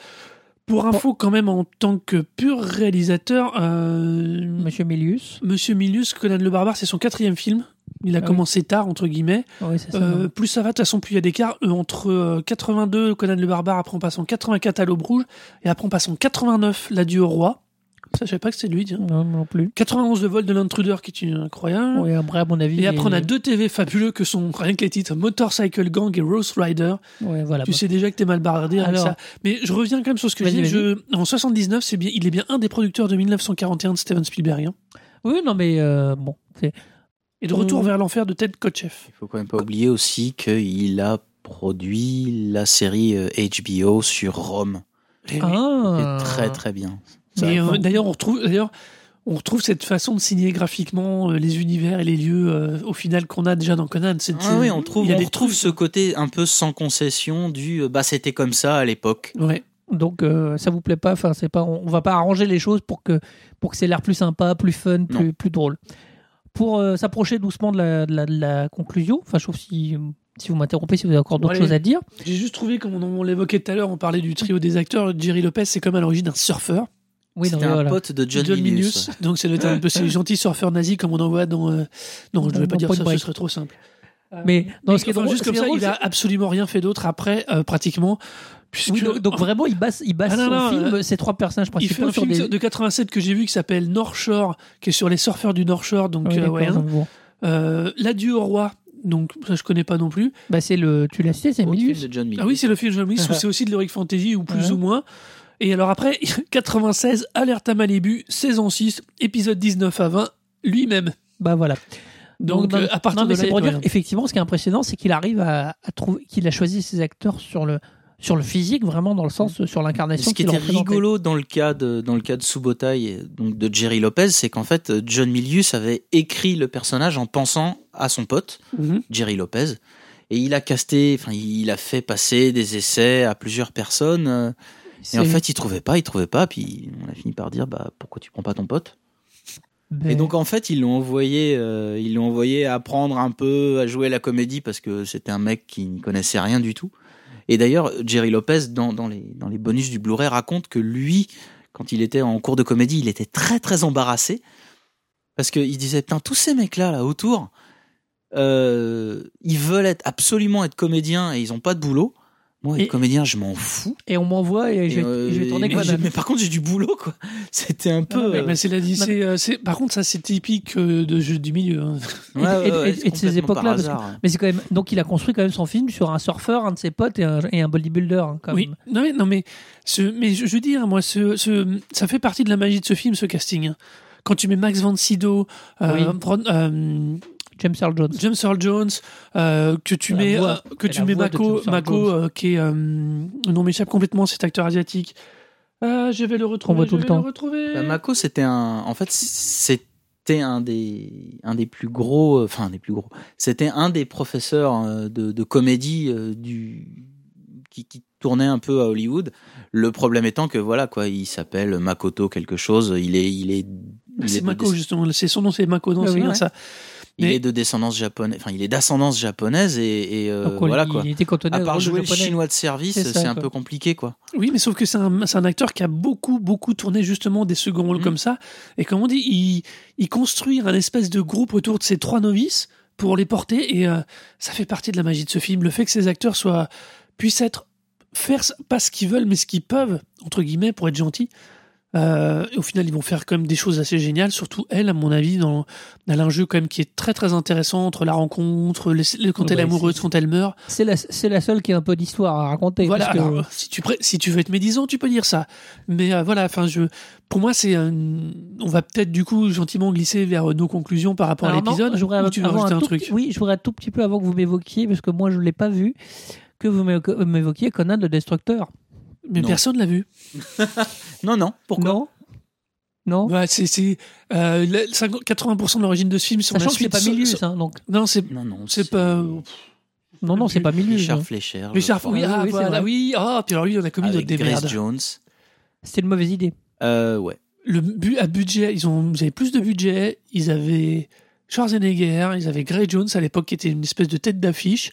pour info, quand même, en tant que pur réalisateur, euh, Monsieur Milius. Monsieur Milius, Conan le Barbare, c'est son quatrième film. Il a Ah oui. commencé tard, entre guillemets. Oui, ça. Euh, non. plus ça va, de toute façon, plus il y a d'écart. Euh, entre euh, 82, Conan le Barbare, après on passe en 84 à l'Aube Rouge, et après on passe en 89, L'Adieu au Roi. Ça, je savais pas que c'était lui, tiens. Non, non plus. 91, Le vol de l'intruder, qui est une- incroyable. Oui, après, à mon avis. Et après, on a deux TV fabuleux que sont rien que les titres Motorcycle Gang et Rose Rider. Ouais, voilà. tu sais déjà que t'es mal bardé avec Alors- ça. Mais je reviens quand même sur ce que je Vas-y, dis. Je... En 79, c'est bien, il est bien un des producteurs de 1941 de Steven Spielberg. hein. Oui, non, mais euh, bon, Et de Retour vers l'enfer de Ted Kotcheff. Il faut quand même pas oublier aussi qu'il a produit la série euh, HBO sur Rome, qui ah. est très très bien. Euh, d'ailleurs, on retrouve, d'ailleurs, on retrouve cette façon de signer graphiquement euh, les univers et les lieux euh, au final qu'on a déjà dans Conan. C'est, Ah oui, on trouve, il y a on des retrouve trucs- ce côté un peu sans concession du bah c'était comme ça à l'époque. Ouais. Donc euh, ça vous plaît pas? Enfin, c'est pas. On, on va pas arranger les choses pour que pour que c'est l'air plus sympa, plus fun, plus, plus drôle. Pour euh, s'approcher doucement de la, de la- de la conclusion. Enfin, sauf si si vous m'interrompez, si vous avez encore d'autres choses à dire. J'ai juste trouvé, comme on, on l'évoquait tout à l'heure, on parlait du trio des acteurs. Jerry Lopez, c'est comme à l'origine un surfeur. Oui, C'était un voilà. pote de John, John, Milius. Milius. Donc ça doit être un peu ces gentils surfeurs nazis comme on en voit dans. euh, Non, je ne vais pas dire ça, ce serait trop simple. Euh, Mais non, mais ce qui est enfin, drôle, juste ce comme qui est ça, drôle, il a absolument rien fait d'autre après, euh, pratiquement. Puisque Oui, donc, donc vraiment, il base, il base Ah non, son non, film, euh, ces trois personnages il fait principaux un sur film des. de 87 que j'ai vu qui s'appelle North Shore, qui est sur les surfeurs du North Shore, donc Oui, euh, ouais, hein. bon. Euh, L'adieu au roi donc ça je connais pas non plus. Bah, c'est le, tu l'as cité, c'est Milius. film de John Milius. Ah oui, c'est le film de John Milius, où c'est aussi de l'heroic fantasy ou plus Ouais. ou moins. Et alors après, 96, Alerte à Malibu, saison 6, épisode 19 à 20, lui-même. Bah voilà. Donc, euh, à partir non, mais de là, pour dire, rien. effectivement, ce qui est impressionnant, c'est qu'il arrive à, à trouver, qu'il a choisi ses acteurs sur le, sur le physique, vraiment dans le sens, euh, sur l'incarnation Ce qui qu'il était rigolo dans le cas de, dans le cas de Subotai, et donc de Jerry Lopez, c'est qu'en fait, John Milius avait écrit le personnage en pensant à son pote, Mhm. Jerry Lopez. Et il a casté, enfin, il a fait passer des essais à plusieurs personnes. Et en fait, il trouvait pas, il trouvait pas. Puis on a fini par dire, bah, pourquoi tu prends pas ton pote? Ben, Et donc en fait, ils l'ont envoyé, euh, ils l'ont envoyé apprendre un peu à jouer la comédie parce que c'était un mec qui ne connaissait rien du tout. Et d'ailleurs, Jerry Lopez dans, dans les dans les bonus du Blu-ray raconte que lui, quand il était en cours de comédie, il était très très embarrassé parce qu'il disait putain tous ces mecs là là autour, euh, ils veulent être absolument être comédiens et ils ont pas de boulot. Moi, être comédien, je m'en fous. Et on m'envoie et, je, Et, vais- euh, je vais tourner mais, j'ai- mais par contre, j'ai du boulot quoi. C'était un peu. non, mais- euh, Mais c'est la, c'est, euh, c'est- par contre, ça c'est typique euh, de jeu du milieu. hein. Et- ouais, ouais, et- ouais, et- c'est et de ces époques-là, par parce que- hasard, ouais. Mais c'est quand même. Donc il a construit quand même son film sur un surfeur, un de ses potes et un, et un bodybuilder. hein, quand Oui, même. non mais, non, mais, ce, mais je, je veux dire, moi, ce, ce, ça fait partie de la magie de ce film, ce casting. hein. Quand tu mets Max von Sydow, euh, Oui. James Earl Jones. James Earl Jones, euh, que tu La mets, voix. euh, que tu mets Mako, Mako euh, qui est, euh, le nom m'échappe complètement, cet acteur asiatique. Ah, je vais le retrouver. voit je tout le temps. retrouver. Bah, Mako, c'était un. En fait, c'était un des un des plus gros. Enfin, un des plus gros. C'était un des professeurs de, de comédie du qui, qui tournait un peu à Hollywood. Le problème étant que voilà quoi, il s'appelle Makoto quelque chose. Il est il est il C'est est Mako, des- justement. C'est son nom, c'est Mako. Non, Ah c'est oui, bien ouais. ça. Il Mais- est de descendance japonaise. Enfin, il est d'ascendance japonaise et, et, euh, voilà il, quoi. il était cantonné À au part de jouer le chinois de service, C'est un quoi. peu compliqué quoi. Oui, mais sauf que c'est un, c'est un acteur qui a beaucoup, beaucoup tourné justement des seconds rôles Mhm. comme ça. Et comme on dit, il, il construit un espèce de groupe autour de ces trois novices pour les porter. Et euh, ça fait partie de la magie de ce film. Le fait que ces acteurs soient, puissent être, faire ce- pas ce qu'ils veulent, mais ce qu'ils peuvent, entre guillemets, pour être gentils. Euh, et au final, ils vont faire quand même des choses assez géniales. Surtout elle, à mon avis, dans, elle a un jeu quand même qui est très très intéressant entre la rencontre, les- les- quand elle est bah, amoureuse, quand elle meurt. C'est la, c'est la seule qui a un peu d'histoire à raconter. Voilà, parce que- alors, si, tu si tu veux être médisant, tu peux dire ça. Mais euh, voilà, enfin, je, pour moi, c'est un- on va peut-être du coup gentiment glisser vers nos conclusions par rapport Alors à l'épisode. je voudrais tu rajouter un tout truc Oui, je voudrais un tout petit peu avant que vous m'évoquiez, parce que moi je ne l'ai pas vu, que vous m'évo- m'évoquiez Conan le Destructeur. Mais Non. personne l'a vu. Non non. Pourquoi Non Non Ouais, c'est c'est euh, le- 50 80% de l'origine de ce film, c'est Sachant la que c'est suite. pas Milius, hein, donc. Non, c'est Non non. c'est pas. Non, non, c'est pas Milius. Richard hein. Fleischer. Richard, oui, ah, oui, c'est voilà, vrai. oui. Ah, puis alors lui, on a commis avec notre démerde. Grace Jones. C'était une mauvaise idée. Euh, ouais. le à budget, ils ont, ils avaient plus de budget, ils avaient Schwarzenegger, ils avaient Gray Jones à l'époque qui était une espèce de tête d'affiche.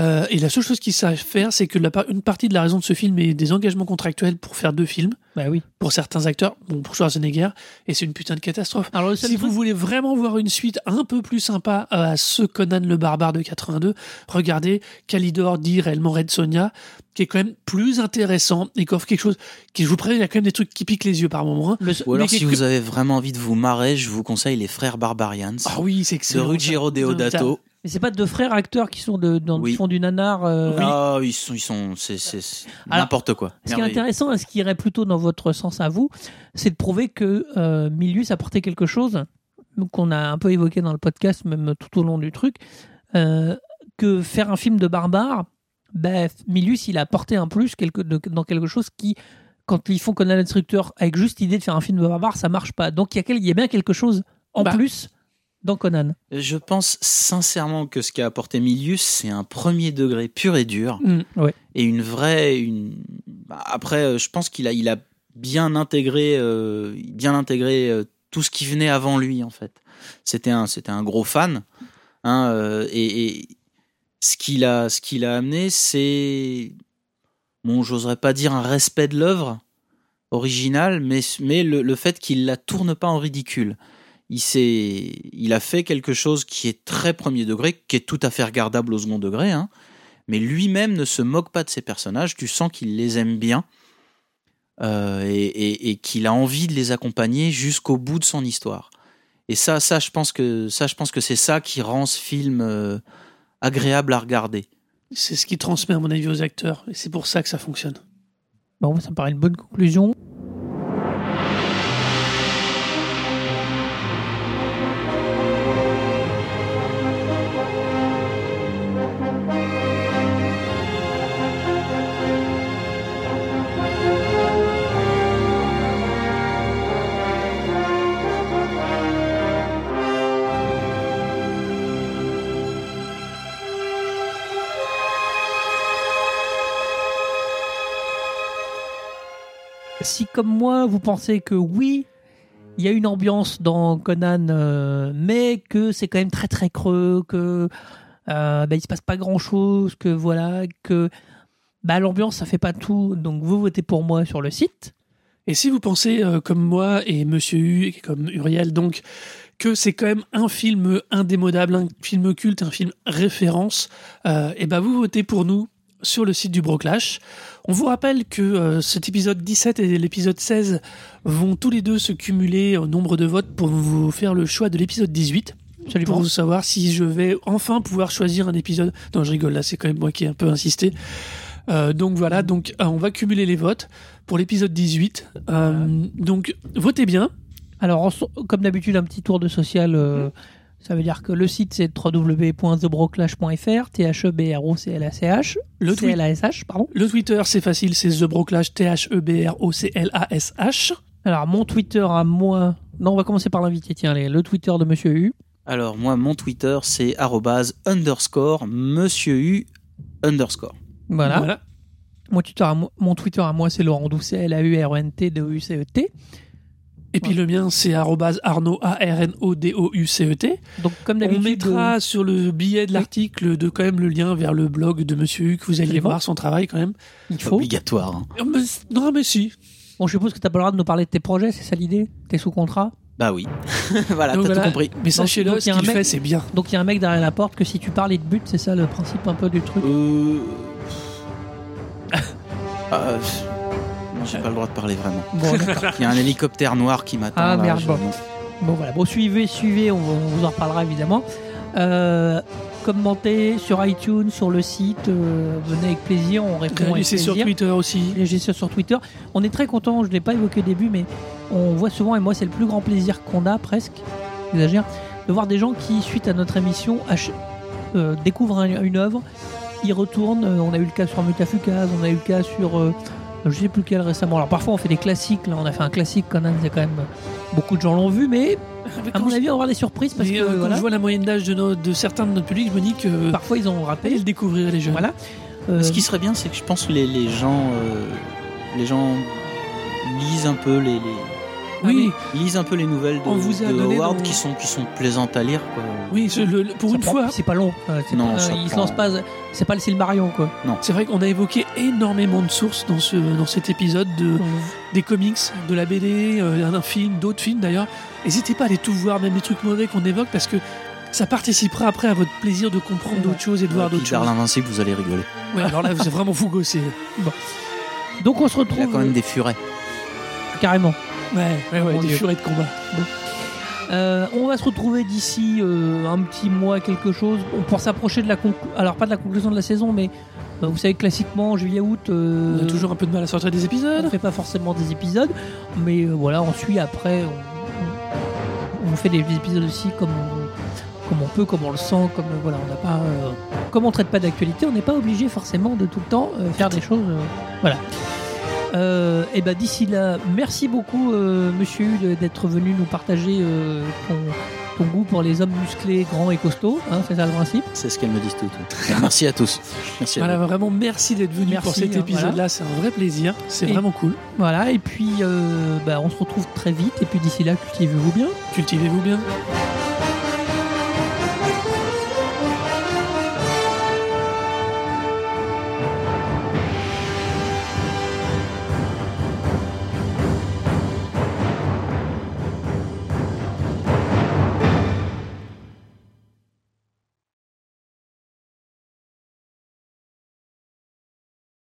Euh, et la seule chose qu'ils savent faire, c'est que la, par- une partie de la raison de ce film est des engagements contractuels pour faire deux films Bah oui. pour certains acteurs, bon pour Schwarzenegger, et c'est une putain de catastrophe. Alors Si vous voulez vraiment voir une suite un peu plus sympa à ce Conan le barbare de 82, regardez Calidor dit réellement Red Sonia, qui est quand même plus intéressant et qui offre quelque chose qui, je vous préviens, il y a quand même des trucs qui piquent les yeux par moment. hein. Ou alors Mais si vous avez vraiment envie de vous marrer, je vous conseille les frères Barbarians Ah oui, c'est de excellent. Ruggiero ça. Deodato. Mais c'est pas deux frères acteurs qui sont de, dans, Oui. qui font du nanar. euh, Ah, ils sont, ils sont, c'est, c'est, c'est Alors, n'importe quoi. Ce qui est intéressant et ce qui irait plutôt dans votre sens à vous, c'est de prouver que euh, Milius apportait quelque chose qu'on a un peu évoqué dans le podcast, même tout au long du truc, euh, que faire un film de barbare, ben, Milius, il a apporté un plus quelque, de- dans quelque chose qui, quand ils font Conan l'instructeur avec juste l'idée de faire un film de barbare, ça marche pas. Donc il y, a quel- il y a bien quelque chose en Bah. plus dans Conan. Je pense sincèrement que ce qu'a apporté Milius, c'est un premier degré pur et dur Mm. et une vraie, une. Après, euh, je pense qu'il a, il a bien intégré, euh, bien intégré euh, tout ce qui venait avant lui en fait. C'était un, c'était un gros fan, hein, euh, et, et ce qu'il a, ce qu'il a amené, c'est, bon, j'oserais pas dire un respect de l'œuvre originale, mais, mais le, le fait qu'il la tourne pas en ridicule. Il, s'est, il a fait quelque chose qui est très premier degré, qui est tout à fait regardable au second degré, hein, mais lui-même ne se moque pas de ses personnages. Tu sens qu'il les aime bien euh, et, et- et qu'il a envie de les accompagner jusqu'au bout de son histoire. Et ça, ça, je pense que ça, je pense que c'est ça qui rend ce film euh, agréable à regarder. C'est ce qui transmet, à mon avis, aux acteurs. Et c'est pour ça que ça fonctionne. Bon, ça me paraît une bonne conclusion. Comme moi, vous pensez que oui, il y a une ambiance dans Conan, euh, mais que c'est quand même très très creux, que euh, bah, il se passe pas grand chose, que voilà, que bah, l'ambiance ça fait pas tout. Donc vous votez pour moi sur le site. Et si vous pensez, euh, comme moi et Monsieur U, et comme Uriel, donc, que c'est quand même un film indémodable, un film culte, un film référence, et ben vous votez pour nous sur le site du Broclash. On vous rappelle que euh, cet épisode 17 et l'épisode 16 vont tous les deux se cumuler au nombre de votes pour vous faire le choix de l'épisode 18. Pour vous savoir si je vais enfin pouvoir choisir un épisode. Non, je rigole, là, c'est quand même moi qui ai un peu insisté. Euh, donc voilà, donc euh, on va cumuler les votes pour l'épisode 18. Euh, donc votez bien. Alors, comme d'habitude, un petit tour de social. euh, Ça veut dire que le site c'est www.thebroclash.fr, T-H-E-B-R-O-C-L-A-C-H, Le tweet- C-L-A-S-H, pardon. Le Twitter, c'est facile, c'est The Broclash, T-H-E-B-R-O-C-L-A-S-H. Alors, mon Twitter à moi. Non, on va commencer par l'invité. Tiens, allez, le Twitter de Monsieur U. Alors moi, mon Twitter, c'est arrobase underscore monsieur U underscore. Voilà. Mon, Twitter à moi, mon Twitter à moi, c'est Laurent Doucet, L-A-U-R-E-N-T-D-O-U-C-E-T. Et puis le mien, c'est arrobase Arnaud, A-R-N-O-D-O-U-C-E-T. Donc, comme On d'habitude. mettra sur le billet de l'article de quand même le lien vers le blog de Monsieur que vous Absolument. voir son travail quand même. il faut. Obligatoire. hein. Euh, mais- non, mais si. Bon, je suppose que tu as pas le droit de nous parler de tes projets, c'est ça l'idée? T'es sous contrat? Bah oui. voilà, t'as voilà. tout compris. Mais sachez-le, ce il y a un qu'il mec- fait, c'est bien. Donc, il y a un mec derrière la porte que si tu parles, il te bute, c'est ça le principe un peu du truc? Euh... euh, j'ai pas le droit de parler vraiment. Bon. Il y a un hélicoptère noir qui m'attend. Ah, là, merde, je- bon. Bon voilà, bon suivez, suivez, on, on vous en reparlera évidemment. Euh, commentez sur iTunes, sur le site, euh, venez avec plaisir, on répond avec plaisir. sur Twitter aussi. Réagissez sur Twitter. On est très content, je ne l'ai pas évoqué au début, mais on voit souvent, et moi c'est le plus grand plaisir qu'on a presque, j'exagère, de voir des gens qui, suite à notre émission, euh, découvrent un- une œuvre, ils retournent, euh, on a eu le cas sur Mutafukaz, on a eu le cas sur... euh, je sais plus quel récemment. Alors parfois on fait des classiques, là on a fait un classique, Conan, c'est quand même... Beaucoup de gens l'ont vu, mais à mon je- avis on va avoir des surprises parce mais, que euh, quand voilà, je vois la moyenne d'âge de, nos- de certains de notre public, je me dis que parfois ils ont allez raté. le découvrir les jeunes. Voilà. Euh, Ce qui serait bien, c'est que je pense que les, les gens, euh, les gens lisent un peu les, les- Oui, lisent un peu les nouvelles de, On vous a de donné Howard dans- qui sont qui sont plaisantes à lire. Quoi. oui, je- le- le- pour ça une prend- fois, c'est pas long. euh, c'est Non, pas- ça il se prend- lance pas. C'est pas le Silmarion quoi. c'est vrai qu'on a évoqué énormément de sources dans, ce, dans cet épisode de, des comics, de la BD, euh, d'un film, d'autres films d'ailleurs. N'hésitez pas à aller tout voir, même les trucs mauvais qu'on évoque, parce que ça participera après à votre plaisir de comprendre Ouais. d'autres choses et de voir d'autres choses. l'invincible, vous allez rigoler. Ouais, alors là, vous êtes vraiment vous gosser. Donc on se Il a retrouve quand même des furets. carrément. Ouais, ouais, ouais, Mon des furets de combat. Euh, on va se retrouver d'ici euh, un petit mois quelque chose on- pour s'approcher de la conclusion. Alors pas de la conclusion de la saison, mais euh, vous savez classiquement en juillet-août. On a toujours un peu de mal à sortir des On épisodes. ne fait pas forcément des épisodes, mais voilà, on suit après. On, on- on fait des épisodes aussi comme on, comme on peut, comme on le sent, comme voilà, on n'a pas, comme on traite pas d'actualité, on n'est pas obligé forcément de tout le temps faire des choses, euh, et ben d'ici là, merci beaucoup, euh, Monsieur de- d'être venu nous partager euh, ton, ton goût pour les hommes musclés, grands et costauds. hein, c'est ça le principe? C'est ce qu'elles me disent toutes. Merci à tous. Merci à Voilà, vous. vraiment merci d'être venu Merci, pour cet hein, épisode-là. voilà. C'est un vrai plaisir. C'est vraiment cool. Voilà, et puis euh, bah, on se retrouve très vite. Et puis d'ici là, cultivez-vous bien. Cultivez-vous bien.